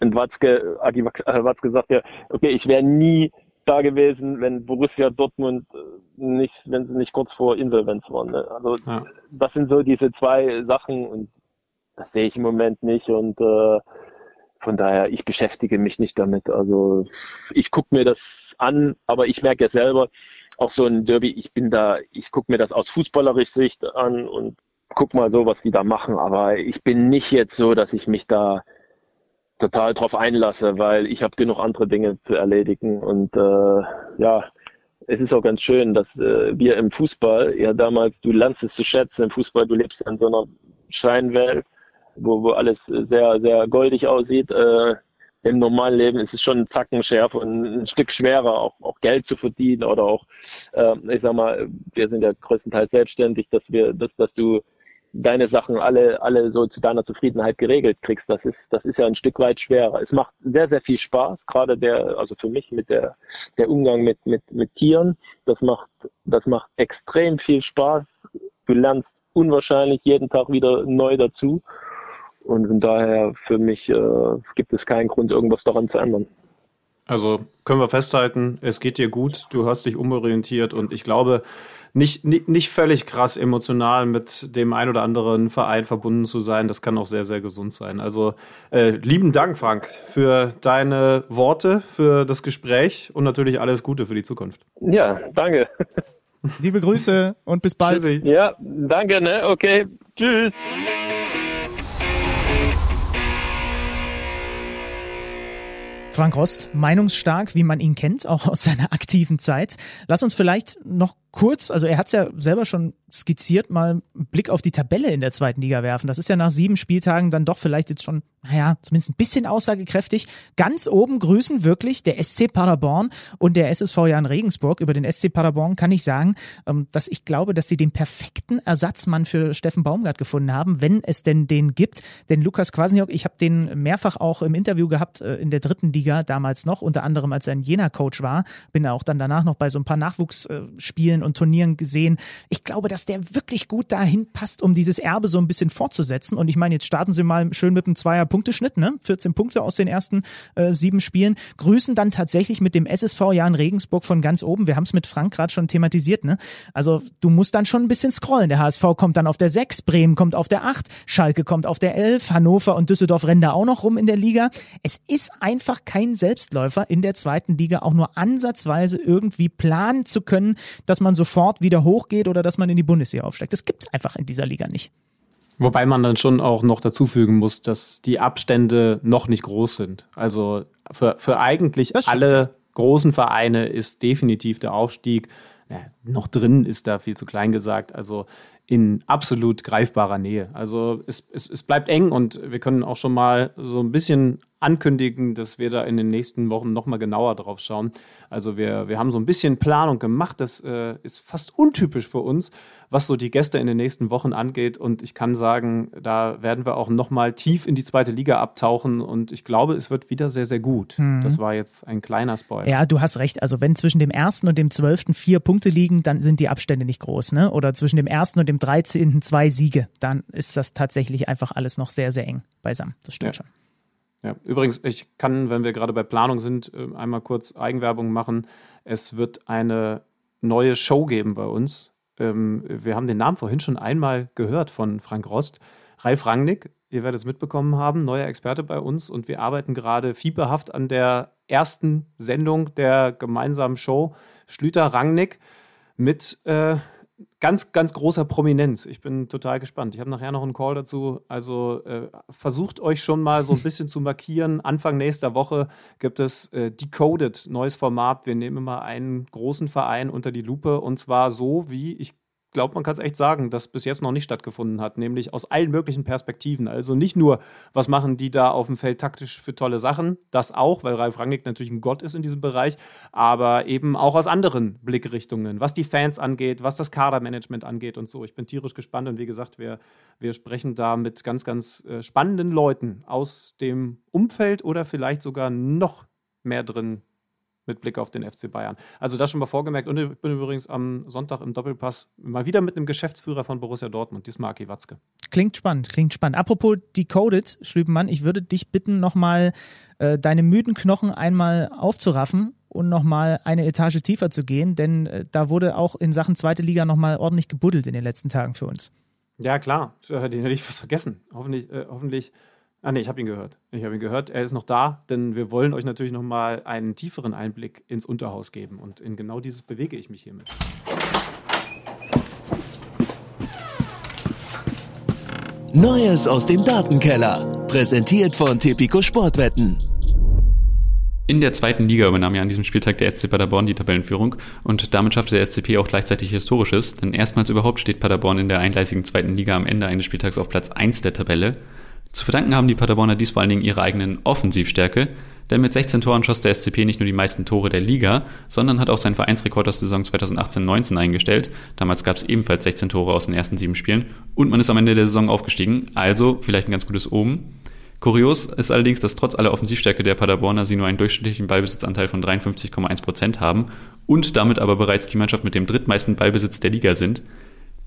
und Watzke, Agi äh, Watzke sagt ja, okay, ich wäre nie da gewesen, wenn Borussia Dortmund äh, nicht, wenn sie nicht kurz vor Insolvenz waren. Ne? Also ja. das sind so diese zwei Sachen und das sehe ich im Moment nicht und äh, von daher, ich beschäftige mich nicht damit. Also ich gucke mir das an, aber ich merke ja selber, auch so ein Derby, ich bin da, ich gucke mir das aus fußballerischer Sicht an und guck mal so, was die da machen. Aber ich bin nicht jetzt so, dass ich mich da total drauf einlasse, weil ich habe genug andere Dinge zu erledigen. Und äh, ja, es ist auch ganz schön, dass äh, wir im Fußball, ja damals, du lernst es zu schätzen im Fußball, du lebst in so einer Scheinwelt, wo, wo alles sehr, sehr goldig aussieht. Äh, Im normalen Leben ist es schon ein Zacken schärfer und ein Stück schwerer, auch, auch Geld zu verdienen oder auch, äh, ich sag mal, wir sind ja größtenteils selbstständig, dass wir, dass, dass du deine Sachen alle, alle so zu deiner Zufriedenheit geregelt kriegst. Das ist, das ist ja ein Stück weit schwerer. Es macht sehr, sehr viel Spaß, gerade der, also für mich mit der, der Umgang mit, mit, mit Tieren. Das macht, das macht extrem viel Spaß. Du lernst unwahrscheinlich jeden Tag wieder neu dazu. Und von daher für mich äh, gibt es keinen Grund, irgendwas daran zu ändern. Also können wir festhalten, es geht dir gut, du hast dich umorientiert und ich glaube, nicht, nicht, nicht völlig krass emotional mit dem ein oder anderen Verein verbunden zu sein, das kann auch sehr, sehr gesund sein. Also äh, lieben Dank, Frank, für deine Worte, für das Gespräch und natürlich alles Gute für die Zukunft. Ja, danke. Liebe Grüße und bis bald. Tschüssi. Ja, danke, ne? Okay, tschüss. Frank Rost, meinungsstark, wie man ihn kennt, auch aus seiner aktiven Zeit. Lass uns vielleicht noch kurz, also er hat es ja selber schon skizziert, mal einen Blick auf die Tabelle in der zweiten Liga werfen. Das ist ja nach sieben Spieltagen dann doch vielleicht jetzt schon, naja, zumindest ein bisschen aussagekräftig. Ganz oben grüßen wirklich der SC Paderborn und der SSV Jan Regensburg. Über den SC Paderborn kann ich sagen, ähm, dass ich glaube, dass sie den perfekten Ersatzmann für Steffen Baumgart gefunden haben, wenn es denn den gibt. Denn Lukas Kwasniok, ich habe den mehrfach auch im Interview gehabt äh, in der dritten Liga damals noch, unter anderem als er ein Jena-Coach war. Bin auch dann danach noch bei so ein paar Nachwuchsspielen und Turnieren gesehen. Ich glaube, dass der wirklich gut dahin passt, um dieses Erbe so ein bisschen fortzusetzen. Und ich meine, jetzt starten sie mal schön mit einem Zweier-Punkteschnitt, ne? 14 Punkte aus den ersten äh, sieben Spielen. Grüßen dann tatsächlich mit dem SSV Jan Regensburg von ganz oben. Wir haben es mit Frank gerade schon thematisiert, ne? Also du musst dann schon ein bisschen scrollen. Der HSV kommt dann auf der 6, Bremen kommt auf der 8, Schalke kommt auf der 11, Hannover und Düsseldorf rennen da auch noch rum in der Liga. Es ist einfach kein Selbstläufer in der zweiten Liga auch nur ansatzweise irgendwie planen zu können, dass man sofort wieder hochgeht oder dass man in die Bundesliga aufsteigt. Das gibt es einfach in dieser Liga nicht. Wobei man dann schon auch noch dazu fügen muss, dass die Abstände noch nicht groß sind. Also für, für eigentlich alle großen Vereine ist definitiv der Aufstieg ja, noch drin, ist da viel zu klein gesagt. Also in absolut greifbarer Nähe. Also es, es, es bleibt eng und wir können auch schon mal so ein bisschen ankündigen, dass wir da in den nächsten Wochen nochmal genauer drauf schauen. Also wir, wir haben so ein bisschen Planung gemacht. Das äh, ist fast untypisch für uns, was so die Gäste in den nächsten Wochen angeht. Und ich kann sagen, da werden wir auch nochmal tief in die zweite Liga abtauchen. Und ich glaube, es wird wieder sehr, sehr gut. Mhm. Das war jetzt ein kleiner Spoiler. Ja, du hast recht. Also wenn zwischen dem ersten und dem zwölften vier Punkte liegen, dann sind die Abstände nicht groß. Ne? Oder zwischen dem ersten und dem dreizehnten zwei Siege, dann ist das tatsächlich einfach alles noch sehr, sehr eng beisammen. Das stimmt ja. schon. Ja, übrigens, ich kann, wenn wir gerade bei Planung sind, äh, einmal kurz Eigenwerbung machen. Es wird eine neue Show geben bei uns. ähm, wir haben den Namen vorhin schon einmal gehört von Frank Rost. Ralf Rangnick, ihr werdet es mitbekommen haben, neuer Experte bei uns und wir arbeiten gerade fieberhaft an der ersten Sendung der gemeinsamen Show Schlüter-Rangnick mit äh, ganz, ganz großer Prominenz. Ich bin total gespannt. Ich habe nachher noch einen Call dazu. Also äh, versucht euch schon mal so ein bisschen zu markieren. Anfang nächster Woche gibt es äh, Decoded, neues Format. Wir nehmen immer einen großen Verein unter die Lupe und zwar so, wie ich glaube, man kann es echt sagen, das bis jetzt noch nicht stattgefunden hat, nämlich aus allen möglichen Perspektiven. Also nicht nur, was machen die da auf dem Feld taktisch für tolle Sachen, das auch, weil Ralf Rangnick natürlich ein Gott ist in diesem Bereich, aber eben auch aus anderen Blickrichtungen, was die Fans angeht, was das Kadermanagement angeht und so. Ich bin tierisch gespannt und wie gesagt, wir, wir sprechen da mit ganz, ganz äh, spannenden Leuten aus dem Umfeld oder vielleicht sogar noch mehr drin mit Blick auf den FC Bayern. Also das schon mal vorgemerkt. Und ich bin übrigens am Sonntag im Doppelpass mal wieder mit einem Geschäftsführer von Borussia Dortmund, diesmal Aki Watzke. Klingt spannend, klingt spannend. Apropos Decoded, Schlübenmann, ich würde dich bitten, nochmal äh, deine müden Knochen einmal aufzuraffen und nochmal eine Etage tiefer zu gehen, denn äh, da wurde auch in Sachen zweite Liga nochmal ordentlich gebuddelt in den letzten Tagen für uns. Ja, klar. Den hätte ich fast vergessen. Hoffentlich, äh, hoffentlich Ah nee, ich habe ihn gehört. Ich habe ihn gehört. Er ist noch da, denn wir wollen euch natürlich noch mal einen tieferen Einblick ins Unterhaus geben und in genau dieses bewege ich mich hiermit. Neues aus dem Datenkeller, präsentiert von Tipico Sportwetten. In der zweiten Liga übernahm ja an diesem Spieltag der SC Paderborn die Tabellenführung und damit schaffte der SCP auch gleichzeitig Historisches, denn erstmals überhaupt steht Paderborn in der eingleisigen zweiten Liga am Ende eines Spieltags auf Platz 1 der Tabelle. Zu verdanken haben die Paderborner dies vor allen Dingen ihrer eigenen Offensivstärke, denn mit 16 Toren schoss der SCP nicht nur die meisten Tore der Liga, sondern hat auch seinen Vereinsrekord aus der Saison 2018-19 eingestellt. Damals gab es ebenfalls 16 Tore aus den ersten sieben Spielen und man ist am Ende der Saison aufgestiegen, also vielleicht ein ganz gutes Oben. Kurios ist allerdings, dass trotz aller Offensivstärke der Paderborner sie nur einen durchschnittlichen Ballbesitzanteil von 53,1 Prozent haben und damit aber bereits die Mannschaft mit dem drittmeisten Ballbesitz der Liga sind.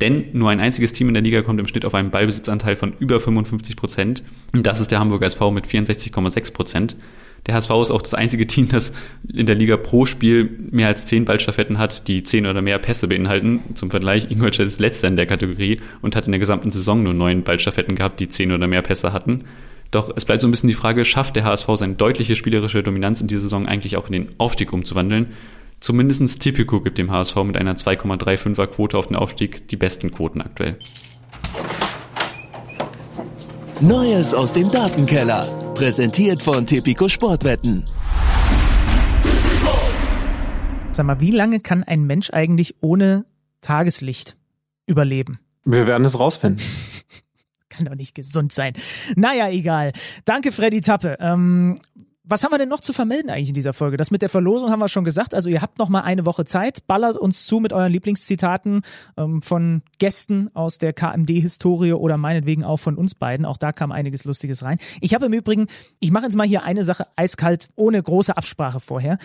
Denn nur ein einziges Team in der Liga kommt im Schnitt auf einen Ballbesitzanteil von über 55 Prozent. Das ist der Hamburger SV mit 64,6 Prozent. Der HSV ist auch das einzige Team, das in der Liga pro Spiel mehr als zehn Ballstaffetten hat, die zehn oder mehr Pässe beinhalten. Zum Vergleich, Ingolstadt ist letzter in der Kategorie und hat in der gesamten Saison nur neun Ballstaffetten gehabt, die zehn oder mehr Pässe hatten. Doch es bleibt so ein bisschen die Frage, schafft der HSV seine deutliche spielerische Dominanz in dieser Saison eigentlich auch in den Aufstieg umzuwandeln? Zumindest Tipico gibt dem HSV mit einer 2,35er Quote auf den Aufstieg die besten Quoten aktuell. Neues aus dem Datenkeller. Präsentiert von Tipico Sportwetten. Sag mal, wie lange kann ein Mensch eigentlich ohne Tageslicht überleben? Wir werden es rausfinden. kann doch nicht gesund sein. Naja, egal. Danke, Freddy Tappe. Ähm, was haben wir denn noch zu vermelden eigentlich in dieser Folge? Das mit der Verlosung haben wir schon gesagt. Also ihr habt noch mal eine Woche Zeit. Ballert uns zu mit euren Lieblingszitaten ähm, von Gästen aus der KMD-Historie oder meinetwegen auch von uns beiden. Auch da kam einiges Lustiges rein. Ich habe im Übrigen, ich mache jetzt mal hier eine Sache eiskalt, ohne große Absprache vorher.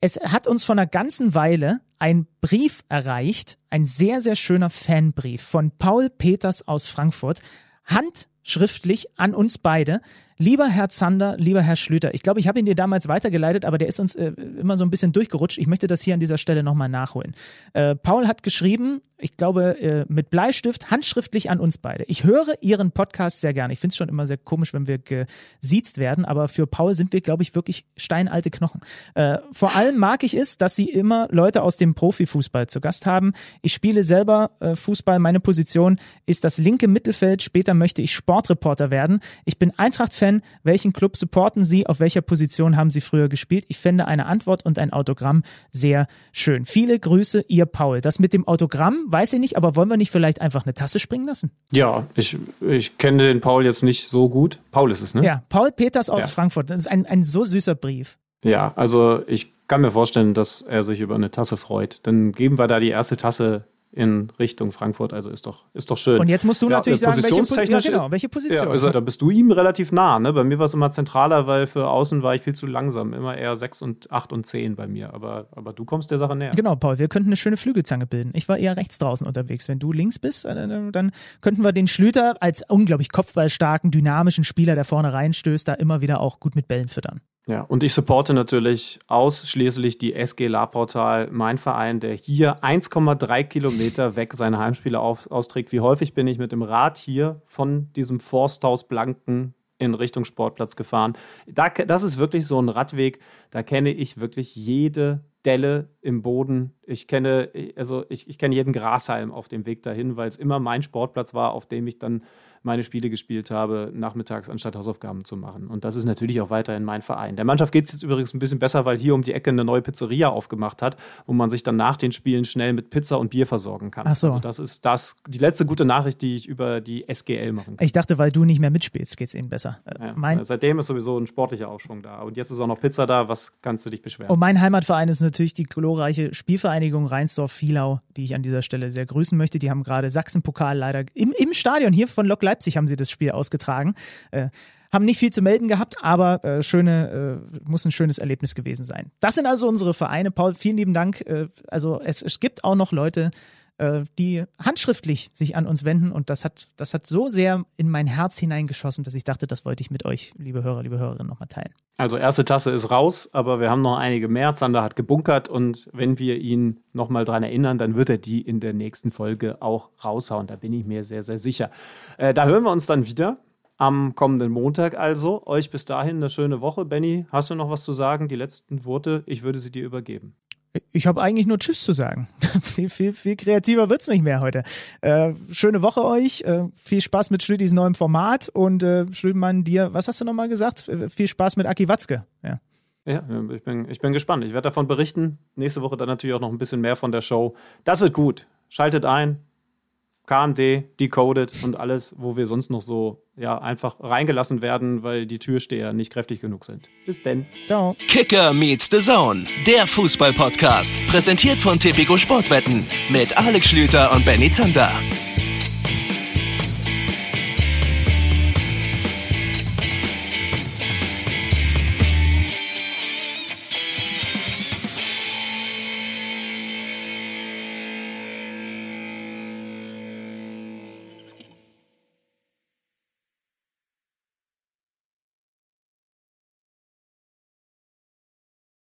Es hat uns von einer ganzen Weile ein Brief erreicht, ein sehr, sehr schöner Fanbrief von Paul Peters aus Frankfurt. Handschriftlich an uns beide. Lieber Herr Zander, lieber Herr Schlüter, ich glaube, ich habe ihn dir damals weitergeleitet, aber der ist uns äh, immer so ein bisschen durchgerutscht. Ich möchte das hier an dieser Stelle nochmal nachholen. Äh, Paul hat geschrieben, ich glaube, äh, mit Bleistift, handschriftlich an uns beide. Ich höre Ihren Podcast sehr gerne. Ich finde es schon immer sehr komisch, wenn wir gesiezt werden, aber für Paul sind wir, glaube ich, wirklich steinalte Knochen. Äh, vor allem mag ich es, dass Sie immer Leute aus dem Profifußball zu Gast haben. Ich spiele selber äh, Fußball. Meine Position ist das linke Mittelfeld. Später möchte ich Sportreporter werden. Ich bin Eintracht-Fan Fan. Welchen Club supporten Sie? Auf welcher Position haben Sie früher gespielt? Ich fände eine Antwort und ein Autogramm sehr schön. Viele Grüße, Ihr Paul. Das mit dem Autogramm weiß ich nicht, aber wollen wir nicht vielleicht einfach eine Tasse springen lassen? Ja, ich, ich kenne den Paul jetzt nicht so gut. Paul ist es, ne? Ja, Paul Peters aus ja. Frankfurt. Das ist ein, ein so süßer Brief. Ja, also ich kann mir vorstellen, dass er sich über eine Tasse freut. Dann geben wir da die erste Tasse in Richtung Frankfurt. Also ist doch, ist doch schön. Und jetzt musst du ja, natürlich sagen, welche, ja, genau, welche Position. Ja, also da bist du ihm relativ nah. Ne? Bei mir war es immer zentraler, weil für außen war ich viel zu langsam. Immer eher 6 und 8 und 10 bei mir. Aber, aber du kommst der Sache näher. Genau, Paul, wir könnten eine schöne Flügelzange bilden. Ich war eher rechts draußen unterwegs. Wenn du links bist, dann könnten wir den Schlüter als unglaublich kopfballstarken, dynamischen Spieler, der vorne reinstößt, da immer wieder auch gut mit Bällen füttern. Ja, und ich supporte natürlich ausschließlich die SG La Portal, mein Verein, der hier 1,3 Kilometer weg seine Heimspiele auf, austrägt. Wie häufig bin ich mit dem Rad hier von diesem Forsthaus Blanken in Richtung Sportplatz gefahren. Da, das ist wirklich so ein Radweg, da kenne ich wirklich jede Delle im Boden. Ich kenne, also ich, ich kenne jeden Grashalm auf dem Weg dahin, weil es immer mein Sportplatz war, auf dem ich dann meine Spiele gespielt habe, nachmittags anstatt Hausaufgaben zu machen. Und das ist natürlich auch weiterhin mein Verein. Der Mannschaft geht es jetzt übrigens ein bisschen besser, weil hier um die Ecke eine neue Pizzeria aufgemacht hat, wo man sich dann nach den Spielen schnell mit Pizza und Bier versorgen kann. Ach so. Also das ist das, die letzte gute Nachricht, die ich über die SGL machen kann. Ich dachte, weil du nicht mehr mitspielst, geht es ihnen besser. Äh, ja, mein seitdem ist sowieso ein sportlicher Aufschwung da. Und jetzt ist auch noch Pizza da. Was kannst du dich beschweren? Und mein Heimatverein ist natürlich die glorreiche Spielvereinigung Rheinsdorf-Vielau, die ich an dieser Stelle sehr grüßen möchte. Die haben gerade Sachsenpokal leider im, im Stadion hier von Lok Leipzig haben sie das Spiel ausgetragen. Äh, haben nicht viel zu melden gehabt, aber äh, schöne, äh, muss ein schönes Erlebnis gewesen sein. Das sind also unsere Vereine. Paul, vielen lieben Dank. Äh, also es, es gibt auch noch Leute, äh, die handschriftlich sich an uns wenden und das hat, das hat so sehr in mein Herz hineingeschossen, dass ich dachte, das wollte ich mit euch, liebe Hörer, liebe Hörerinnen, nochmal teilen. Also erste Tasse ist raus, aber wir haben noch einige mehr. Zander hat gebunkert und wenn wir ihn nochmal dran erinnern, dann wird er die in der nächsten Folge auch raushauen. Da bin ich mir sehr, sehr sicher. Äh, da hören wir uns dann wieder am kommenden Montag also. Euch bis dahin eine schöne Woche. Benny, hast du noch was zu sagen? Die letzten Worte, ich würde sie dir übergeben. Ich habe eigentlich nur Tschüss zu sagen. viel, viel, viel kreativer wird's nicht mehr heute. Äh, schöne Woche euch. Äh, viel Spaß mit Schlüdis neuem Format. Und äh, Schlüdmann, dir, was hast du nochmal gesagt? Äh, viel Spaß mit Aki Watzke. Ja. Ja, ich bin, ich bin gespannt. Ich werde davon berichten. Nächste Woche dann natürlich auch noch ein bisschen mehr von der Show. Das wird gut. Schaltet ein. KMD, Decoded und alles, wo wir sonst noch so ja, einfach reingelassen werden, weil die Türsteher nicht kräftig genug sind. Bis denn. Ciao. Kicker meets the Zone, der Fußball-Podcast. Präsentiert von Tipico Sportwetten mit Alex Schlüter und Benny Zander.